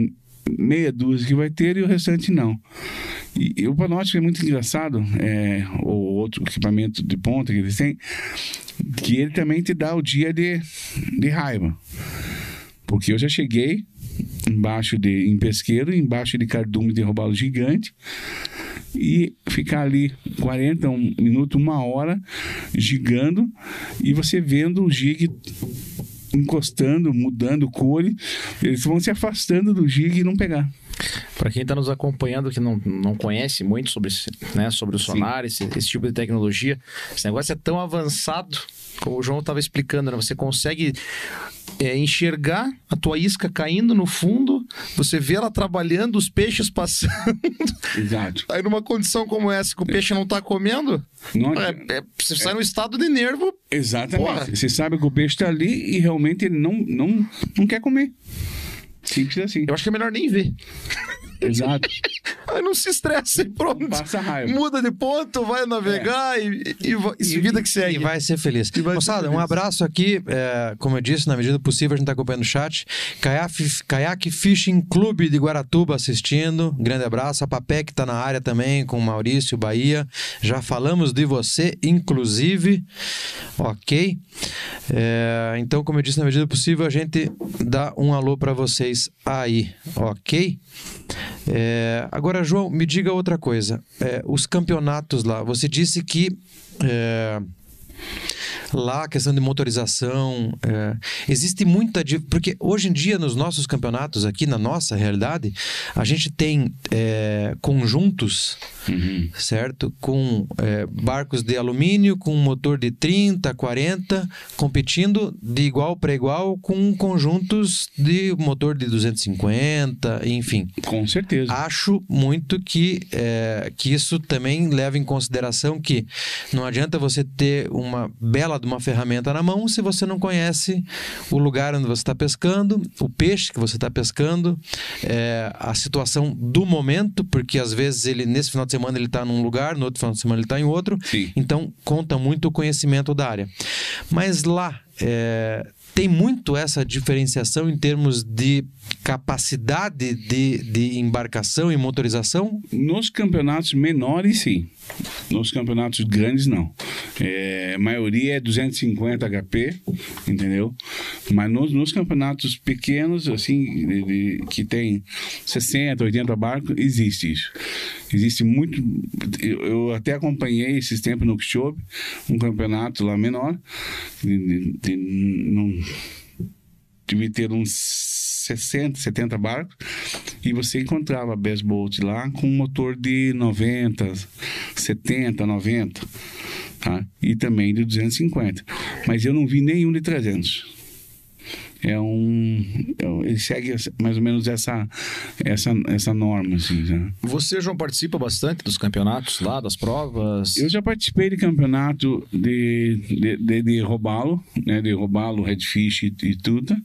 meia dúzia que vai ter e o restante não. E, e o panótico é muito engraçado, é, ou outro equipamento de ponta que eles têm, que ele também te dá o dia de, de raiva. Porque eu já cheguei embaixo de em pesqueiro, embaixo de cardume de robalo gigante e ficar ali 40 um minuto, uma hora gigando e você vendo o jig encostando, mudando cor, eles vão se afastando do jig e não pegar. Para quem está nos acompanhando que não, não conhece muito sobre, né, sobre o sonar, esse, esse tipo de tecnologia, esse negócio é tão avançado, como o João estava explicando, né? Você consegue é, enxergar a tua isca caindo no fundo, você vê ela trabalhando, os peixes passando. Exato. Aí numa condição como essa, que o peixe não tá comendo, Não é, é- você sai num estado de nervo. Exatamente. Porra. Você sabe que o peixe está ali e realmente ele não, não, não quer comer. Simples assim. Eu acho que é melhor nem ver. Exato. Aí não se estressa e pronto. Passa raiva. Muda de ponto, vai navegar e, e, vai- e vida que segue. E vai ser feliz. E vai ser Moçada, um feliz. abraço aqui. é, como eu disse, na medida do possível, a gente está acompanhando o chat. Caiaque Fishing Clube de Guaratuba assistindo. Grande abraço. A Papec está na área também, com o Maurício Bahia. Já falamos de você, inclusive. Ok. É, então, como eu disse, na medida do possível, a gente dá um alô para vocês aí. Ok? É, agora, João, me diga outra coisa. É, os campeonatos lá, você disse que. é, Lá, a questão de motorização, é, existe muita. Porque hoje em dia, nos nossos campeonatos, aqui na nossa realidade, a gente tem é, conjuntos, Uhum. certo? Com é, barcos de alumínio, com motor de 30, 40, competindo de igual para igual com conjuntos de motor de 250, enfim. Com certeza. Acho muito que, é, que isso também leva em consideração que não adianta você ter uma bela de uma ferramenta na mão se você não conhece o lugar onde você está pescando, o peixe que você está pescando, é, a situação do momento, porque às vezes ele nesse final de semana ele está num lugar, no outro final de semana ele está em outro. Sim. Então conta muito o conhecimento da área. Mas lá é, tem muito essa diferenciação em termos de capacidade de, de embarcação e motorização? Nos campeonatos menores, sim. Nos campeonatos grandes, não. É, a maioria é 250 HP, entendeu? Mas nos, nos campeonatos pequenos, assim, de- de- que tem 60, 80 barcos, existe isso. Existe muito. Eu, eu até acompanhei esses tempos no Show, um campeonato lá menor. De, de, de- num- devia ter uns 60, 70 barcos, e você encontrava Best Boat lá com um motor de 90, 70, 90, tá? E também de 250. Mas eu não vi nenhum de 300. É um. é um- Ele segue mais ou menos essa, essa, essa norma, assim, né? Você, João, participa bastante dos campeonatos lá, das provas? Eu já participei de campeonato de, de, de, de robalo, né? De robalo, redfish e, e tudo.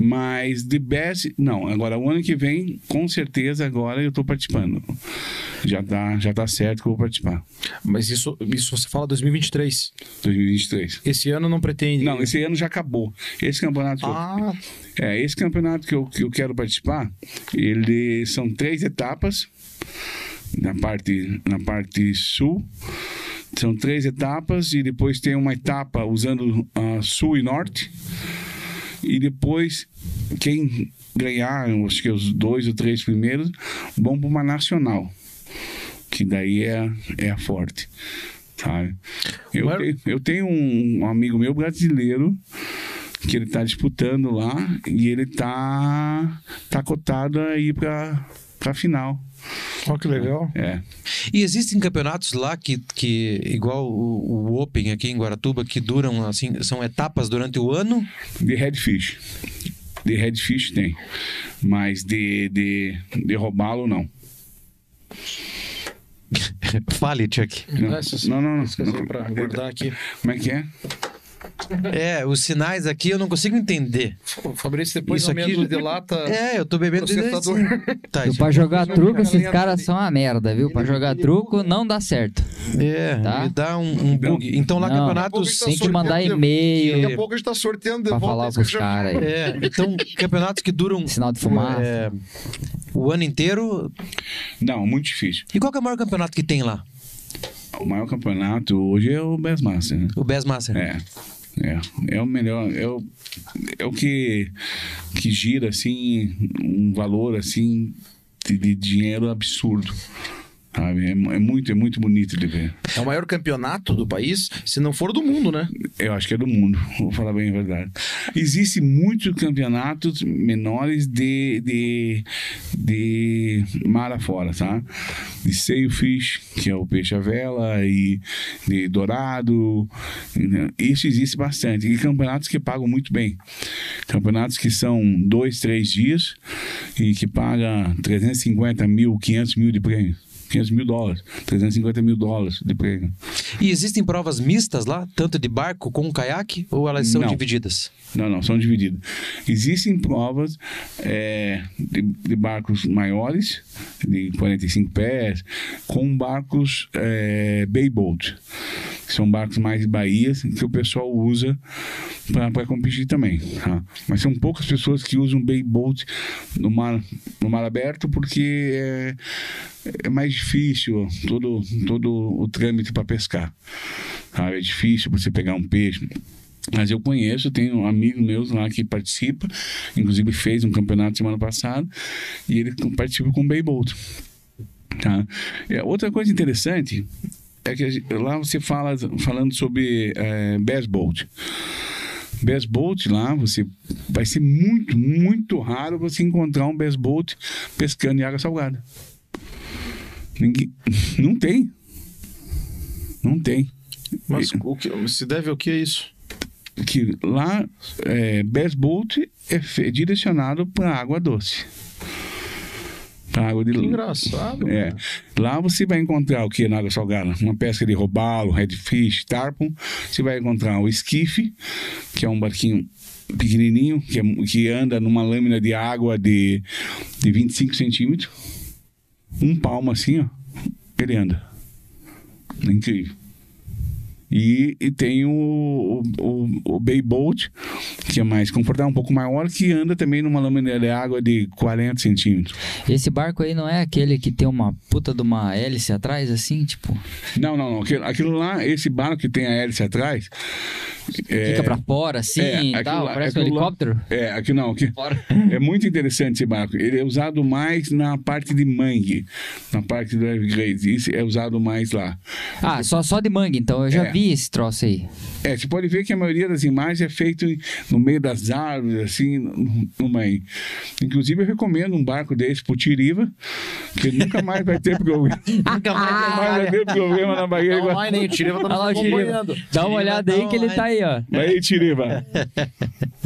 Mas de best, não. Agora, o ano que vem, com certeza, agora eu tô participando. Já tá, já tá certo que eu vou participar. Mas isso, isso você fala 2023. 2023. Esse ano não pretende. Não, esse ano já acabou. Esse campeonato Ah, É, esse campeonato que eu, que eu quero participar, ele são três etapas na parte, na parte sul. São três etapas e depois tem uma etapa usando a sul e norte. E depois, quem ganhar, acho que os dois ou três primeiros, vão para uma nacional. Que daí é, é a forte. Sabe? Eu, Mas- eu tenho um amigo meu brasileiro que ele tá disputando lá e ele tá tá cotado aí para para final. ó que legal. É. E existem campeonatos lá que, que igual o, o Open aqui em Guaratuba, que duram assim, são etapas durante o ano? De redfish. De redfish tem, mas de de, de robalo não. Fale, Chuck. Não, não, não, não. Esqueci não. pra guardar aqui. Como é que é? É, os sinais aqui eu não consigo entender. O Fabrício, depois Isso aqui- delata. É, eu tô bebendo Processador. Tá, pra jogar truco, esses caras são uma merda, viu? Pra jogar truco não dá certo. É, Tá? me dá um, um bug. Então lá Não. campeonatos. Tá Tem que mandar e-mail Daqui a pouco a gente tá sorteando de pra volta. falar pros já- caras aí. É, então campeonatos que duram Sinal de fumaça. é, o ano inteiro. Não, muito difícil. E qual que é o maior campeonato que tem lá? O maior campeonato hoje é o Bassmaster, né? O Bassmaster. É. É, é o melhor, é o, é o que, que gira, assim, um valor, assim, de, de dinheiro absurdo. É, é muito, é muito bonito de ver. É o maior campeonato do país, se não for do mundo, né? Eu acho que é do mundo, vou falar bem a verdade. Existem muitos campeonatos menores de, de, de mar afora, tá? De sailfish, que é o peixe à vela, e de dourado. Isso existe bastante. E campeonatos que pagam muito bem. Campeonatos que são dois, três dias e que paga 350 mil, 500 mil de prêmio. 500 mil dólares, 350 mil dólares de prêmio. E existem provas mistas lá, tanto de barco com caiaque, ou elas são Não. divididas? Não, não, são divididos. Existem provas é, de, de barcos maiores, de 45 pés, com barcos é, bay boat, que são barcos mais baías, que o pessoal usa para competir também. tá? Mas são poucas pessoas que usam bay boat no mar, no mar aberto, porque é, é mais difícil todo, todo o trâmite para pescar. sabe? É difícil você pegar um peixe. Mas eu conheço, tenho amigos meus lá que participa, inclusive fez um campeonato semana passada, e ele participa com o Bayboat. Tá? É, outra coisa interessante é que lá você fala falando sobre é. Bass Boat lá, você vai ser muito, muito raro você encontrar um Bass Boat pescando em água salgada. Ninguém, não tem. Não tem. Mas o que, se deve ao que é isso? que lá é, Boat é direcionado para água doce. Para água de Que engraçado. É. Lá você vai encontrar o que na água salgada? Uma pesca de robalo, redfish, tarpon. Você vai encontrar o esquife, que é um barquinho pequenininho, que, é- que anda numa lâmina de água de, de 25 centímetros. Um palmo assim, ó. Ele anda. Incrível. E, e tem o, o, o, Bay Boat, que é mais confortável, um pouco maior, que anda também numa lâmina de água de 40 centímetros. Esse barco aí não é aquele que tem uma puta de uma hélice atrás, assim, tipo, Não, não, não. Aquilo, aquilo lá, esse barco que tem a hélice atrás. É, fica pra fora, assim é, e tal, lá- parece um aquilo lá- helicóptero. É, aqui não. Aqui, é muito interessante esse barco. Ele é usado mais na parte de mangue, na parte do Everglades. Isso é usado mais lá. Ah, só, só de mangue, então eu já É. vi esse troço aí. É, você pode ver que a maioria das imagens é feito em- no meio das árvores, assim, meio. Inclusive, eu recomendo um barco desse pro Tiriva, que nunca mais vai ter problema. Nunca mais Nunca mais vai ter problema na Bahia. Não, igual- mas nem o Tiriva tá Olha lá o nos Tiriva. acompanhando. Dá uma olhada aí que ele tá aí, ó. Vai aí, Tiriva.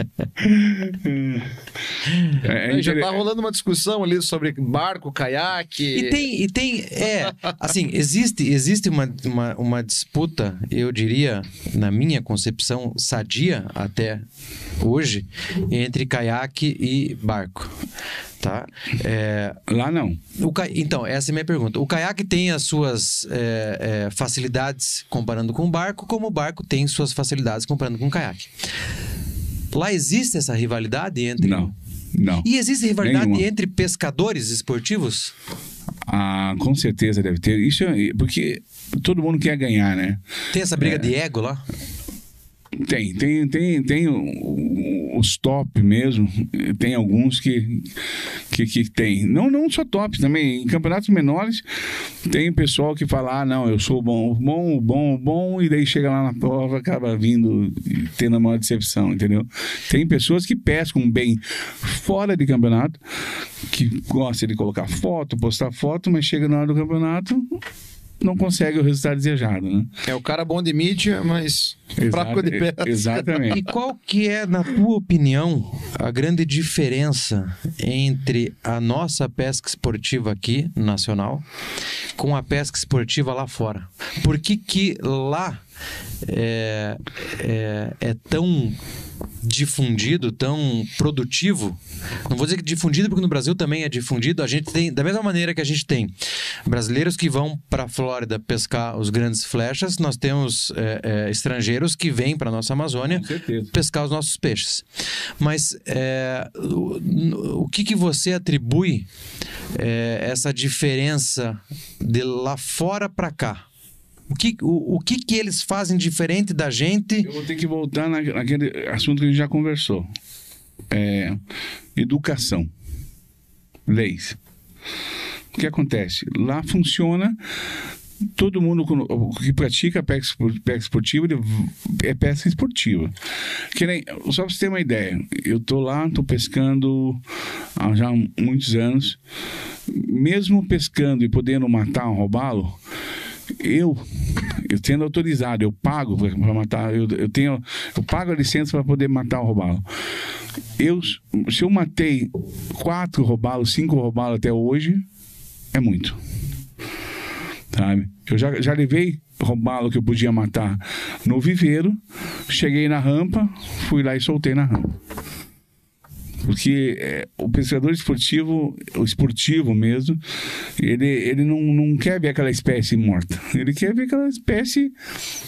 É, é Já tá rolando uma discussão ali sobre barco, caiaque. E tem, e tem, é, assim, existe, existe uma, uma, uma disputa, eu diria, na minha concepção, sadia até hoje, entre caiaque e barco, tá? É, Lá não. o ca- Então, essa é a minha pergunta. O caiaque tem as suas é, é, facilidades comparando com o barco, como o barco tem suas facilidades comparando com o caiaque. Lá existe essa rivalidade entre... Não. Não. E existe rivalidade Nenhuma. entre pescadores esportivos? Ah, com certeza deve ter. Isso é, porque todo mundo quer ganhar, né? Tem essa briga de ego lá? Tem, tem, tem, tem os top mesmo. Tem alguns que, que, que tem. Não, não só top também. Em campeonatos menores, tem o pessoal que fala: ah, não, eu sou bom, bom, bom, bom, e daí chega lá na prova, acaba vindo tendo a maior decepção, entendeu? Tem pessoas que pescam bem fora de campeonato, que gostam de colocar foto, postar foto, mas chega na hora do campeonato. Não consegue o resultado desejado, né? É o cara bom de mídia, mas fraco de. Exatamente. E qual que é, na tua opinião, a grande diferença entre a nossa pesca esportiva aqui, nacional, com a pesca esportiva lá fora? Por que que lá é, é, é tão difundido, tão produtivo? Não vou dizer que difundido, porque no Brasil também é difundido. A gente tem, da mesma maneira que a gente tem brasileiros que vão para a Flórida pescar os grandes flechas, nós temos é, é, estrangeiros que vêm para nossa Amazônia pescar os nossos peixes. Mas é, o, o que, que você atribui é, essa diferença de lá fora para cá? O que, o, o que, que eles fazem diferente da gente? Eu vou ter que voltar na- naquele assunto que a gente já conversou. É, educação. Leis. O que acontece? Lá funciona. Todo mundo que pratica pesca espor- pesca esportiva é pesca esportiva. Que nem, só para você ter uma ideia, eu tô lá, tô pescando há já muitos anos. Mesmo pescando e podendo matar um robalo, eu, eu sendo autorizado, eu pago para matar, eu, eu tenho, eu pago a licença para poder matar o robalo. Eu, se eu matei quatro robalos, cinco robalos até hoje, é muito. Sabe? Eu já, já levei robalo que eu podia matar no viveiro, cheguei na rampa, fui lá e soltei na rampa. Porque é, o pescador esportivo, o esportivo mesmo, ele, ele não, não quer ver aquela espécie morta. Ele quer ver aquela espécie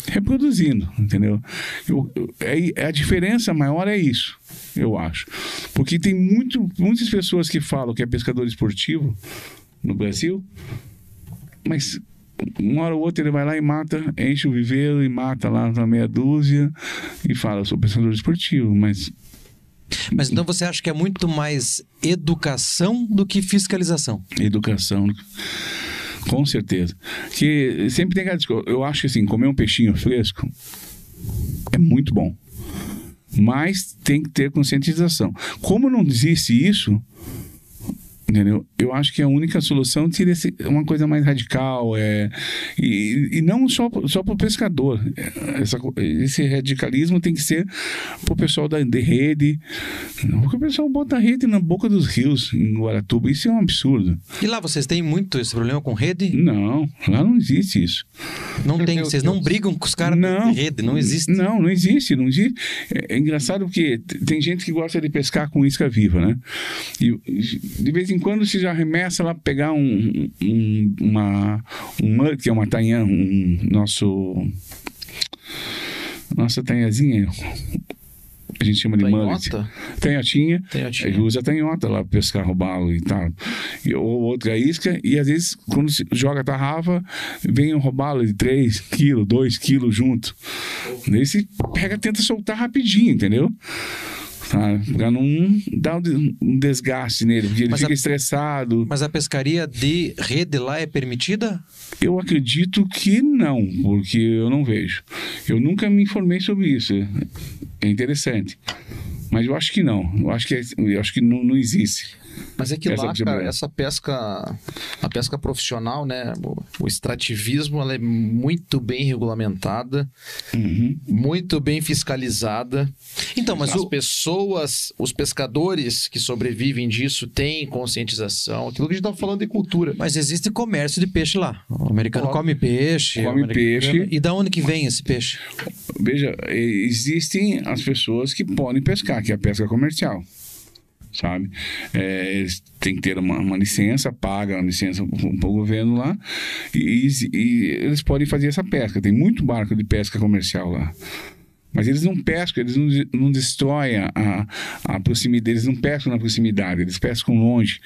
reproduzindo, entendeu? Eu, eu- é, a diferença maior é isso, eu acho. Porque tem muito, muitas pessoas que falam que é pescador esportivo no Brasil, mas uma hora ou outra ele vai lá e mata, enche o viveiro e mata lá na meia dúzia e fala, sou pescador esportivo, mas Mas então você acha que é muito mais educação do que fiscalização? Educação. Com certeza. Que sempre tem aquela. Eu acho que assim, comer um peixinho fresco é muito bom. Mas tem que ter conscientização. Como não existe isso, entendeu? Eu acho que a única solução seria uma coisa mais radical. É, e, e não só, só para o pescador. Essa co- esse radicalismo tem que ser para o pessoal da de rede. Porque o pessoal bota rede na boca dos rios em Guaratuba. Isso é um absurdo. E lá vocês têm muito esse problema com rede? Não, lá não existe isso. Não tem, vocês não brigam com os caras Não. de rede, não existe. Não, não existe, não existe. É, é engraçado porque tem gente que gosta de pescar com isca viva, né? E de vez em quando você já remessa lá pegar um, um uma um mullet, que é uma tanhã, um nosso nossa tanhazinha, a gente chama de mullet. Tanhotinha. Ele usa tanhota lá pra pescar robalo e tal. E, ou outra isca. E às vezes, quando se joga a tarrafa, vem um robalo de 3 quilos, 2 quilos junto. Daí pega, tenta soltar rapidinho, entendeu? Sabe? Pra não dar um de- desgaste nele, porque ele Mas fica a- estressado. Mas a pescaria de rede lá é permitida? Eu acredito que não, porque eu não vejo. Eu nunca me informei sobre isso. É interessante. Mas eu acho que não. Eu acho que, é- eu acho que não, não existe. Mas é que Essa lá, cara, essa pesca, a pesca profissional, né, o, o extrativismo, ela é muito bem regulamentada, Uhum. muito bem fiscalizada. Então, mas As o, pessoas, os pescadores que sobrevivem disso têm conscientização. Aquilo que a gente estava falando de cultura. mas existe comércio de peixe lá. O americano come peixe. Come peixe. E da onde que vem esse peixe? Veja, existem as pessoas que podem pescar, que é a pesca comercial. Sabe? É, eles têm que ter uma, uma licença, paga a licença para o governo lá, e, e- e eles podem fazer essa pesca. Tem muito barco de pesca comercial lá. Mas eles não pescam, eles não, não destroem a, a, a proximidade, eles não pescam na proximidade, eles pescam longe,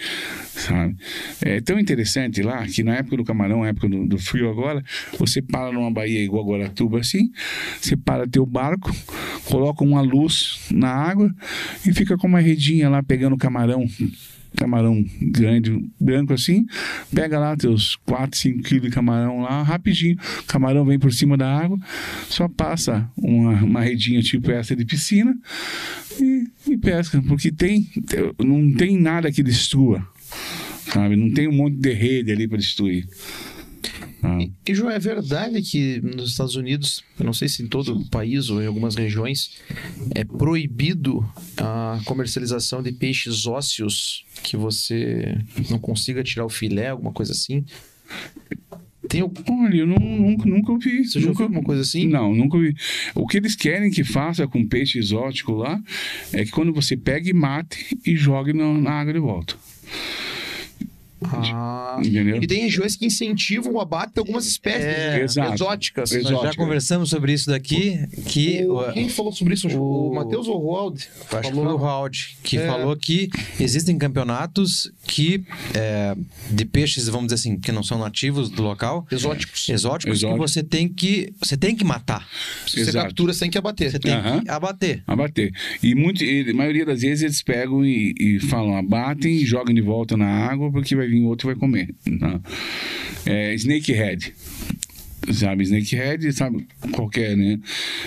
sabe? É tão interessante lá que na época do camarão, na época do, do frio agora, você para numa baía igual Guaratuba assim, você para teu barco, coloca uma luz na água e fica com uma redinha lá pegando camarão camarão grande, branco assim, pega lá teus 4, 5 quilos de camarão lá, rapidinho, o camarão vem por cima da água, só passa uma, uma redinha tipo essa de piscina e, e pesca, porque tem, não tem nada que destrua, sabe? Não tem um monte de rede ali para destruir. Ah, E, João, é verdade que nos Estados Unidos, eu não sei se em todo o país ou em algumas regiões, é proibido a comercialização de peixes ósseos que você não consiga tirar o filé, alguma coisa assim. Tem o... Olha, eu não- nunca, nunca ouvi. Você já nunca, ouviu alguma coisa assim? Não, nunca ouvi. O que eles querem que faça com peixe exótico lá é que quando você pega e mate e jogue na água de volta. Ah, Entendeu? e tem regiões que incentivam o abate de algumas espécies É, né? exóticas. Nós já conversamos sobre isso daqui, que O- o, quem falou sobre isso? O, o- Matheus ou o Roald? acho que falou- foi o Raud, que É. falou que existem campeonatos que é, de peixes, vamos dizer assim, que não são nativos do local, Exóticos. exóticos, Exótico. que você tem que você tem que matar, Se você Exato. captura, você tem que abater. você tem que abater. Abater. E muito, e a maioria das vezes eles pegam e, e falam, abatem e jogam de volta na água porque vai vir outro e vai comer. tá? É, snakehead. Sabe, snakehead, sabe, qualquer, né?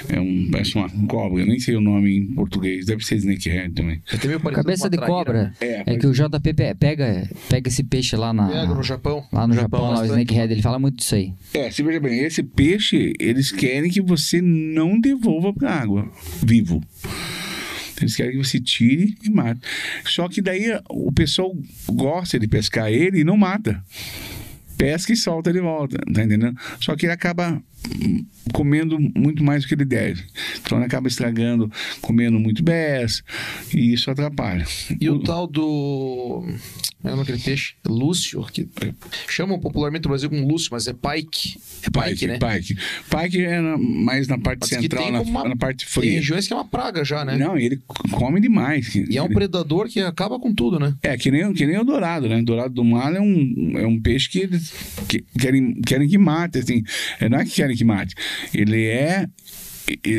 É um, parece uma cobra, eu nem sei o nome em português, deve ser snakehead também. É Cabeça de cobra. É, É que o JP pe- pega, pega esse peixe lá na. Pega no Japão. Lá no Japão, Japão, lá, o. Snakehead, ele fala muito disso aí. É, se veja bem, esse peixe, eles querem que você não devolva para água vivo. Eles querem que você tire e mate. Só que daí o pessoal gosta de pescar ele e não mata. Pesca e solta de volta, tá entendendo? Só que ele acaba comendo muito mais do que ele deve. Então ele acaba estragando, comendo muito bés, e isso atrapalha. E o tal do. Como é o nome daquele peixe? Lúcio, que chamam popularmente no Brasil como Lúcio, mas é pike. É pike, né? Pike. Pike é na- mais na parte Mas central, tem na, uma- na parte Tem fria. regiões que é uma praga já, né? Não, ele come demais. E é um predador que acaba com tudo, né? É, que nem, que nem o dourado, né? O dourado do mar é um, é um peixe que eles que- querem, querem que mate, assim. É, não é que querem que mate. Ele é...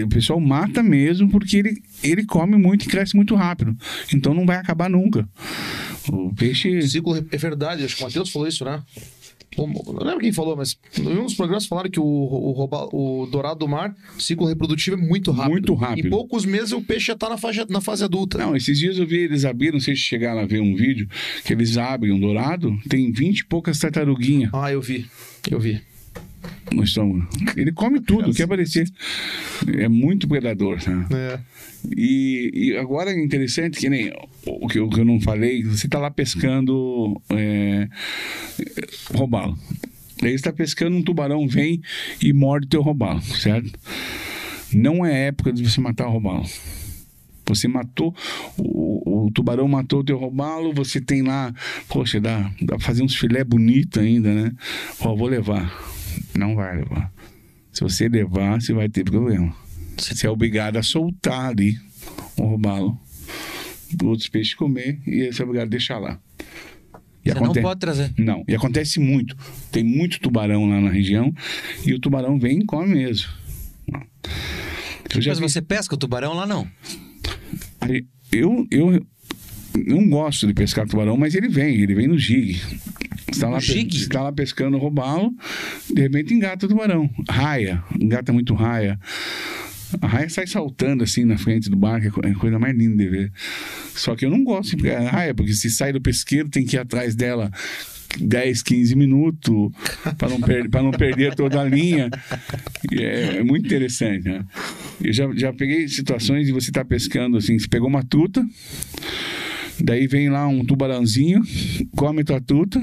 O pessoal mata mesmo porque ele, ele come muito e cresce muito rápido. Então não vai acabar nunca. O peixe... O ciclo é verdade, acho que o Matheus falou isso, né? Não lembro quem falou, mas em um dos programas falaram que o, o, o dourado do mar, o ciclo reprodutivo é muito rápido. Muito rápido. Em poucos meses o peixe já tá na fase, na fase adulta. Não, esses dias eu vi eles abrir, não sei se chegaram a ver um vídeo, que eles abrem um dourado, tem 20 e poucas tartaruguinhas Ah, eu vi. Eu vi. No estômago. Ele come tudo, o que aparecer. É muito predador, tá? É. E, e agora é interessante que nem o que, eu- o que eu não falei, você está lá pescando é, robalo. Daí você está pescando, um tubarão vem e morde teu robalo, certo? Não é época de você matar o robalo. Você matou, o, o tubarão matou o teu robalo, você tem lá, poxa, dá, dá pra fazer uns filé bonito ainda, né? Ó, vou levar. Não vai levar. Se você levar, você vai ter problema. Você é obrigado a soltar ali o robalo para outros peixes comer e você é obrigado a deixar lá. E Você não pode trazer. Não, e acontece muito. Tem muito tubarão lá na região e o tubarão vem e come mesmo. Mas vi- você pesca o tubarão lá não. Eu, eu não gosto de pescar tubarão, mas ele vem, ele vem no jig. Você tá lá, No pe- jig? você tá lá pescando robalo, de repente engata o tubarão. Raia, engata muito raia. A raia sai saltando assim na frente do barco, é é a coisa mais linda de ver. Só que eu não gosto de raia, porque se sai do pesqueiro, tem que ir atrás dela 10, 15 minutos para não, per não perder toda a linha. É, é muito interessante. Né? Eu já, já peguei situações de você estar pescando assim, você pegou uma truta, daí vem lá um tubarãozinho, come tua truta,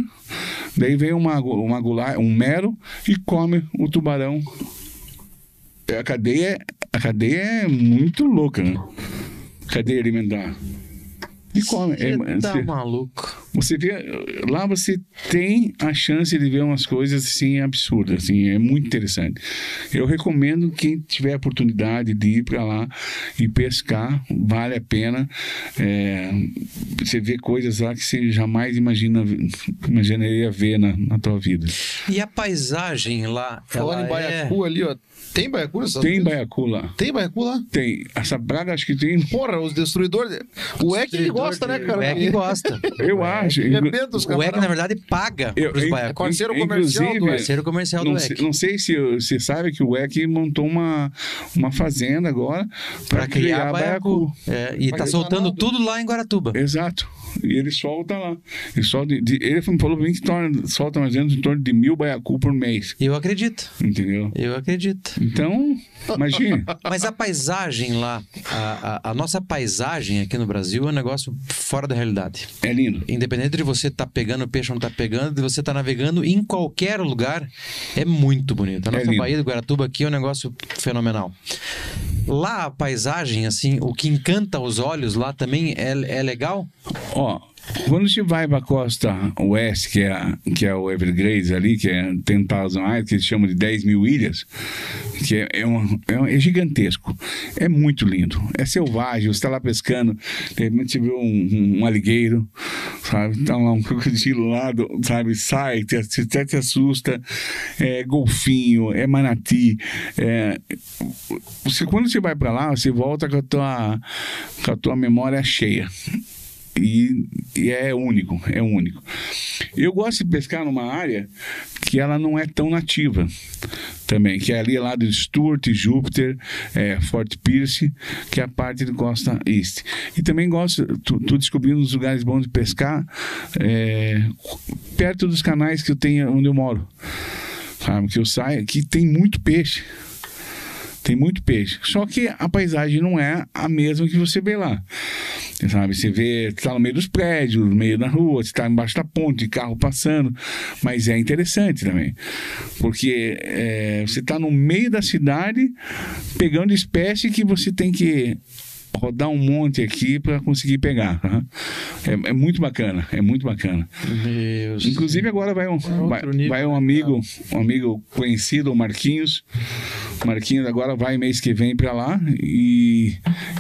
daí vem uma, uma agulha, um mero e come o tubarão. É, A cadeia, a cadeia é muito louca, né? Cadeia alimentar. E come. É, Você tá você- maluco. Você vê, lá você tem a chance de ver umas coisas assim absurdas, assim, é muito interessante. Eu recomendo quem tiver a oportunidade de ir para lá e pescar, vale a pena. É, você vê coisas lá que você jamais imagina, imaginaria ver na, na tua vida. E a paisagem lá, Falando ela em Baiacu ali, ó. Tem Baiacu nessa Tem baiacu lá? Tem Baiacu lá? Tem. Essa praga acho que tem. Porra, os destruidores. O Eck ele gosta, né, cara? O EC gosta. Eu acho. Arrebenta os O EC, na verdade, paga Eu- pros baiacus. É parceiro comercial do Parceiro comercial Não do sei, EC. não sei se você sabe que o EC montou uma, uma fazenda agora Pra criar baiacu. É, e Mas tá soltando tudo lá em Guaratuba. Exato. E ele solta lá. Ele, solta ele falou pra mim que torna- solta mais ou menos em torno de mil baiacu por mês. Eu acredito. Entendeu? Eu acredito. Então, imagine. Mas a paisagem lá, a, a- a nossa paisagem aqui no Brasil é um negócio fora da realidade. É lindo. Independente de você estar pegando peixe ou não tá pegando, de você estar navegando em qualquer lugar, é muito bonito. A É nossa lindo. Baía do Guaratuba aqui é um negócio fenomenal. Lá a paisagem, assim, o que encanta os olhos lá também é, é legal. Ó, quando você vai para a costa oeste, que é, a- que é o Everglades ali, que é 10,000 Islands, que eles chamam de 10 mil ilhas, que é, é, uma- é um- é gigantesco. É muito lindo. É selvagem. Você está lá pescando, de repente você vê um, um aligueiro, sabe? Tá lá um crocodilo lá, sabe? Sai, te- até te assusta. É golfinho, é manati. É, você, quando você vai para lá, você volta com a tua, com a tua memória cheia. E, e é único, é único. Eu gosto de pescar numa área que ela não é tão nativa também, que é ali lá do Stuart, Júpiter, é, Fort Pierce, que é a parte de Costa East. E também gosto, tô descobrindo uns lugares bons de pescar é, perto dos canais que eu tenho onde eu moro. Sabe, que eu saio, que tem muito peixe. Tem muito peixe. Só que a paisagem não é a mesma que você vê lá. Sabe? Você vê, você tá no meio dos prédios, no meio da rua, você tá embaixo da ponte, carro passando. Mas é interessante também. Porque é, você tá no meio da cidade pegando espécie que você tem que rodar um monte aqui para conseguir pegar. tá? É, é muito bacana, é muito bacana. Meu Inclusive agora vai um, vai, nível, vai um amigo, um amigo conhecido, o Marquinhos. O Marquinhos agora vai mês que vem para lá e,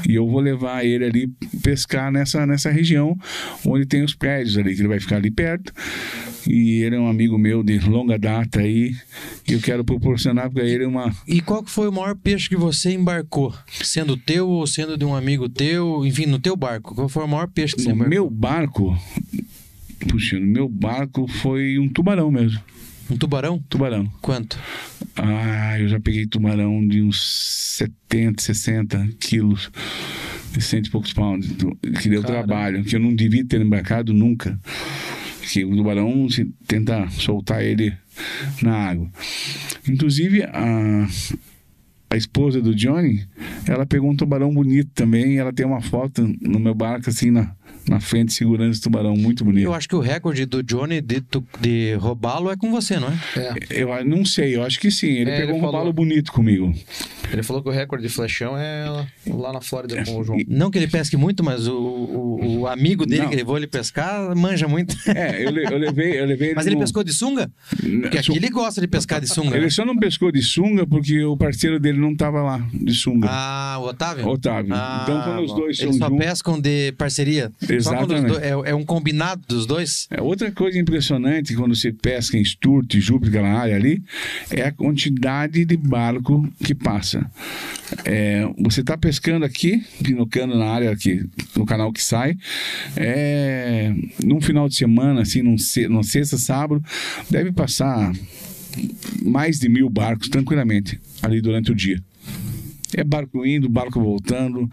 e eu vou levar ele ali pescar nessa, nessa região onde tem os prédios ali, que ele vai ficar ali perto. E ele é um amigo meu de longa data aí. E eu quero proporcionar para ele uma. E qual foi o maior peixe que você embarcou? Sendo teu ou sendo de um amigo teu? Enfim, no teu barco. Qual foi o maior peixe que você embarcou? meu barco. Puxa, no meu barco foi um tubarão mesmo. Um tubarão? Tubarão. Quanto? Ah, eu já peguei tubarão de uns 70, 60 quilos. De cento e poucos pounds. Que deu trabalho. Que eu não devia ter embarcado nunca. Que o tubarão, você tenta soltar ele na água. Inclusive, a, a esposa do Johnny, ela pegou um tubarão bonito também. Ela tem uma foto no meu barco, assim, na, na frente, segurando esse tubarão muito bonito. Eu acho que o recorde do Johnny de, de roubá-lo é com você, não é? É. Eu não sei, eu acho que sim. Ele É, pegou ele um falou. bonito comigo. Ele falou que o recorde de flechão é lá na Flórida com o João. Não que ele pesque muito, mas o, o, o amigo dele Não. que levou ele pescar manja muito. É, eu, le- eu levei, eu levei Mas ele no- pescou de sunga? Porque aqui ele gosta de pescar de sunga. Ele né? só não pescou de sunga porque o parceiro dele não estava lá de sunga. Ah, o Otávio? Otávio. Ah, então, quando os dois são Eles só juntos. pescam de parceria. Os Exatamente. dois- é, é um combinado dos dois? É, outra coisa impressionante quando você pesca em Stuart, Júpiter, aquela área ali, é a quantidade de barco que passa. É, você está pescando aqui, pinocando na área aqui, no canal que sai, é, num final de semana, assim, num, se- numa sexta, sábado, deve passar mais de mil barcos tranquilamente ali durante o dia. É barco indo, barco voltando.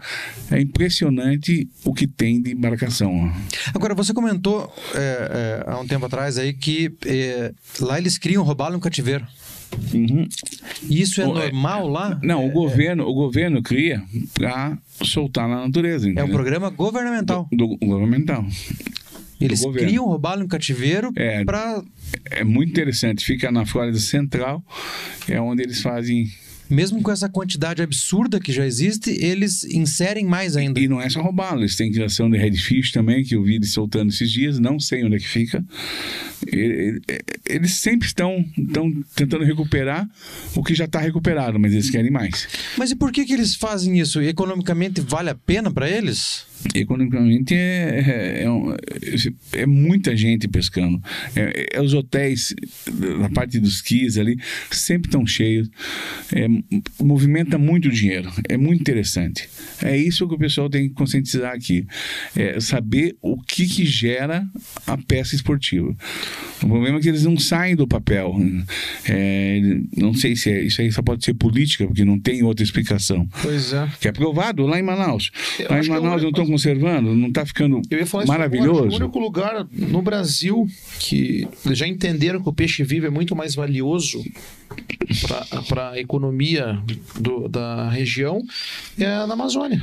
É impressionante o que tem de embarcação. Agora, você comentou é, é, há um tempo atrás aí que é, lá eles criam robalo no cativeiro. Uhum. Isso é O- é- normal lá? Não, o governo, o governo cria para soltar na natureza. É um entendeu? programa governamental. do, do governamental. Eles criam robalo no cativeiro É. para É muito interessante. Fica na Flórida Central, é onde eles fazem. Mesmo com essa quantidade absurda que já existe, eles inserem mais ainda. E não é só roubá-lo, eles têm criação de redfish também, que eu vi eles soltando esses dias, não sei onde é que fica. Eles sempre estão, estão tentando recuperar o que já está recuperado, mas eles querem mais. Mas e por que que eles fazem isso? Economicamente vale a pena para eles? Economicamente é, é, é é muita gente pescando. É, é os hotéis, na parte dos quis ali, sempre estão cheios. É, movimenta muito dinheiro. É muito interessante. É isso que o pessoal tem que conscientizar aqui. É saber o que, que gera a pesca esportiva. O problema é que eles não saem do papel. É, não sei se é, isso aí só pode ser política, porque não tem outra explicação. Pois é. Que é aprovado lá em Manaus. Eu lá em é Manaus não único- estão conservando, não está ficando Eu ia falar isso agora, maravilhoso. o único lugar no Brasil que já entenderam que o peixe vivo é muito mais valioso para a economia do- da região é na Amazônia.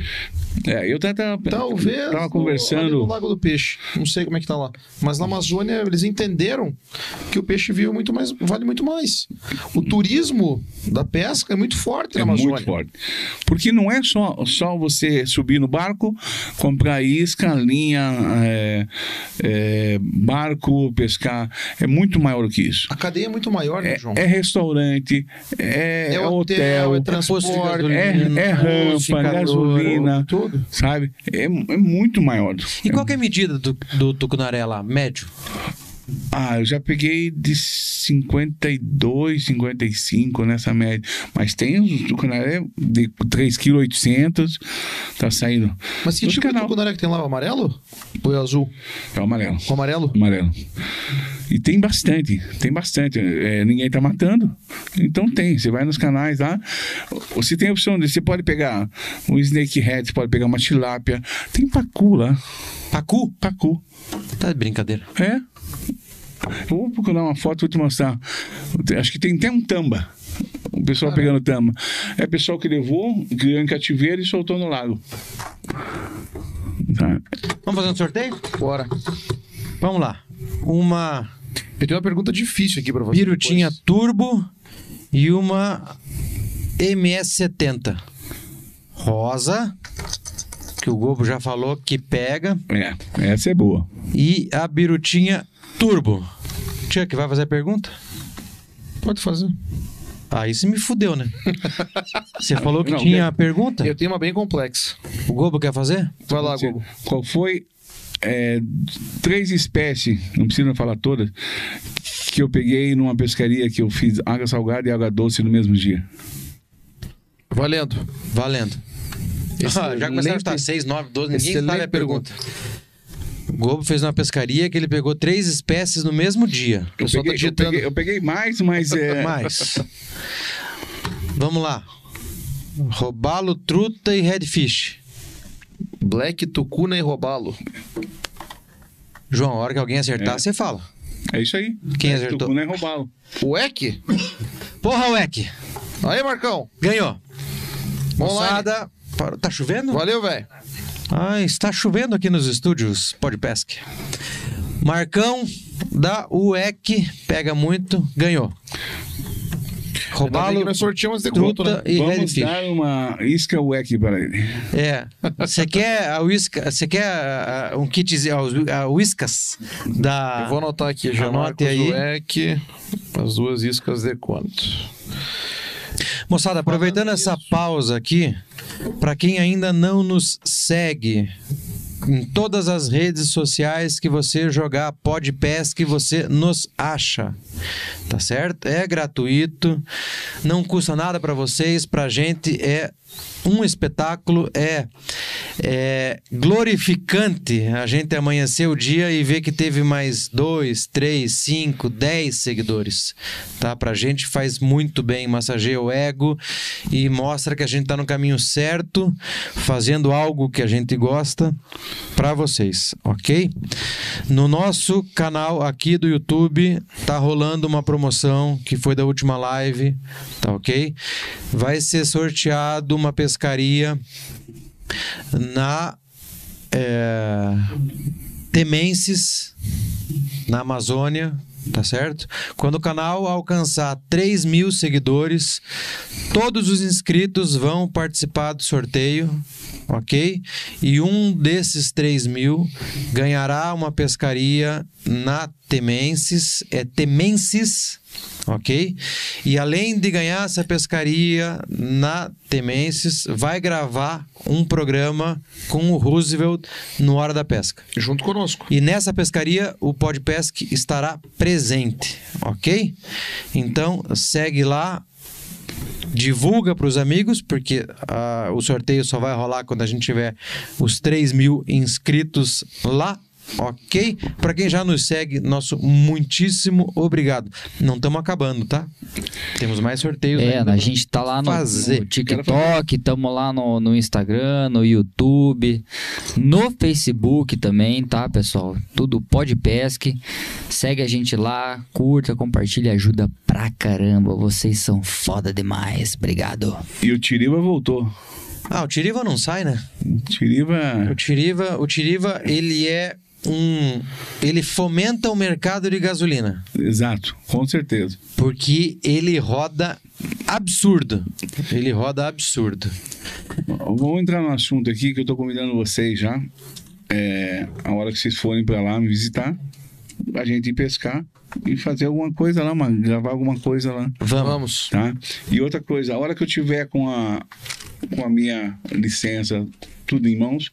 É, eu tava, Talvez tava no- ali no conversando. Lago do Peixe. Não sei como é que tá lá. Mas na Amazônia eles entenderam que o peixe vivo é muito mais, vale muito mais. O turismo da pesca é muito forte na É Amazônia. muito forte. Porque não é só, só você subir no barco, comprar isca, linha, é, é, barco, pescar. É muito maior do que isso. A cadeia é muito maior, né, É, João? é restaurante, é, É é hotel, hotel, é transporte, é, é rampa, gasolina, tudo. sabe? É, é muito maior. E qual que é a medida do, do tucunaré lá? Médio? Ah, eu já peguei de 52, 55 nessa média. Mas tem os tucunaré de 3,8 kg, tá saindo. Mas que Os tipo de canal. tucunaré que tem lá? O amarelo? Ou é azul? É o amarelo. O amarelo? Amarelo. E tem bastante, tem bastante. É, ninguém tá matando. Então tem. Você vai nos canais lá. Você tem a opção de. Você pode pegar um snakehead, você pode pegar uma tilápia. Tem pacu lá. Pacu? Pacu. Tá de brincadeira. É. Eu vou procurar uma foto e vou te mostrar. Acho que tem até um tamba. O pessoal pegando tamba. É o pessoal que levou, criou em cativeiro e soltou no lago. Tá. Vamos fazer um sorteio? Bora. Vamos lá. Uma Eu tenho uma pergunta difícil aqui pra você. pirutinha depois. turbo e uma MS70. Rosa, que o Gobo já falou que pega. É, essa é boa. E a birutinha turbo. Chuck, vai fazer a pergunta? Pode fazer. Aí você me fudeu, né? Você falou que Não, tinha a pergunta? Eu tenho uma bem complexa. O Gobo quer fazer? Vai lá, Gogo. Qual foi é, três espécies, não precisa falar todas, que eu peguei numa pescaria que eu fiz água salgada e água doce no mesmo dia? Valendo. Valendo. Ah, já começaram a estar 6, 9, 12, ninguém Excelente sabe a pergunta. O Gobo fez uma pescaria que ele pegou três espécies no mesmo dia. O pessoal tá peguei, eu, digitando. peguei, eu peguei mais, mas é. Mais. Vamos lá. Robalo, truta e redfish. Black, tucuna e robalo. João, a hora que alguém acertar, É. você fala. É isso aí. Quem é, acertou? Tucuna é roubá-lo. O Eck? Porra, Weck! Aí, Marcão. Ganhou. Vamos lá. Moçada, tá chovendo? Valeu, velho. Ah, está chovendo aqui nos estúdios Podpesc. Marcão da UEC, pega muito, ganhou. Roubalo, nós sorteamos de conto, truta né? e Vamos dar uma isca WEC para ele. É. Você quer a whisca, você quer ah, um kit, a whiskas da Eu vou anotar aqui, já Anote aí. Weck, as duas iscas de quanto? Moçada, aproveitando essa pausa aqui, para quem ainda não nos segue em todas as redes sociais que você jogar Podpesc, você nos acha. Tá certo? É gratuito, não custa nada para vocês, pra gente é um espetáculo, é, é glorificante a gente amanhecer o dia e ver que teve mais dois, três, cinco, dez seguidores. Tá? Pra gente faz muito bem, massageia o ego e mostra que a gente tá no caminho certo, fazendo algo que a gente gosta para vocês, ok? No nosso canal aqui do YouTube tá rolando uma promoção que foi da última live, tá ok? Vai ser sorteado uma pescaria na é, Temenses, na Amazônia, tá certo? Quando o canal alcançar 3 mil seguidores, todos os inscritos vão participar do sorteio, ok? E um desses 3 mil ganhará uma pescaria na Temenses, é Temenses, ok? E além de ganhar essa pescaria na Temenses, vai gravar um programa com o Roosevelt no Hora da Pesca. Junto conosco. E nessa pescaria o Podpesc estará presente, ok? Então segue lá, divulga para os amigos, porque ah, o sorteio só vai rolar quando a gente tiver os 3 mil inscritos lá. Ok? Para quem já nos segue, nosso muitíssimo obrigado. Não estamos acabando, tá? Temos mais sorteios. É, ainda a gente tá lá no, fazer. no TikTok, tamo lá no, no Instagram, no YouTube, no Facebook também, tá, pessoal? Tudo Podpesc. Segue a gente lá, curta, compartilha, ajuda pra caramba. Vocês são foda demais. Obrigado. E o Tiriva voltou. Ah, o Tiriva não sai, né? Tiriva. O Tiriva, o Tiriva, ele é um. Ele fomenta o mercado de gasolina. Exato, com certeza. Porque ele roda absurdo. Ele roda absurdo. Vamos entrar no assunto aqui que eu tô convidando vocês já. É, a hora que vocês forem para lá me visitar, a gente ir pescar e fazer alguma coisa lá, mano, gravar alguma coisa lá, Vamos. Vamos. tá? E outra coisa, a hora que eu tiver com a com a minha licença tudo em mãos,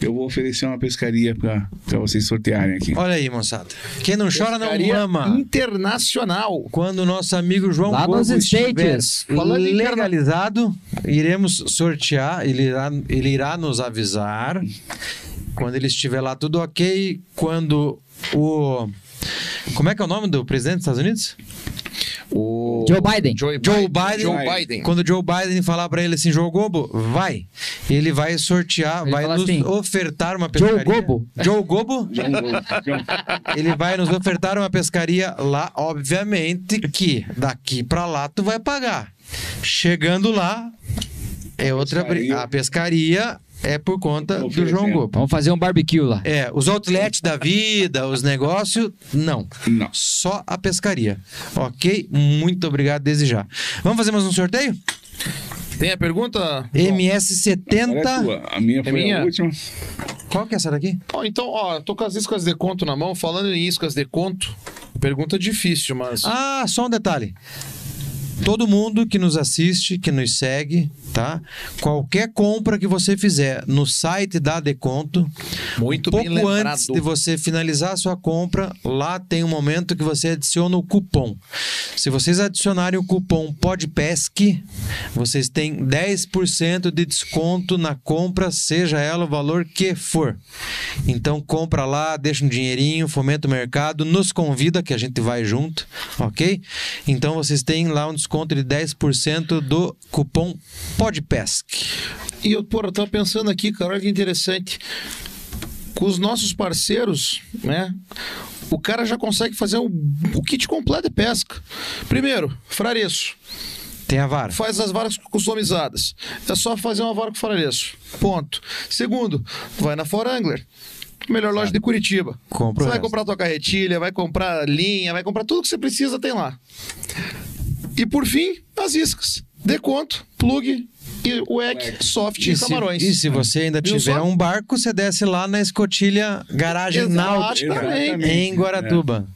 eu vou oferecer uma pescaria para vocês sortearem aqui. Olha aí, moçada. Quem não chora não Pescaria mama. Internacional. Quando o nosso amigo João Lá nos estiver legalizado, iremos sortear, ele irá, ele irá nos avisar quando ele estiver lá tudo ok, quando o... Como é que é o nome do presidente dos Estados Unidos? O Joe Biden. Joe, Joe Biden. Joe Biden. Quando o Joe Biden falar pra ele assim, Joe Gobo, vai. Ele vai sortear, Ele vai nos assim, ofertar uma Joe pescaria. Gobo? Joe Gobo? Gomes, João- Ele vai nos ofertar uma pescaria lá, obviamente que daqui pra lá tu vai pagar. Chegando lá, é outra Pescaria. a pescaria é por conta do. João Gobo. Vamos fazer um barbecue lá. É, os outlets da vida, os negócios, não. Não. Só a pescaria. Ok? Muito obrigado desde já. Vamos fazer mais um sorteio? Tem a pergunta? Agora é MS70. tua. A minha foi minha? a última. Qual que é essa daqui? Ó, então, ó, eu tô com as iscas de conto na mão. Falando em iscas de conto, pergunta difícil, mas. Ah, só um detalhe. Todo mundo que nos assiste, que nos segue, tá? Qualquer compra que você fizer no site da Deconto, muito pouco lembrado. antes de você finalizar a sua compra, lá tem um momento que você adiciona o cupom. Se vocês adicionarem o cupom PODPESC, vocês têm 10% de desconto na compra, seja ela o valor que for. Então compra lá, deixa um dinheirinho, fomenta o mercado, nos convida que a gente vai junto, ok? Então vocês têm lá um desconto de 10% do cupom PODPESC. E eu, porra, eu tava pensando aqui, cara, olha que interessante. Com os nossos parceiros, né? O cara já consegue fazer o, o kit completo de pesca. Primeiro, frareço. Tem a vara. Faz as varas customizadas. É só fazer uma vara com frareço. Ponto. Segundo, vai na Forangler. Melhor loja de Curitiba. Compra Você vai comprar tua carretilha, vai comprar linha, vai comprar tudo que você precisa, tem lá. E por fim, as iscas. Deconto, plug e o EC soft E e se, camarões. e se você ainda Viu tiver só? um barco, você desce lá na escotilha Garagem Náutica em Guaratuba.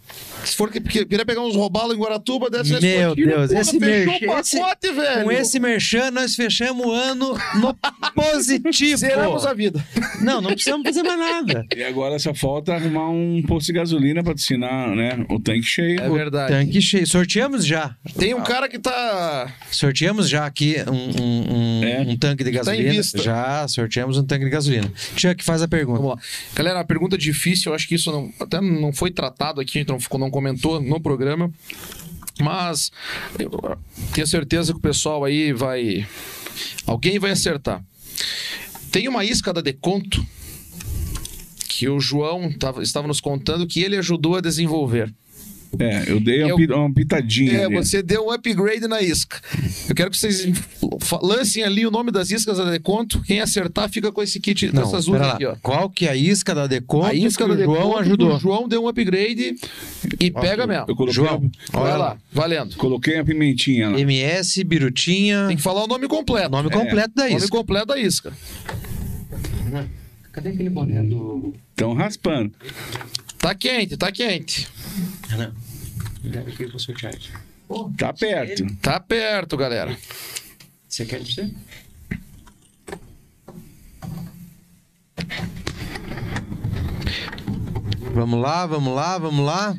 Se for que que- queria pegar uns robalos em Guaratuba, desce na Meu Deus, porra, esse fechou merchan- o esse- pacote, velho. Com esse merchan, nós fechamos o ano no positivo. Zeramos a vida. Não, não precisamos fazer mais nada. E agora só falta arrumar um posto de gasolina para destinar, né? O tanque cheio. É verdade. Tanque cheio. Sorteamos já. Tem um cara que tá. Sorteamos já aqui um, um- um- É. um tanque de Tá em gasolina. vista. já sorteamos um tanque de gasolina. Chuck, faz a pergunta. Vamos lá. Galera, a pergunta difícil, eu acho que isso não, até não foi tratado aqui, então ficou- não comentou no programa. Mas tenho certeza que o pessoal aí vai. Alguém vai acertar. Tem uma isca da Deconto que o João tava- estava nos contando que ele ajudou a desenvolver. É, eu dei uma, Eu- uma pitadinha. É, ali. você deu um upgrade na isca. Eu quero que vocês lancem ali o nome das iscas da Deconto. Quem acertar fica com esse kit Não, dessas duas lá. aqui, ó. Qual que é a isca da Deconto A isca que da o João Deconto, ajudou? O João deu um upgrade e pega mesmo. Eu coloquei, João, Vai olha lá, valendo. coloquei a pimentinha lá. MS, Birutinha, Tem que falar o nome completo. nome completo da nome isca. completo da isca. Cadê aquele boné do. Estão raspando. Tá quente, tá quente. Tá perto. Tá perto, galera. Você quer dizer? Vamos lá, vamos lá, vamos lá.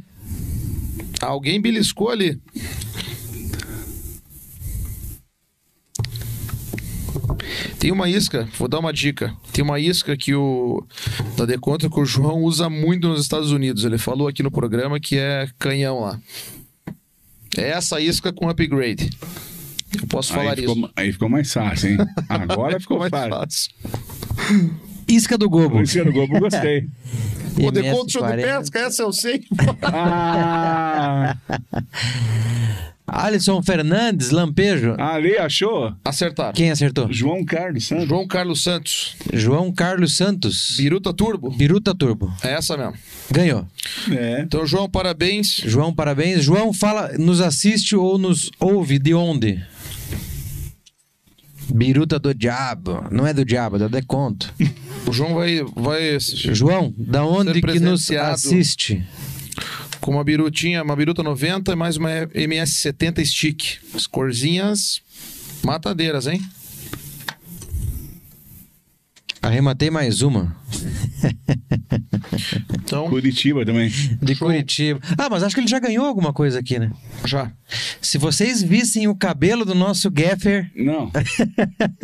Alguém beliscou ali. Tem uma isca, vou dar uma dica. Tem uma isca que o da Decontra que o João usa muito nos Estados Unidos. Ele falou aqui no programa que é canhão lá. É essa isca com upgrade. Eu posso Aí falar ficou, isso. aí ficou mais fácil, hein? Agora ficou mais fácil. fácil. Isca do Gobo. Luciano Gobo, gostei. O show de 40. pesca, essa eu sei. Ah, Alisson Fernandes, Lampejo. Ali, achou? Acertaram. Quem acertou? João Carlos Santos. João Carlos Santos. João Carlos Santos. Biruta Turbo. Biruta Turbo. É essa mesmo. Ganhou. É. Então, João, parabéns. João, parabéns. João, fala, nos assiste ou nos ouve de onde? Biruta do diabo. Não é do diabo, é do deconto. O João vai, vai João, da onde que nos assiste? Com uma birutinha, uma biruta 90 e mais uma MS70 stick. As corzinhas matadeiras, hein? Arrematei mais uma. Então, Curitiba também. De Curitiba. Ah, mas acho que ele já ganhou alguma coisa aqui, né? já. Se vocês vissem o cabelo do nosso Gaffer. Não.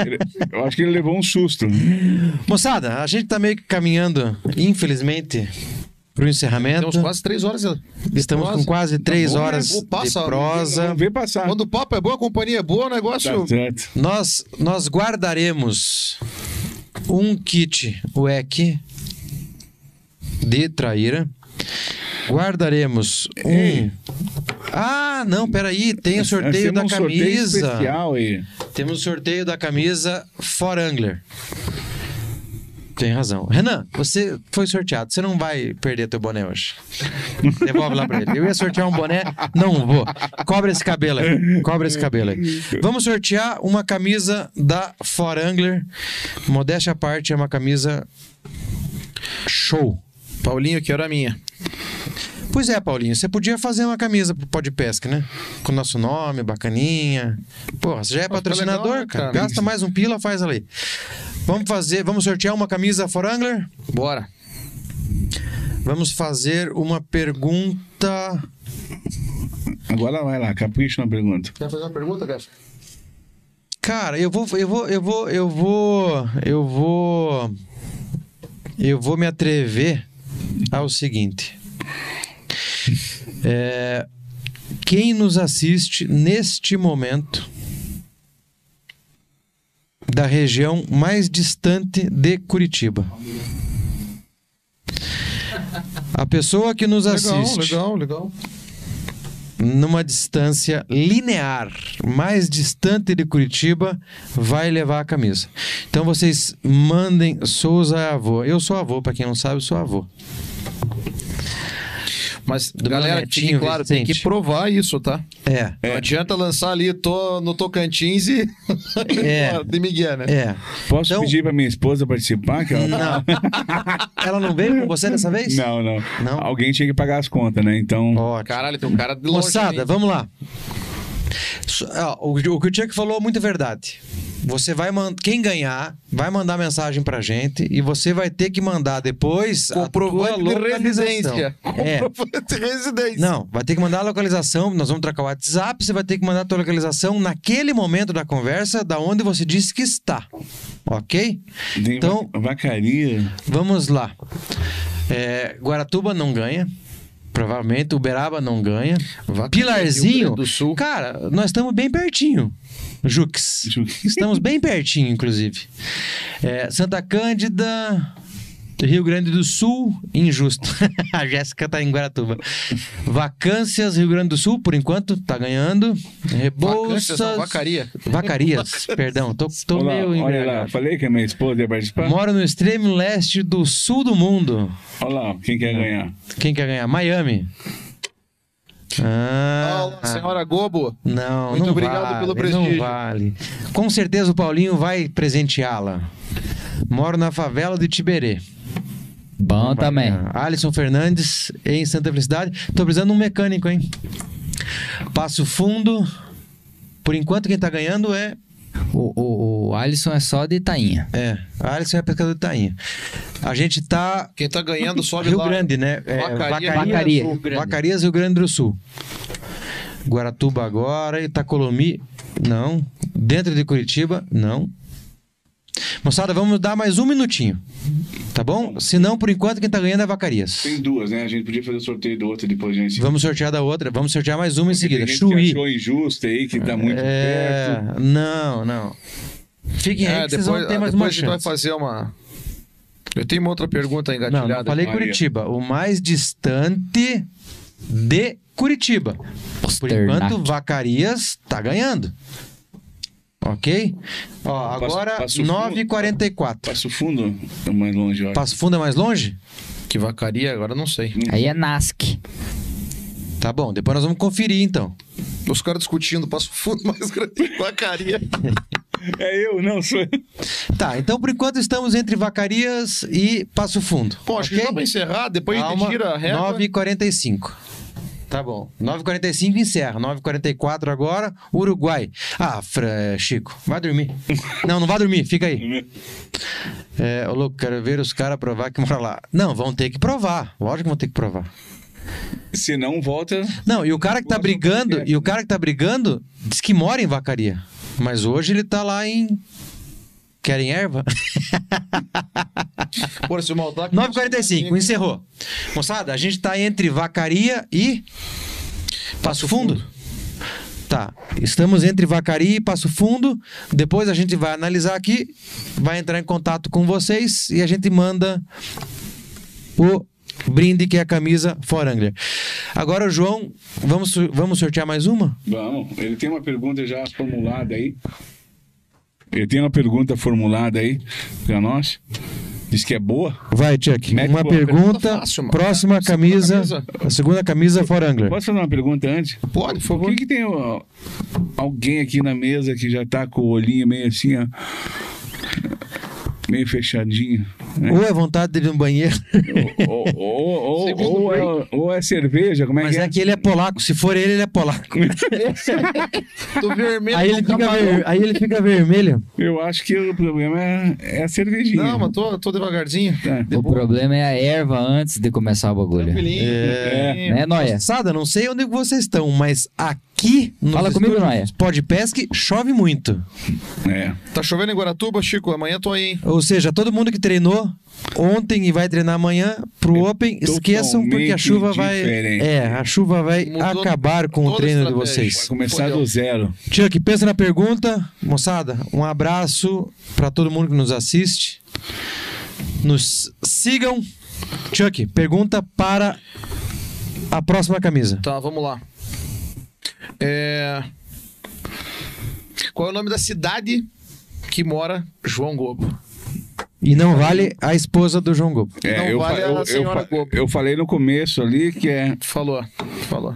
Ele- eu acho que ele levou um susto. Moçada, a gente tá meio que caminhando, infelizmente, pro encerramento. Temos quase três horas. de Estamos com prosa. quase três né? horas passa, de prosa. Passar. Quando o papo é bom, a companhia é boa, o negócio... Tá certo. Nós, nós guardaremos um kit WEC de traíra. Guardaremos um. Ei. Ah, não, peraí. Tem o sorteio da um sorteio camisa. especial aí. Temos o sorteio da camisa For Angler. Tem razão. Renan, você foi sorteado. Você não vai perder teu boné hoje. Devolve lá pra ele. Eu ia sortear um boné, não vou. Cobra esse cabelo aí. Cobra esse cabelo aí. Vamos sortear uma camisa da For Angler. Modéstia à parte, é uma camisa show. Paulinho, que era a minha. Pois é, Paulinho, você podia fazer uma camisa pro Pó de Pesca, né? Com o nosso nome, bacaninha. Porra, você já é fica patrocinador, legal, né, cara. cara? Gasta mais um pila, faz ali. Vamos fazer, vamos sortear uma camisa For Angler? Bora. Vamos fazer uma pergunta. Agora vai lá, capricha na pergunta. Quer fazer uma pergunta, Gaf? Cara, eu vou, eu vou, eu vou, eu vou, eu vou, eu vou me atrever ao seguinte. É, quem nos assiste neste momento da região mais distante de Curitiba? A pessoa que nos assiste legal, legal. numa distância linear mais distante de Curitiba vai levar a camisa. Então vocês mandem Souza é avô. Eu sou avô, para quem não sabe, eu sou avô. Mas, galera, netinho, claro, tem que provar isso, tá? É. Não adianta lançar ali, tô no Tocantins e... É. de Miguel, né? É. Posso Então- pedir pra minha esposa participar? Que ela... Não. Ela não veio com você dessa vez? não, não, Não? Alguém tinha que pagar as contas, né? Então. Ótimo. Caralho, tem um cara de longe. Moçada, vamos lá. O, o que o Chuck falou é muito verdade. Você vai mandar. Quem ganhar vai mandar mensagem pra gente e você vai ter que mandar depois a tua Comprovante de localização. residência. É. Comprovante de residência. Não, vai ter que mandar a localização. Nós vamos trocar o WhatsApp. Você vai ter que mandar a tua localização naquele momento da conversa, da onde você disse que está. Ok? Tem Então- va- vacaria. Vamos lá. É, Guaratuba não ganha. Provavelmente. Uberaba não ganha. Vacaria, Pilarzinho. Grande do Sul. Cara, nós estamos bem pertinho. Jux. Jux. Estamos bem pertinho, inclusive. É, Santa Cândida. Rio Grande do Sul, injusto. A Jéssica tá em Guaratuba. Vacâncias, Rio Grande do Sul, por enquanto, tá ganhando. Rebouças. Vacâncias, não, vacaria. Vacarias, perdão. Tô, tô Olha lá, meio olha lá, falei que a minha esposa ia participar. Moro no extremo leste do sul do mundo. Olha lá, quem quer ganhar? Quem quer ganhar? Miami. Ah, Olá, senhora Gobo. não, Muito não obrigado vale, pelo prestígio. Não vale. Com certeza o Paulinho vai presenteá-la. Moro na favela de Tiberê. Bom também. Ah, Alisson Fernandes, em Santa Felicidade. Tô precisando de um mecânico, hein? Passo Fundo. Por enquanto, quem tá ganhando é. O, o, o Alisson é só de Itainha. É, Alisson é pescador de Tainha. A gente tá. Quem tá ganhando sobe Rio lá. Grande, né? É, Vacaria, Vacaria. Rio Grande. Vacarias, Rio Grande do Sul. Guaratuba agora, Itacolomi, não. Dentro de Curitiba, não. Moçada, vamos dar mais um minutinho. Tá bom? Se não, por enquanto, quem tá ganhando é Vacarias. Tem duas, né? A gente podia fazer o sorteio da outra depois, gente. Vamos sortear da outra. Vamos sortear mais uma em seguida. Tem gente que Chuí. achou injusto aí, que tá muito perto. É, não, não. Fiquem aí É, que vocês vão depois, ter mais depois uma a gente vai chance. fazer uma. Eu tenho uma outra pergunta Não, engatilhada. não falei Maria. Curitiba. O mais distante de Curitiba. Por enquanto, Vacarias tá ganhando. Ok? Ó, agora Passo Fundo- 9h44. Passo Fundo é mais longe, olha. Passo Fundo é mais longe? Que vacaria, agora não sei. Aí é Nasc. Tá bom, depois nós vamos conferir então. Os caras discutindo, passo fundo mais grande que vacaria. É eu, não, sou eu. Tá, então por enquanto estamos entre Vacarias e Passo Fundo. Bom, acho ok? que já pra encerrar, depois a gente tira a régua. 9h45. Tá bom. 9h45 encerra. 9h44 agora, Uruguai. Ah, Fra- Chico, vai dormir. não, não vai dormir, fica aí. É, ô louco, quero ver os caras provar que mora lá. Não, vão ter que provar. Lógico que vão ter que provar. Se não, volta. Não, e o cara que tá brigando, e o cara que tá brigando diz que mora em Vacaria. Mas hoje ele tá lá em. Querem erva? Pô, se o Maltac... 9h45, encerrou. Moçada, a gente tá entre Vacaria e. Passo Fundo? Tá. Estamos entre Vacaria e Passo Fundo. Depois a gente vai analisar aqui, vai entrar em contato com vocês e a gente manda o brinde que é a camisa Forangler. Agora, o João, vamos, vamos sortear mais uma? Vamos. Ele tem uma pergunta já formulada aí. Ele tem uma pergunta formulada aí pra nós. Diz que é boa. Vai, Chuck. Mete uma boa, pergunta. pergunta fácil, próxima Segunda camisa, camisa. A segunda camisa Forangler. Posso fazer uma pergunta antes? Pode, por Por favor. que, que tem ó, alguém aqui na mesa que já tá com o olhinho meio assim, ó, meio fechadinho? né? Ou é vontade de ir no banheiro. ou, ou, ou, ou, é, ou é cerveja, como é Mas que é? é que ele é polaco. Se for ele, ele é polaco. Do vermelho Aí ele, fica ver- aí ele fica vermelho. Eu acho que o problema é, é a cervejinha. Não, mas tô, tô devagarzinho. Tá. O problema é a erva antes de começar o bagulho. Tranquilinho. É. Né, Noia? Moçada, não sei onde vocês estão, mas aqui no Fala comigo, Noia. Podpesc chove muito. É. Tá chovendo em Guaratuba, Chico? Amanhã tô aí, hein? Ou seja, todo mundo que treinou ontem e vai treinar amanhã pro Open, esqueçam porque a chuva vai. diferente. É, a chuva vai Mudou acabar com o treino de estratégia. Vai vocês. começar Fodeu. do zero. Chuck, pensa na pergunta. Moçada, um abraço pra todo mundo que nos assiste. Nos sigam. Chuck, pergunta para a próxima camisa. Tá, vamos lá. É... Qual é o nome da cidade que mora João Gobo? E não vale a esposa do João Gobo. É, Não eu, vale fa- a eu- eu, senhora fa- Gobo. eu falei no começo ali que é. Falou, falou.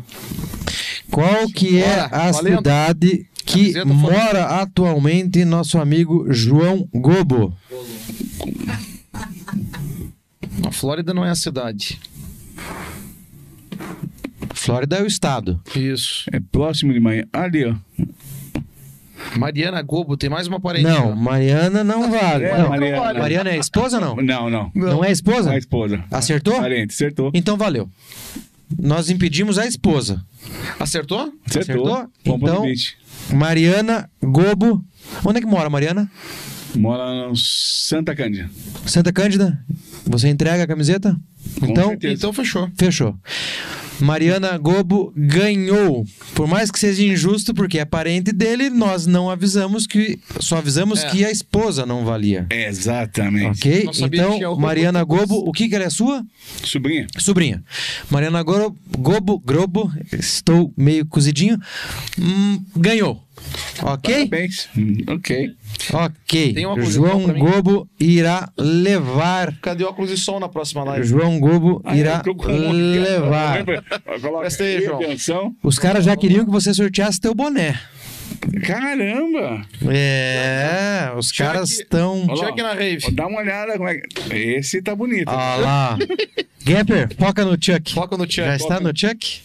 Qual que é Bora, a valendo. cidade que Camiseta mora atualmente nosso amigo João Gobo? A Flórida não é a cidade. Flórida é o estado. Isso. É próximo de manhã. Ali, ó. Mariana Gobo, tem mais uma parente. Não. Mariana não vale. É, Não, Mariana. Mariana é a esposa ou não? Não, não. Não, é a esposa? A esposa. Acertou? Parente, acertou. Então valeu. Nós impedimos a esposa. Acertou? Acertou. Acertou? Então-. Mariana Gobo. Onde é que mora, Mariana? Mora no Santa Cândida. Santa Cândida? Você entrega a camiseta? Com Então, certeza. Então fechou. fechou. Mariana Gobo ganhou. Por mais que seja injusto, porque é parente dele, nós não avisamos que. Só avisamos É. que a esposa não valia. Exatamente. Ok? Então, Mariana Gobo, o que, que ela é sua? Sobrinha. Sobrinha. Mariana Gobo, Gobo, Grobo, estou meio cozidinho, hum, ganhou. Ok? Parabéns. Ok. Ok. Tem uma coisa João? Gobo irá levar. Cadê o óculos de som na próxima live? João Gobo Ah, irá levar. Presta aí, João. atenção. Os caras já queriam que você sorteasse teu boné. Caramba! É, os Check- caras estão. Check na rave. Dá uma olhada como é que... Esse tá bonito. Olha lá. Gapper, foca no Chuck. Foca no chat. Já está no Chuck?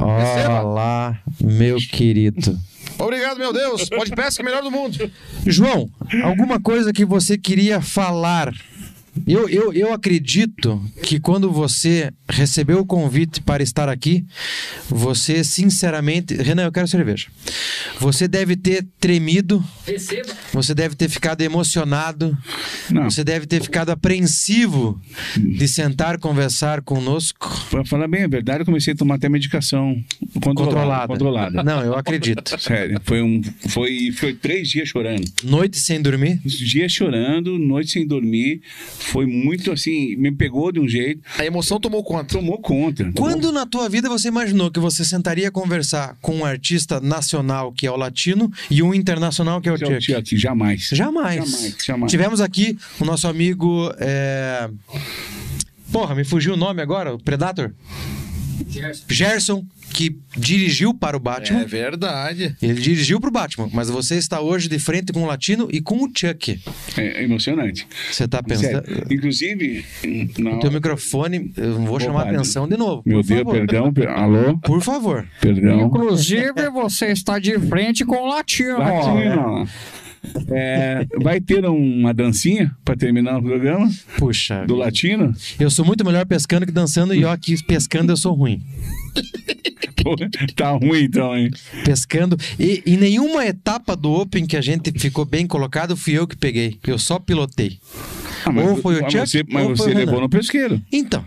Olha lá, meu querido. Obrigado, meu Deus. Pode pesca melhor do mundo. João, alguma coisa que você queria falar? Eu, eu, eu acredito que quando você recebeu o convite para estar aqui, você sinceramente. Renan, eu quero cerveja. Você deve ter tremido, Receba. você deve ter ficado emocionado, Não, você deve ter ficado apreensivo de sentar conversar conosco. pra falar bem a verdade, eu comecei a tomar até medicação controlada. Controlada. Controlada. Não, eu acredito. Sério, foi, um, foi, foi três dias chorando. Noite sem dormir. Dias chorando, noite sem dormir. Foi muito assim, me pegou de um jeito, A emoção tomou conta. tomou conta. tomou Quando na tua vida você imaginou que você sentaria a conversar com um artista nacional que é o latino e um internacional que é o é? Chuck, jamais. Jamais. Jamais, jamais. Tivemos aqui o nosso amigo. é, Porra, me fugiu o nome agora, o Predator? Gerson, que dirigiu para o Batman. É verdade. Ele dirigiu para o Batman, mas você está hoje de frente com o Latino e com o Chuck. É emocionante. Você está Sério. pensando. Inclusive, na O teu microfone, eu não vou chamar a padre. atenção de novo. Meu Deus, favor. perdão, per- alô, Por favor. perdão. Inclusive, você está de frente com o latino. Latino. É, vai ter uma dancinha para terminar o programa Puxa. do vida. Latino. Eu sou muito melhor pescando que dançando e ó, aqui pescando eu sou ruim. Pô, tá ruim então, hein? Pescando. E em nenhuma etapa do Open que a gente ficou bem colocado, fui eu que peguei. Eu só pilotei. Ah, Ou foi o mas Chuck, você, mas ou foi você o levou no pesqueiro. Então,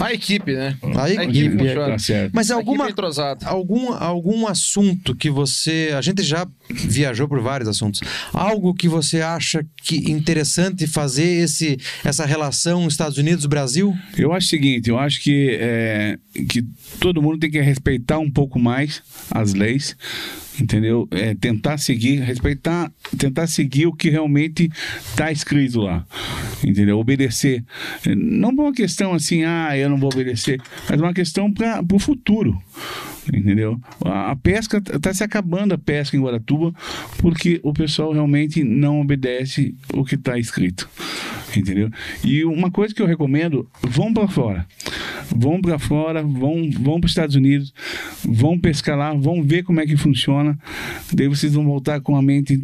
A equipe, né? a equipe. funciona. Tá certo. Mas A equipe alguma, é entrosada. algum, algum assunto que você. A gente já viajou por vários assuntos. Algo que você acha que interessante fazer esse, essa relação Estados Unidos-Brasil? Eu acho o seguinte, eu acho que, é, que todo mundo tem que respeitar um pouco mais as leis, entendeu? É, tentar seguir, respeitar, tentar seguir o que realmente está escrito lá, entendeu? Obedecer. Não por uma questão assim, ah, eu não vou obedecer, mas uma questão para o futuro. Entendeu? A, a pesca está se acabando a pesca em Guaratuba porque o pessoal realmente não obedece o que está escrito. Entendeu? E uma coisa que eu recomendo, vão para fora. Vão para fora, vão, vão para os Estados Unidos, vão pescar lá, vão ver como é que funciona. Daí vocês vão voltar com a mente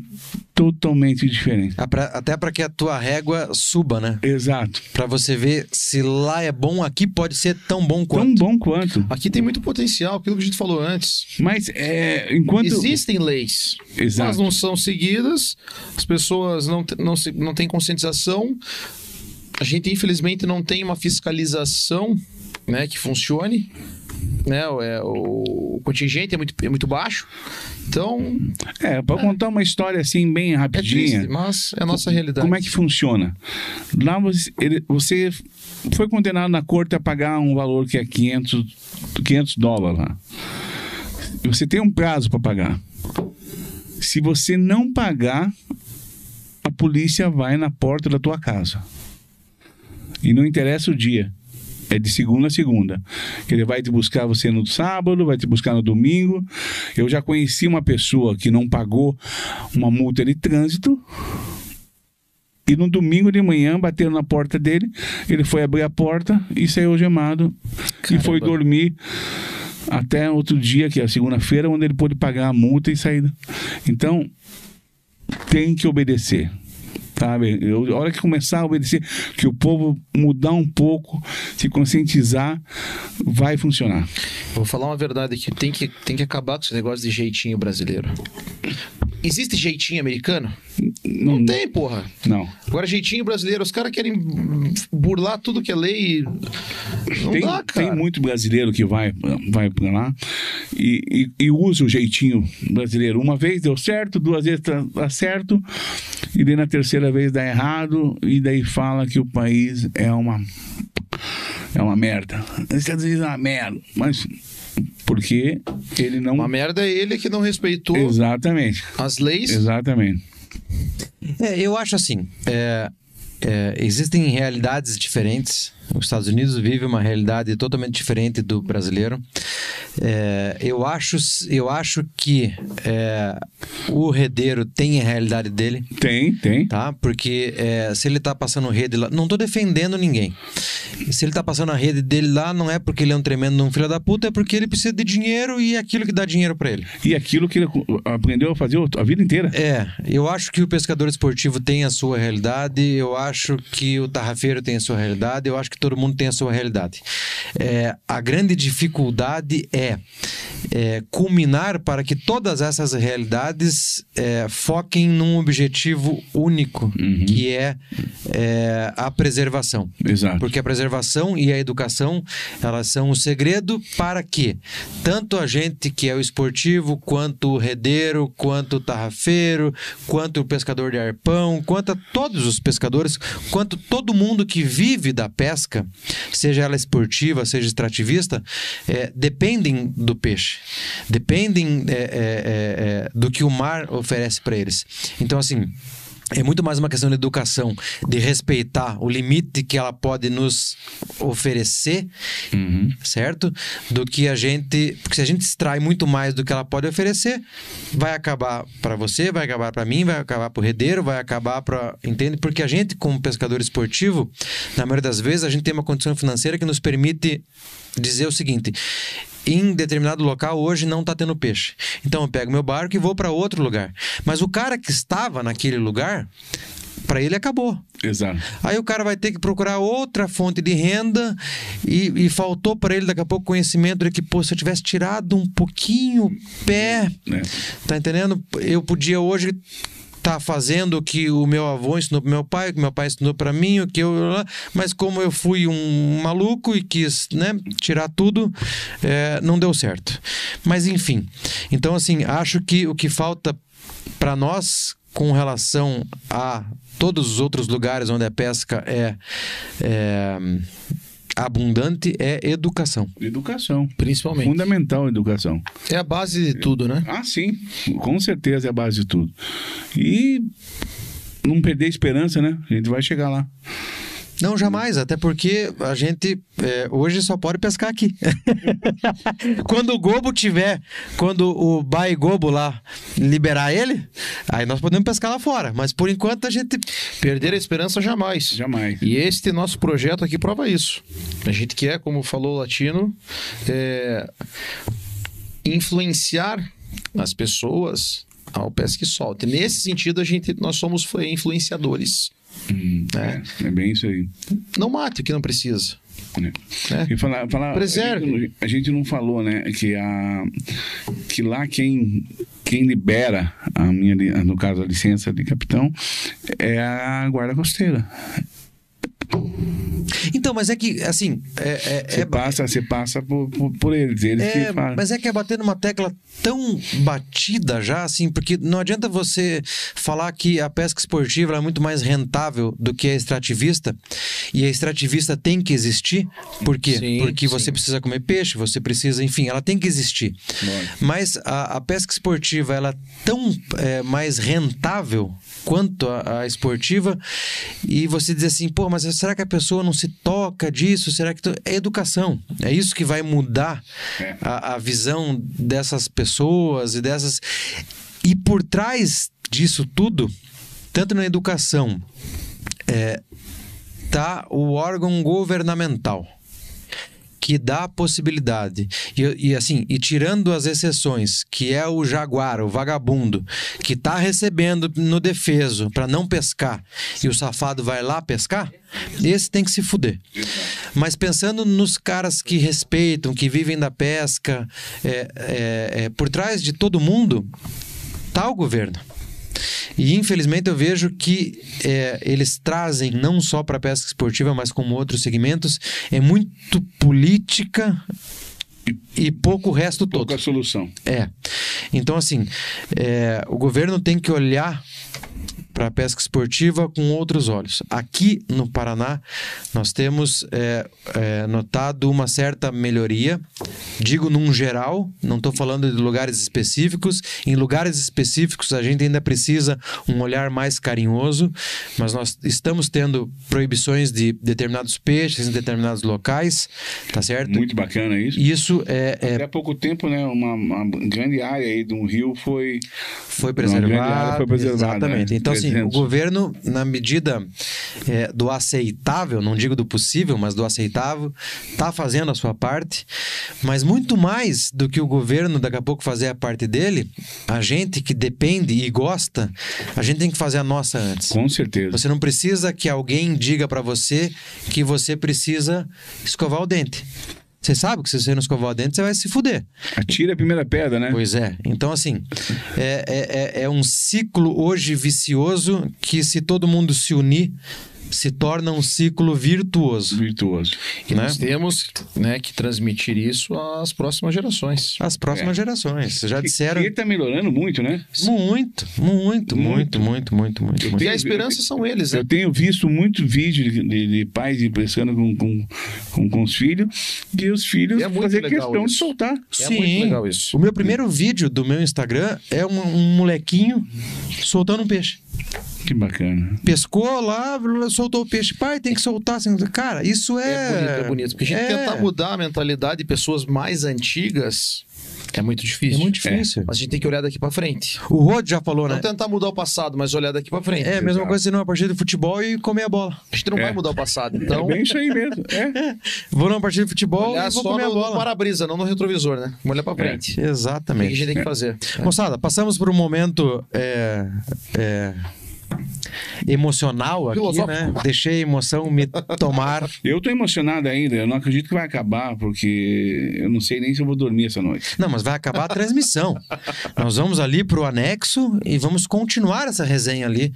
totalmente diferente. Ah, pra- Até para que a tua régua suba, né? Exato. Para você ver se lá é bom, aqui pode ser tão bom Tão quanto. bom quanto. Aqui tem muito potencial, aquilo que a gente falou antes. Mas é, enquanto. Existem leis, Exato. mas não são seguidas, as pessoas não, não, se, não têm conscientização. A gente, infelizmente, não tem uma fiscalização né, que funcione. Né, o- é, o contingente é muito, é muito baixo. Então, É, para contar uma história assim, bem é rapidinha. triste, mas é a nossa realidade. Como é que funciona? Lá você, ele- você foi condenado na corte a pagar um valor que é 500, 500 dólares lá. Você tem um prazo para pagar. Se você não pagar, a polícia vai na porta da tua casa. E não interessa o dia. É de segunda a segunda. Ele vai te buscar você no sábado, vai te buscar no domingo. Eu já conheci uma pessoa que não pagou uma multa de trânsito. E no domingo de manhã bateram na porta dele. Ele foi abrir a porta e saiu algemado. E foi Caramba. dormir até outro dia, que é a segunda-feira, onde ele pôde pagar a multa e sair. Então, tem que obedecer. Sabe? Eu, a hora que começar a obedecer, que o povo mudar um pouco, se conscientizar, vai funcionar. Vou falar uma verdade aqui. Tem que, tem que acabar com esse negócio de jeitinho brasileiro. Existe jeitinho americano? Não, tem, porra. Não. Agora, jeitinho brasileiro, os caras querem burlar tudo que é lei. Não tem, dá, cara. tem muito brasileiro que vai, vai pra lá e, e, e usa o jeitinho brasileiro. Uma vez deu certo, duas vezes tá, tá certo, e daí na terceira vez dá errado, e daí fala que o país é uma. É uma merda. Os Estados Unidos é uma merda. Mas porque ele não. Uma merda é ele que não respeitou Exatamente. as leis. Exatamente. É, eu acho assim. é, é, existem realidades diferentes. Os Estados Unidos vive uma realidade totalmente diferente do brasileiro. É, eu, acho, eu acho que é, o redeiro tem a realidade dele. Tem, tem. tá? Porque é, se ele tá passando rede lá, não tô defendendo ninguém. Se ele tá passando a rede dele lá, não é porque ele é um tremendo um filho da puta, é porque ele precisa de dinheiro e é aquilo que dá dinheiro para ele. E aquilo que ele aprendeu a fazer a vida inteira. É, eu acho que o pescador esportivo tem a sua realidade, eu acho que o tarrafeiro tem a sua realidade, eu acho que todo mundo tem a sua realidade. É, a grande dificuldade é é, é, culminar para que todas essas realidades é, foquem num objetivo único, Uhum. que é, é, a preservação. Exato. Porque a preservação e a educação, elas são o segredo para que tanto a gente que é o esportivo, quanto o redeiro, quanto o tarrafeiro, quanto o pescador de arpão, quanto a todos os pescadores, quanto todo mundo que vive da pesca, seja ela esportiva, seja extrativista, é, dependem do peixe, dependem é, é, é, é, do que o mar oferece para eles. Então, assim, é muito mais uma questão de educação, de respeitar o limite que ela pode nos oferecer, Uhum. certo? Do que a gente. Porque se a gente extrai muito mais do que ela pode oferecer, vai acabar para você, vai acabar para mim, vai acabar para o redeiro, vai acabar para. Entende? Porque a gente, como pescador esportivo, na maioria das vezes, a gente tem uma condição financeira que nos permite dizer o seguinte. Em determinado local hoje não está tendo peixe. Então eu pego meu barco e vou para outro lugar. Mas o cara que estava naquele lugar, para ele acabou. Exato. Aí o cara vai ter que procurar outra fonte de renda e, e faltou para ele daqui a pouco conhecimento de que, pô, se eu tivesse tirado um pouquinho o pé, É. tá entendendo? Eu podia hoje estar fazendo o que o meu avô ensinou pro meu pai, o que meu pai ensinou para mim, o que eu, mas como eu fui um maluco e quis, né, tirar tudo, é, não deu certo. Mas enfim, então assim, acho que o que falta para nós com relação a todos os outros lugares onde a pesca é, é abundante é educação. Educação. Principalmente. Fundamental a educação. É a base de tudo, né? Ah, sim. Com certeza é a base de tudo. E não perder a esperança, né? A gente vai chegar lá. Não, jamais, até porque a gente é, hoje só pode pescar aqui. quando o Gobo tiver, quando o Bai Gobo lá liberar ele, aí nós podemos pescar lá fora. Mas por enquanto a gente. Perder a esperança jamais. Jamais. E este nosso projeto aqui prova isso. A gente quer, como falou o Latino, é, influenciar as pessoas ao pesca e solte. Nesse sentido, a gente, nós somos foi, influenciadores. Hum, É. é. é bem isso aí. Não mate o que não precisa. né? né? E falar, falar, Preserve. A gente, a gente não falou, né? Que, a, que lá quem, quem libera a minha, no caso a licença de capitão, é a guarda costeira. Então, mas é que, assim. É, é- Você é- passa, você passa por, por, por eles, eles É, que falam. mas é que é bater numa tecla tão batida já, assim, porque não adianta você falar que a pesca esportiva é muito mais rentável do que a extrativista, e a extrativista tem que existir, por quê? Sim, porque sim. você precisa comer peixe, você precisa, enfim, ela tem que existir. Mas a, a pesca esportiva ela é tão é, mais rentável quanto a, a esportiva e você diz assim, pô, mas será que a pessoa não se toca disso? Será que é educação? É isso que vai mudar É. a, a visão dessas pessoas e dessas e por trás disso tudo, tanto na educação, é, tá o órgão governamental que dá a possibilidade. E, e assim, e tirando as exceções, que é o jaguar, o vagabundo, que tá recebendo no defeso para não pescar e o safado vai lá pescar, esse tem que se fuder. Mas pensando nos caras que respeitam, que vivem da pesca, é, é, é, por trás de todo mundo, tá o governo. E infelizmente eu vejo que é, eles trazem, não só para a pesca esportiva, mas como outros segmentos, é muito política e pouco o resto todo. Pouca solução. É. Então, assim, é, o governo tem que olhar para a pesca esportiva com outros olhos. Aqui no Paraná, nós temos é, é, notado uma certa melhoria. Digo num geral, não estou falando de lugares específicos. Em lugares específicos, a gente ainda precisa um olhar mais carinhoso, mas nós estamos tendo proibições de determinados peixes em determinados locais, tá certo? Muito bacana isso. Isso é, é Até há pouco tempo, né? Uma, uma grande área aí de um rio foi. Foi área foi preservada, Exatamente. né? Então, assim, o 300. governo, na medida é, do aceitável, não digo do possível, mas do aceitável, está fazendo a sua parte. Mas muito mais do que o governo daqui a pouco fazer a parte dele, a gente que depende e gosta, a gente tem que fazer a nossa antes. Com certeza. Você não precisa que alguém diga para você que você precisa escovar o dente. Você sabe que se você não escovar o dente, você vai se fuder. Atira a primeira pedra, né? Pois é. Então, assim, é, é, é- é um ciclo hoje vicioso que, se todo mundo se unir, se torna um ciclo virtuoso. Virtuoso. E né? nós temos né, que transmitir isso às próximas gerações. As próximas É. gerações. Já E disseram. ele tá melhorando muito, né? Muito, muito, muito, muito, muito, muito. muito. E a esperança são eles, né? Eu tenho visto muito vídeo de, de, de pais pescando com, com, com, com os filhos e os filhos E é muito fazer legal questão de isso. soltar. É muito legal isso. O meu primeiro vídeo do meu Instagram é um, um molequinho soltando um peixe. Que bacana. Pescou lá, soltou o peixe. Pai, tem que soltar. Assim. Cara, isso é. É bonito, é bonito. Porque a gente é- tentar mudar a mentalidade de pessoas mais antigas é muito É difícil. muito difícil. Mas a gente tem que olhar daqui pra frente. O Rod já falou, né? Não tentar mudar o passado, mas olhar daqui pra frente. É a mesma coisa se não uma partida de futebol e comer a bola. A gente não É. vai mudar o passado. Então, Então, é bem isso aí mesmo. É. Vou numa partida de futebol olhar e vou só comer no, a no bola. para-brisa, não no retrovisor, né? Vamos olhar pra frente. O que a Exatamente. gente tem que fazer? Moçada, passamos por um momento é, é, emocional aqui, né? Deixei a emoção me tomar. Eu tô emocionado ainda. Eu não acredito que vai acabar, porque eu não sei nem se eu vou dormir essa noite. Não, mas vai acabar a transmissão. Nós vamos ali pro anexo e vamos continuar essa resenha ali.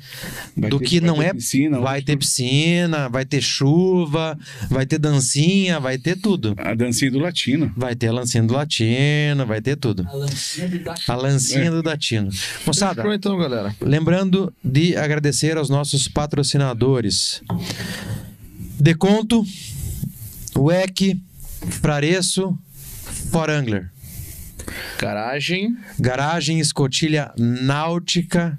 Vai do ter- que não é. piscina, vai hoje. ter piscina, vai ter chuva, vai ter dancinha, vai ter tudo. A dancinha do latino. Vai ter a lancinha do latino, vai ter tudo. A lancinha do da- A lancinha do latino. Moçada, então, galera. Lembrando de agradecer aos nossos patrocinadores. Deconto, WEC, Prareço, Forangler. Garagem. Garagem Escotilha Náutica.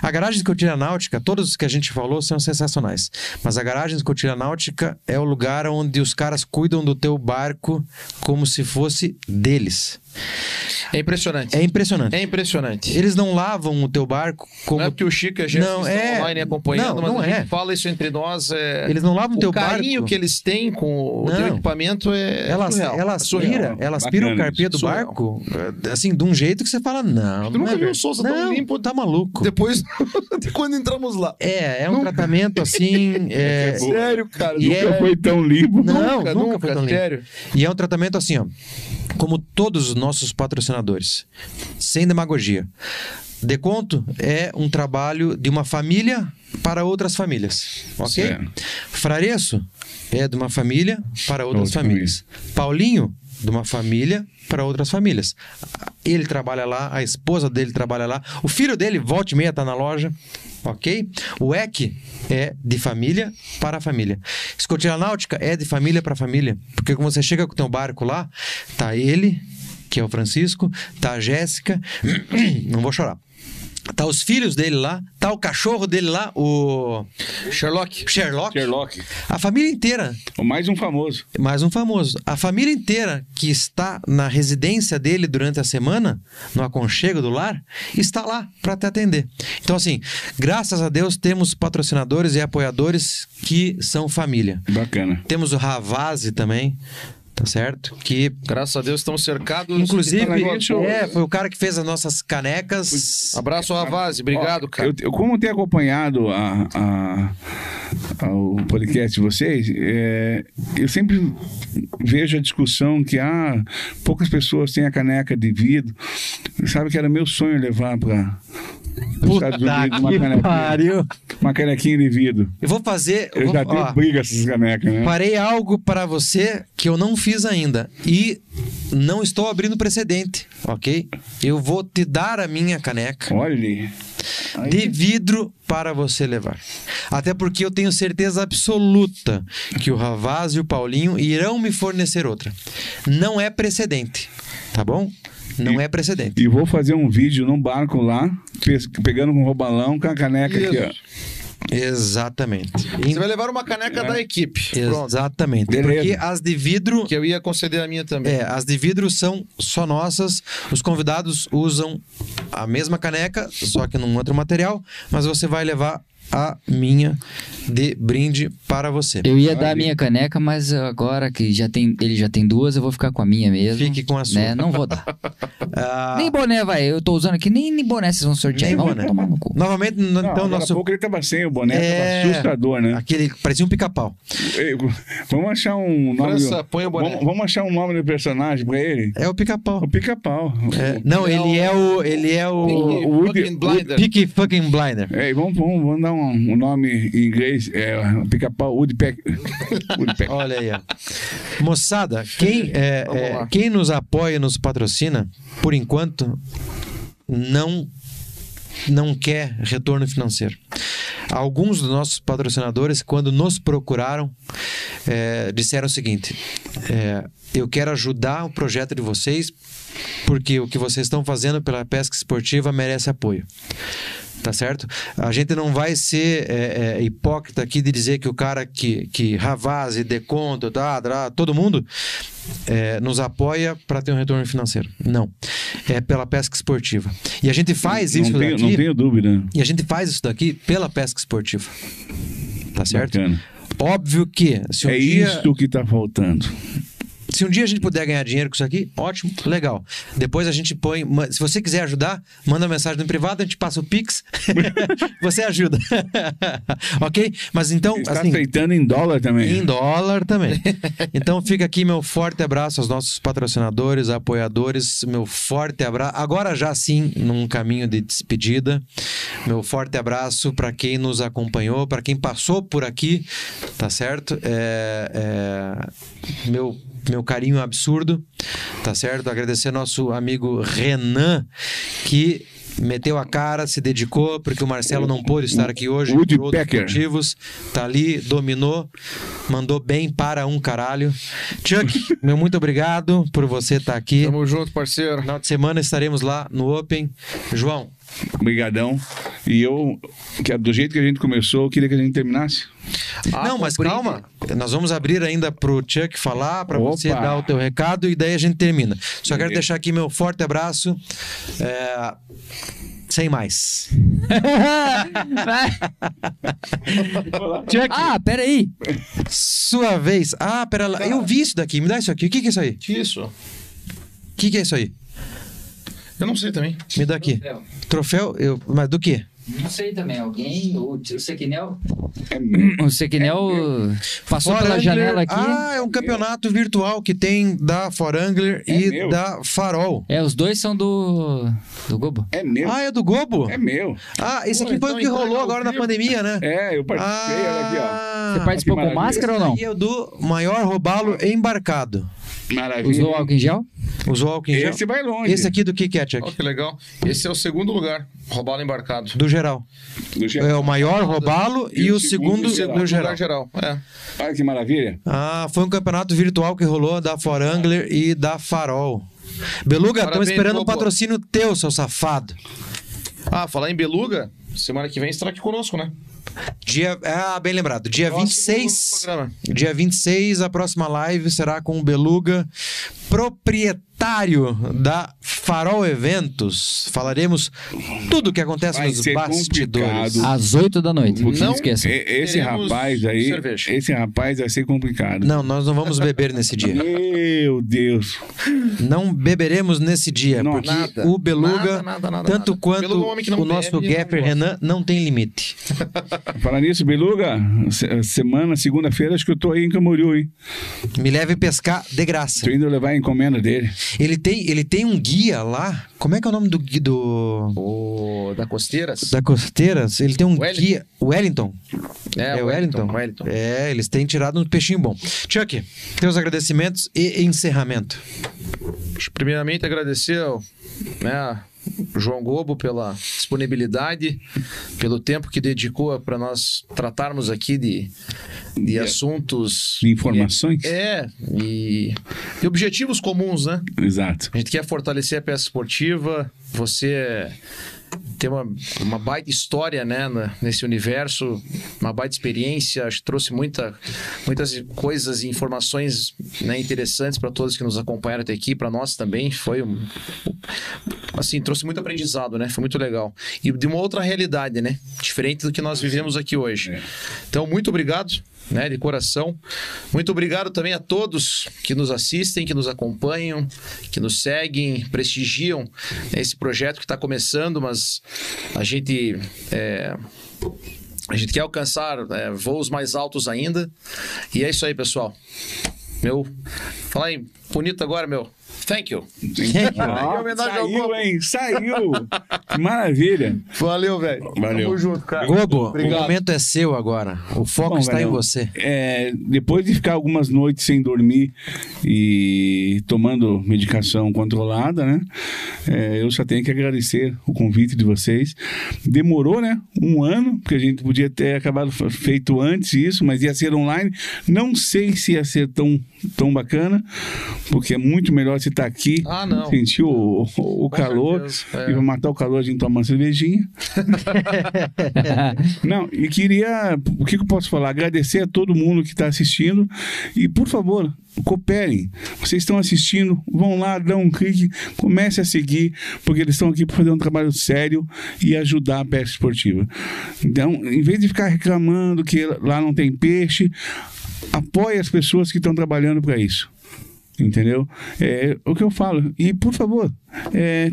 A garagem Escotilha Náutica, todos os que a gente falou são sensacionais. Mas a garagem Escotilha Náutica é o lugar onde os caras cuidam do teu barco como se fosse deles. É impressionante. É impressionante. É impressionante. Eles não lavam o teu barco como Não é porque o Chico e a Jéssica Não, estão é- online acompanhando, Não, mas não a gente é. fala isso entre nós. É... Eles não lavam o teu o carinho barco. que eles têm com o Não. teu equipamento é surreal. elas, É surreal. pira, elas piram o carpê do Surreal. barco, eh, assim, de um jeito que você fala, não. Tu não nunca é viu o Souza tão limpo? Tá maluco. Depois, de quando entramos lá. É, é um tratamento assim. é, Sério, cara. E nunca é- Foi tão limpo. Não, nunca, nunca nunca, foi tão limpo. sério. E é um tratamento assim, ó. Como todos os nossos patrocinadores. Sem demagogia. Deconto é um trabalho de uma família para outras famílias. Ok? Certo. Frareço é de uma família para outras Outra famílias. Paulinho, de uma família para outras famílias. Ele trabalha lá, a esposa dele trabalha lá, o filho dele, volta e meia, tá na loja. Ok? O EC é de família para família. Escotilha Náutica é de família para família. Porque quando você chega com o teu barco lá, tá ele, que é o Francisco, tá a Jéssica, não vou chorar. Tá os filhos dele lá, tá o cachorro dele lá, o Sherlock. Sherlock. Sherlock. A família inteira, mais um famoso. mais um famoso. A família inteira que está na residência dele durante a semana, no aconchego do lar, está lá para te atender. Então, assim, graças a Deus temos patrocinadores e apoiadores que são família. Bacana. Temos o Ravazzi também, tá certo? Que Graças a Deus estamos cercados. inclusive tá é, foi o cara que fez as nossas canecas. Abraço ao Avazzi. Obrigado, Ó, cara. Eu, eu, como tenho acompanhado a, a- a- o podcast de vocês, é, eu sempre vejo a discussão que ah, poucas pessoas têm a caneca de vidro. Sabe que era meu sonho levar para os Estados Unidos uma canequinha, pariu. uma canequinha de vidro. Eu vou fazer. eu Eu vou- já tenho ó, briga essas canecas, né? Parei algo para você que eu não fiz ainda. E não estou abrindo precedente, ok? Eu vou te dar a minha caneca Olha. Aí- de vidro para você levar. Até porque eu tenho certeza absoluta que o Ravaz e o Paulinho irão me fornecer outra. Não é precedente, tá bom? Não E- é precedente. E vou fazer um vídeo num barco lá, pegando com um robalão com a caneca aqui, ó. Exatamente. Você vai levar uma caneca da equipe. Pronto. Exatamente. Beleza. Porque as de vidro Que eu ia conceder a minha também. É, as de vidro são só nossas. Os convidados usam a mesma caneca, só que num outro material, mas você vai levar a minha de brinde para você. Eu ia dar a minha caneca, mas agora que já tem, ele já tem duas, eu vou ficar com a minha mesmo. Fique com a sua. Né? Não vou dar. Ah, Nem boné, vai. Eu tô usando aqui, nem, nem boné vocês vão sortear. Nem Vamos boné. tomar no cu. novamente, Não, então, nosso. pouco ele tava sem o boné, É. tava assustador, né? Aquele parecia um pica-pau. Vamos achar um nome. França, põe o boné. Vamos, vamos achar um nome do personagem pra ele? É o pica-pau. O pica-pau. É, não, ele é o. Ele é o. Fucking blinder. É, vamos, vamos, vamos dar um, um nome em inglês. É, pica-pau Woodpecker. Woodpecker. Olha aí, ó. Moçada, quem, é, é, quem nos apoia e nos patrocina, por enquanto, não, não quer retorno financeiro. Alguns dos nossos patrocinadores, quando nos procuraram, é, disseram o seguinte: é, eu quero ajudar o projeto de vocês, porque o que vocês estão fazendo pela pesca esportiva merece apoio. Tá certo? A gente não vai ser é, é, hipócrita aqui de dizer que o cara que, que Ravaz e Deconto, tá, tá, todo mundo é, nos apoia para ter um retorno financeiro. Não. É pela pesca esportiva. E a gente faz não, isso tenho, daqui. não tenho dúvida. E a gente faz isso daqui pela pesca esportiva. Tá certo? Bacana. Óbvio que se um é dia isso que tá faltando. Se um dia a gente puder ganhar dinheiro com isso aqui, ótimo, legal. Depois a gente põe. Se você quiser ajudar, manda uma mensagem no privado, a gente passa o Pix. você ajuda. ok? Mas então, Está assim. aceitando em dólar também. Em dólar também. Então fica aqui meu forte abraço aos nossos patrocinadores, apoiadores, meu forte abraço. Agora já sim, num caminho de despedida. Meu forte abraço para quem nos acompanhou, para quem passou por aqui, tá certo? É, é, meu meu carinho absurdo, tá certo? Agradecer nosso amigo Renan que meteu a cara, se dedicou, porque o Marcelo não pôde estar aqui hoje por outros motivos. Tá ali, dominou, mandou bem para um caralho. Chuck, meu muito obrigado por você estar aqui. Tamo junto, parceiro. Final de semana estaremos lá no Open. João, Obrigadão. E eu, que é do jeito que a gente começou, eu queria que a gente terminasse. Ah, não, mas cumprir. calma. Nós vamos abrir ainda pro Chuck falar, para você dar o teu recado e daí a gente termina. Só quero Beleza. deixar aqui meu forte abraço. É, Sem mais. Chuck, ah, peraí. sua vez. Ah, pera lá. Eu vi isso daqui. Me dá isso aqui. O que, que é isso aí? Que isso? O que, que é isso aí? Eu não sei também. Me dá aqui. Troféu? Eu... Mas do quê? Não sei também, alguém, o, o Sequinel. É mesmo. O Sequinel passou For pela Angler- janela aqui. Ah, é um campeonato virtual que tem da For Angler É e meu. da Farol. É, os dois são do. do Gobo. É meu. Ah, é do Gobo? É meu. Ah, esse Pô, aqui foi então o que rolou agora na pandemia, né? É, eu participei, olha aqui, ó. Ah, Você participou que com máscara ou não? E é o do maior robalo embarcado. Maravilha. Usou álcool em gel? Usou álcool em gel? Esse vai longe. Esse aqui do que que é, Chuck? que legal. Esse é o segundo lugar. Roubado embarcado. Do geral. Do geral. É o maior robalo e, o segundo, segundo do geral. Lugar geral. É. Olha que maravilha. Ah, foi um campeonato virtual que rolou da For Angler e da Farol. Beluga, estamos esperando um patrocínio teu, seu safado. Ah, falar em Beluga, semana que vem estará aqui conosco, né? Dia, ah, bem lembrado. Dia Próximo 26. programa. Dia 26, a próxima live será com o Beluga, proprietário da Farol Eventos. Falaremos tudo o que acontece Vai nos bastidores. complicado. Às 8 da noite. Não, Não esqueça. E- Esse Teremos rapaz aí, cerveja. esse rapaz vai ser complicado. Não, nós não vamos beber nesse dia. Meu Deus. Não beberemos nesse dia, Não, porque nada. o Beluga, Nada, nada, nada, tanto nada. quanto Beluga é não o nosso Gaffer. Renan, não tem limite. Falar nisso, Beluga, se- semana, segunda-feira, acho que eu tô aí em Camboriú, hein? Me leve pescar de graça. Tô indo levar a encomenda dele. Ele tem, ele tem um guia lá. Como é que é o nome do guia do O da Costeiras. da Costeiras? Ele tem um Wellington. guia, Wellington. É, É o Wellington? Wellington. É, eles têm tirado um peixinho bom. Chuck, teus agradecimentos e encerramento. Primeiramente, agradecer ao né, João Gobo pela disponibilidade, pelo tempo que dedicou para nós tratarmos aqui de, de De- assuntos. de informações? É, e, e objetivos comuns, né? Exato. A gente quer fortalecer a peça esportiva. Você tem uma, uma baita história né, nesse universo, uma baita experiência, acho que trouxe muita, muitas coisas e informações né, interessantes para todos que nos acompanharam até aqui, para nós também, foi um, assim, trouxe muito aprendizado, né, foi muito legal. E de uma outra realidade, né, diferente do que nós vivemos aqui hoje. Então, muito obrigado. Né, de coração. Muito obrigado também a todos que nos assistem, que nos acompanham, que nos seguem, prestigiam esse projeto que está começando, mas a gente é, a gente quer alcançar é, voos mais altos ainda. E é isso aí, pessoal. Meu, falar em bonito agora, meu. Thank you. Ó, homenagem ao saiu, hein? Saiu! Que maravilha! Valeu, velho. Valeu. Tamo junto, cara. Globo, Obrigado. o momento é seu agora. O foco Bom, está em velho, você. É, depois de ficar algumas noites sem dormir e tomando medicação controlada, né? é, eu só tenho que agradecer o convite de vocês. Demorou, né? Um ano, porque a gente podia ter acabado feito antes isso, mas ia ser online. Não sei se ia ser tão, tão bacana, porque é muito melhor você estar aqui, Ah, não. sentir o, o, calor. certeza, é. E pra matar o calor, a gente toma uma cervejinha. Não, e queria, o que que eu posso falar? Agradecer a todo mundo que está assistindo e, por favor, cooperem. Vocês estão assistindo, vão lá, dão um clique, comece a seguir, porque eles estão aqui para fazer um trabalho sério e ajudar a pesca esportiva. Então, em vez de ficar reclamando que lá não tem peixe, apoie as pessoas que estão trabalhando para isso. Entendeu? É o que eu falo. E, por favor, é,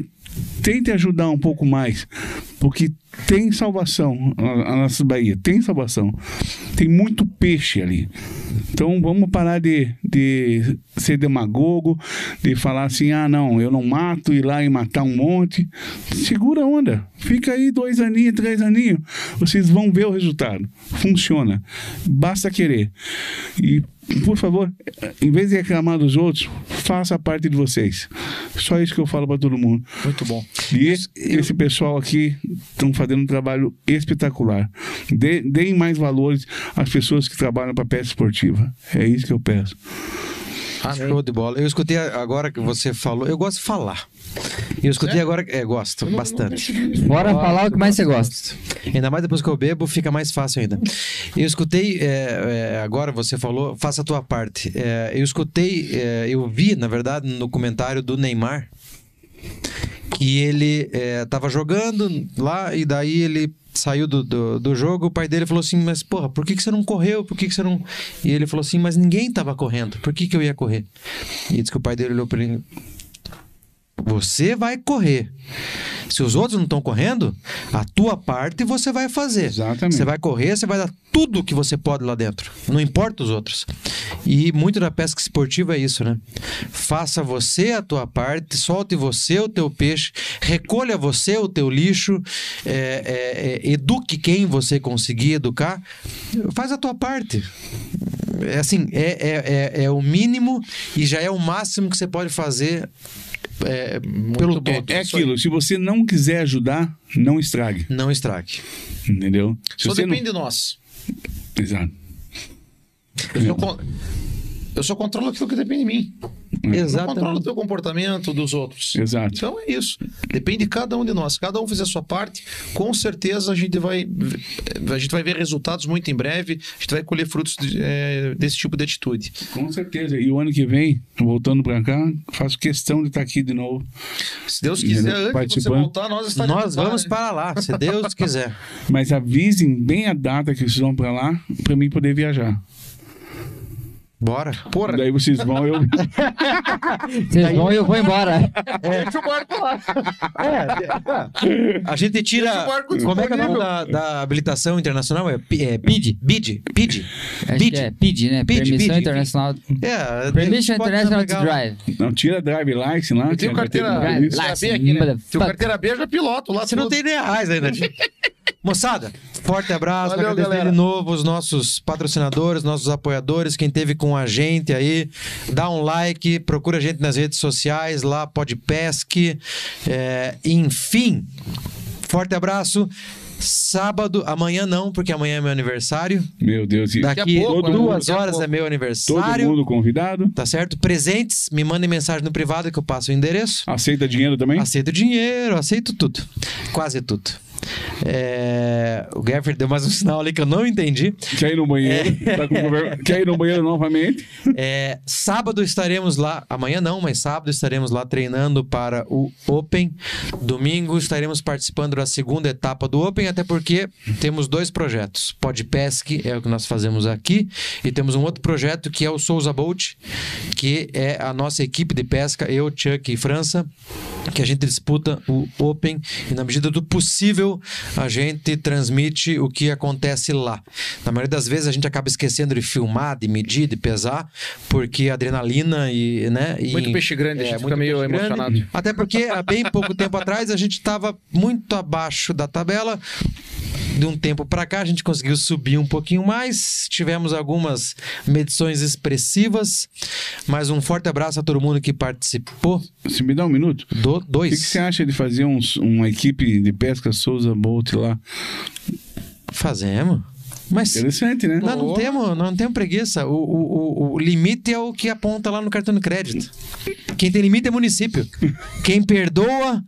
tente ajudar um pouco mais, porque tem salvação a a nossa Bahia, tem salvação. Tem muito peixe ali. Então vamos parar de, de ser demagogo, de falar assim: ah, não, eu não mato, ir lá e matar um monte. Segura a onda, fica aí dois aninhos, três aninhos, vocês vão ver o resultado. Funciona, basta querer. E por favor, em vez de reclamar dos outros, faça a parte de vocês. Só isso que eu falo para todo mundo. Muito bom. E esse, esse pessoal aqui estão fazendo um trabalho espetacular. Dê- Deem mais valores às pessoas que trabalham para pesca esportiva. É isso que eu peço. Amém. Show de bola. Eu escutei agora que você falou. Eu gosto de falar. E eu escutei agora. É, gosto bastante. Bora falar o que mais você gosta. Ainda mais depois que eu bebo, fica mais fácil ainda. Eu escutei, é, é, agora você falou, faça a tua parte. É, eu escutei, é, eu vi, na verdade, no comentário do Neymar, que ele estava jogando lá e daí ele saiu do, do, do jogo, o pai dele falou assim, mas porra, por que, que você não correu? Por que, que você não... E ele falou assim, mas ninguém tava correndo, por que, que eu ia correr? E disse que o pai dele olhou para ele, você vai correr. Se os outros não estão correndo, a tua parte você vai fazer. Exatamente. Você vai correr, você vai dar tudo que você pode lá dentro. Não importa os outros. E muito da pesca esportiva é isso, né? Faça você a tua parte, solte você o teu peixe, recolha você o teu lixo, é, é, é, eduque quem você conseguir educar. Faz a tua parte. É assim, é, é, é, é o mínimo e já é o máximo que você pode fazer é, pelo bom. todo. É aquilo, se você não quiser ajudar, não estrague. Não estrague. Entendeu? Se Só depende de nós. não... Exato. Eu só, eu só controlo aquilo que depende de mim. Eu não Exatamente. controlo o teu comportamento dos outros. Exato. Então é isso. Depende de cada um de nós. Cada um fizer a sua parte, com certeza a gente vai, a gente vai ver resultados muito em breve. A gente vai colher frutos de- é, desse tipo de atitude. Com certeza. E o ano que vem, voltando para cá, faço questão de estar aqui de novo. Se Deus quiser, antes de você voltar, nós estaremos Nós lá, vamos né? para lá, se Deus quiser. Mas avisem bem a data que vocês vão para lá, para mim poder viajar. Bora. Porra, Daí vocês vão, eu. Vocês vão e eu vou embora. deixa o barco lá. A gente tira. Deixa o barco Como é que é o nome da, da habilitação internacional? É, é BID? BID? PID? Que é PID, né? PID, Permissão PID, Internacional. É, Permission International to. Drive. Não, tira drive license lá. Eu tenho é- carteira, carteira B aqui, né? Tenho carteira B, já piloto lá. Você não tem nem reais ainda. Moçada, forte abraço. Valeu, agradecer galera. de novo os nossos patrocinadores, nossos apoiadores, quem teve com a gente aí. Dá um like, procura a gente nas redes sociais, lá Podpesc. É, enfim, forte abraço. Sábado, amanhã não, porque amanhã é meu aniversário. Meu Deus. E Daqui pouco, né? duas a horas pouco. é meu todo aniversário. mundo convidado? Tá certo? Presentes, me mandem mensagem no privado que eu passo o endereço. Aceita dinheiro também? Aceito dinheiro, aceito tudo. Quase tudo. É, O Gaffer deu mais um sinal ali que eu não entendi. Quer ir no banheiro? Tá com conver- Quer ir no banheiro novamente? É, sábado estaremos lá, amanhã não, mas sábado estaremos lá treinando para o Open. Domingo estaremos participando da segunda etapa do Open, até porque temos dois projetos. Podpesc é o que nós fazemos aqui, e temos um outro projeto que é o Souza Boat, que é a nossa equipe de pesca, eu, Chuck e França, que a gente disputa o Open e na medida do possível a gente transmite o que acontece lá. Na maioria das vezes a gente acaba esquecendo de filmar, de medir, de pesar, porque adrenalina e, né, e Muito peixe grande, a gente fica muito meio peixe grande. emocionado. Até porque há bem pouco tempo atrás a gente estava muito abaixo da tabela. De um tempo para cá a gente conseguiu subir um pouquinho mais. Tivemos algumas medições expressivas. Mas um forte abraço a todo mundo que participou. Se me dá um minuto. Do O que, que dois. você acha de fazer uns- uma equipe de pesca Souza Bolt lá? Fazemos. Mas Interessante, né? nós não temos, não temos preguiça. O, o, o, o limite é o que aponta lá no cartão de crédito. Quem tem limite é município. Quem perdoa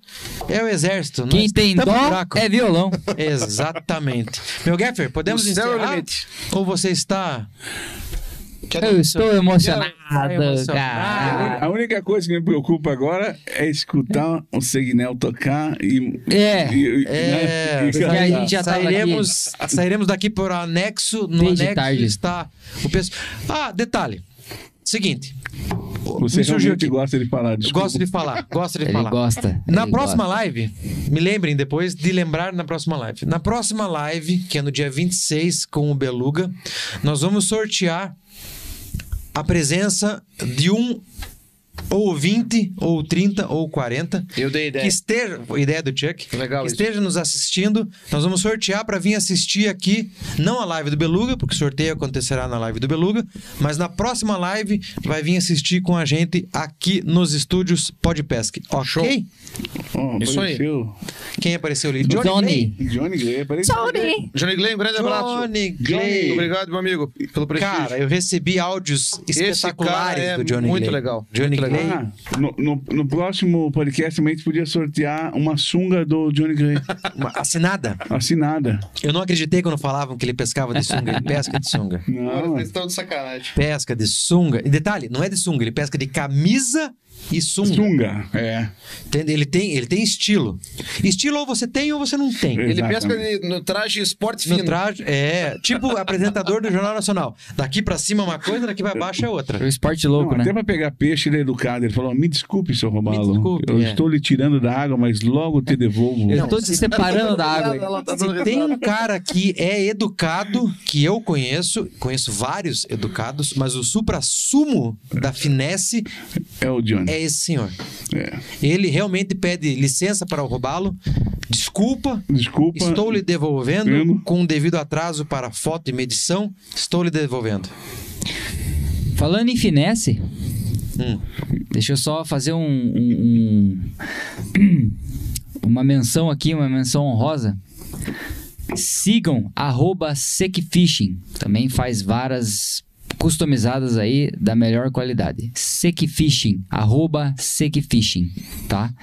é o exército. Quem Nós tem dó buraco. é violão. Exatamente. Meu Gaffer, podemos O céu é o encerrar? limite. Ou você está... Eu estou emocionado, cara. A única coisa que me preocupa agora é escutar o Segnel tocar e. É. e- e- É, né? E- a gente já sairemos, sairemos daqui por anexo. No Desde anexo tarde. está o pessoal. Ah, detalhe. Seguinte. Você realmente gosta de falar disso. Gosto de falar, gosto de Ele falar. gosta. Na ele próxima gosta. live, me lembrem depois de lembrar na próxima live. Na próxima live, que é no dia 26 com o Beluga, nós vamos sortear a presença de um ou 20, ou 30, ou 40 Eu dei ideia. que esteja, ideia do Chuck, Legal que isso. esteja nos assistindo, nós vamos sortear para vir assistir aqui, não a live do Beluga, porque o sorteio acontecerá na live do Beluga, mas na próxima live vai vir assistir com a gente aqui nos estúdios Podpesc. Ok? Show. Oh, Isso aí. Quem apareceu ali? Johnny. Johnny Gray, apareceu. Johnny Glenn, um grande abraço. Johnny Muito Clay. obrigado, meu amigo, pelo prestígio. Cara, eu recebi áudios espetaculares cara é do Johnny muito legal, Johnny muito Ah, no, no, no próximo podcast também a gente podia sortear uma sunga do Johnny Gray. Uma- assinada. Assinada. Eu não acreditei quando falavam que ele pescava de sunga. Ele pesca de sunga. Não. Vocês estão de sacanagem. Pesca de sunga. E detalhe, não é de sunga, ele pesca de camisa e sunga. Sunga, é. Entende? Ele tem, ele tem estilo. Estilo ou você tem ou você não tem. É. Ele Exatamente. pesca no traje esporte No fino. traje, é, tipo apresentador do Jornal Nacional. Daqui pra cima é uma coisa, daqui pra baixo é outra. O esporte louco, Não, né? Até pra pegar peixe ele é educado. Ele falou: Me desculpe, seu Robalo. desculpe, eu é. estou lhe tirando da água, mas logo te devolvo. Eu tô te separando da água. Ela tá Se tem um cara que é educado, que eu conheço, conheço vários educados, mas o supra-sumo da finesse É o Johnny. é esse senhor. É. Ele realmente pede licença para roubá-lo, desculpa, Desculpa. estou lhe devolvendo Primo. com um devido atraso para foto e medição, estou lhe devolvendo. Falando em finesse, Hum. deixa eu só fazer um, um- um- uma menção aqui, uma menção honrosa. Sigam arroba Secfishing. Também faz varas customizadas aí da melhor qualidade. Secfishing, arroba Secfishing, tá?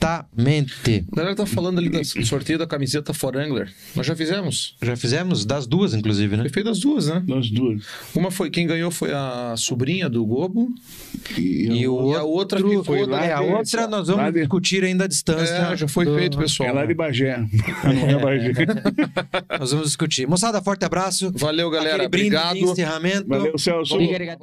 Exatamente. A galera tá falando ali do sorteio da camiseta For Angler. Nós já fizemos. Já fizemos das duas, inclusive, né? Foi feito as duas, né? Nós duas. Uma foi quem ganhou foi a sobrinha do Gobo. E, o E a outra que foi lá é, a outra nós vamos de- discutir ainda a distância. É, já foi do- feito, pessoal. É lá de Bagé. Não é Bagé. Nós vamos discutir. Moçada, forte abraço. Valeu, galera. Aquele brinde de Obrigado. encerramento. Valeu, Celso. Obrigado.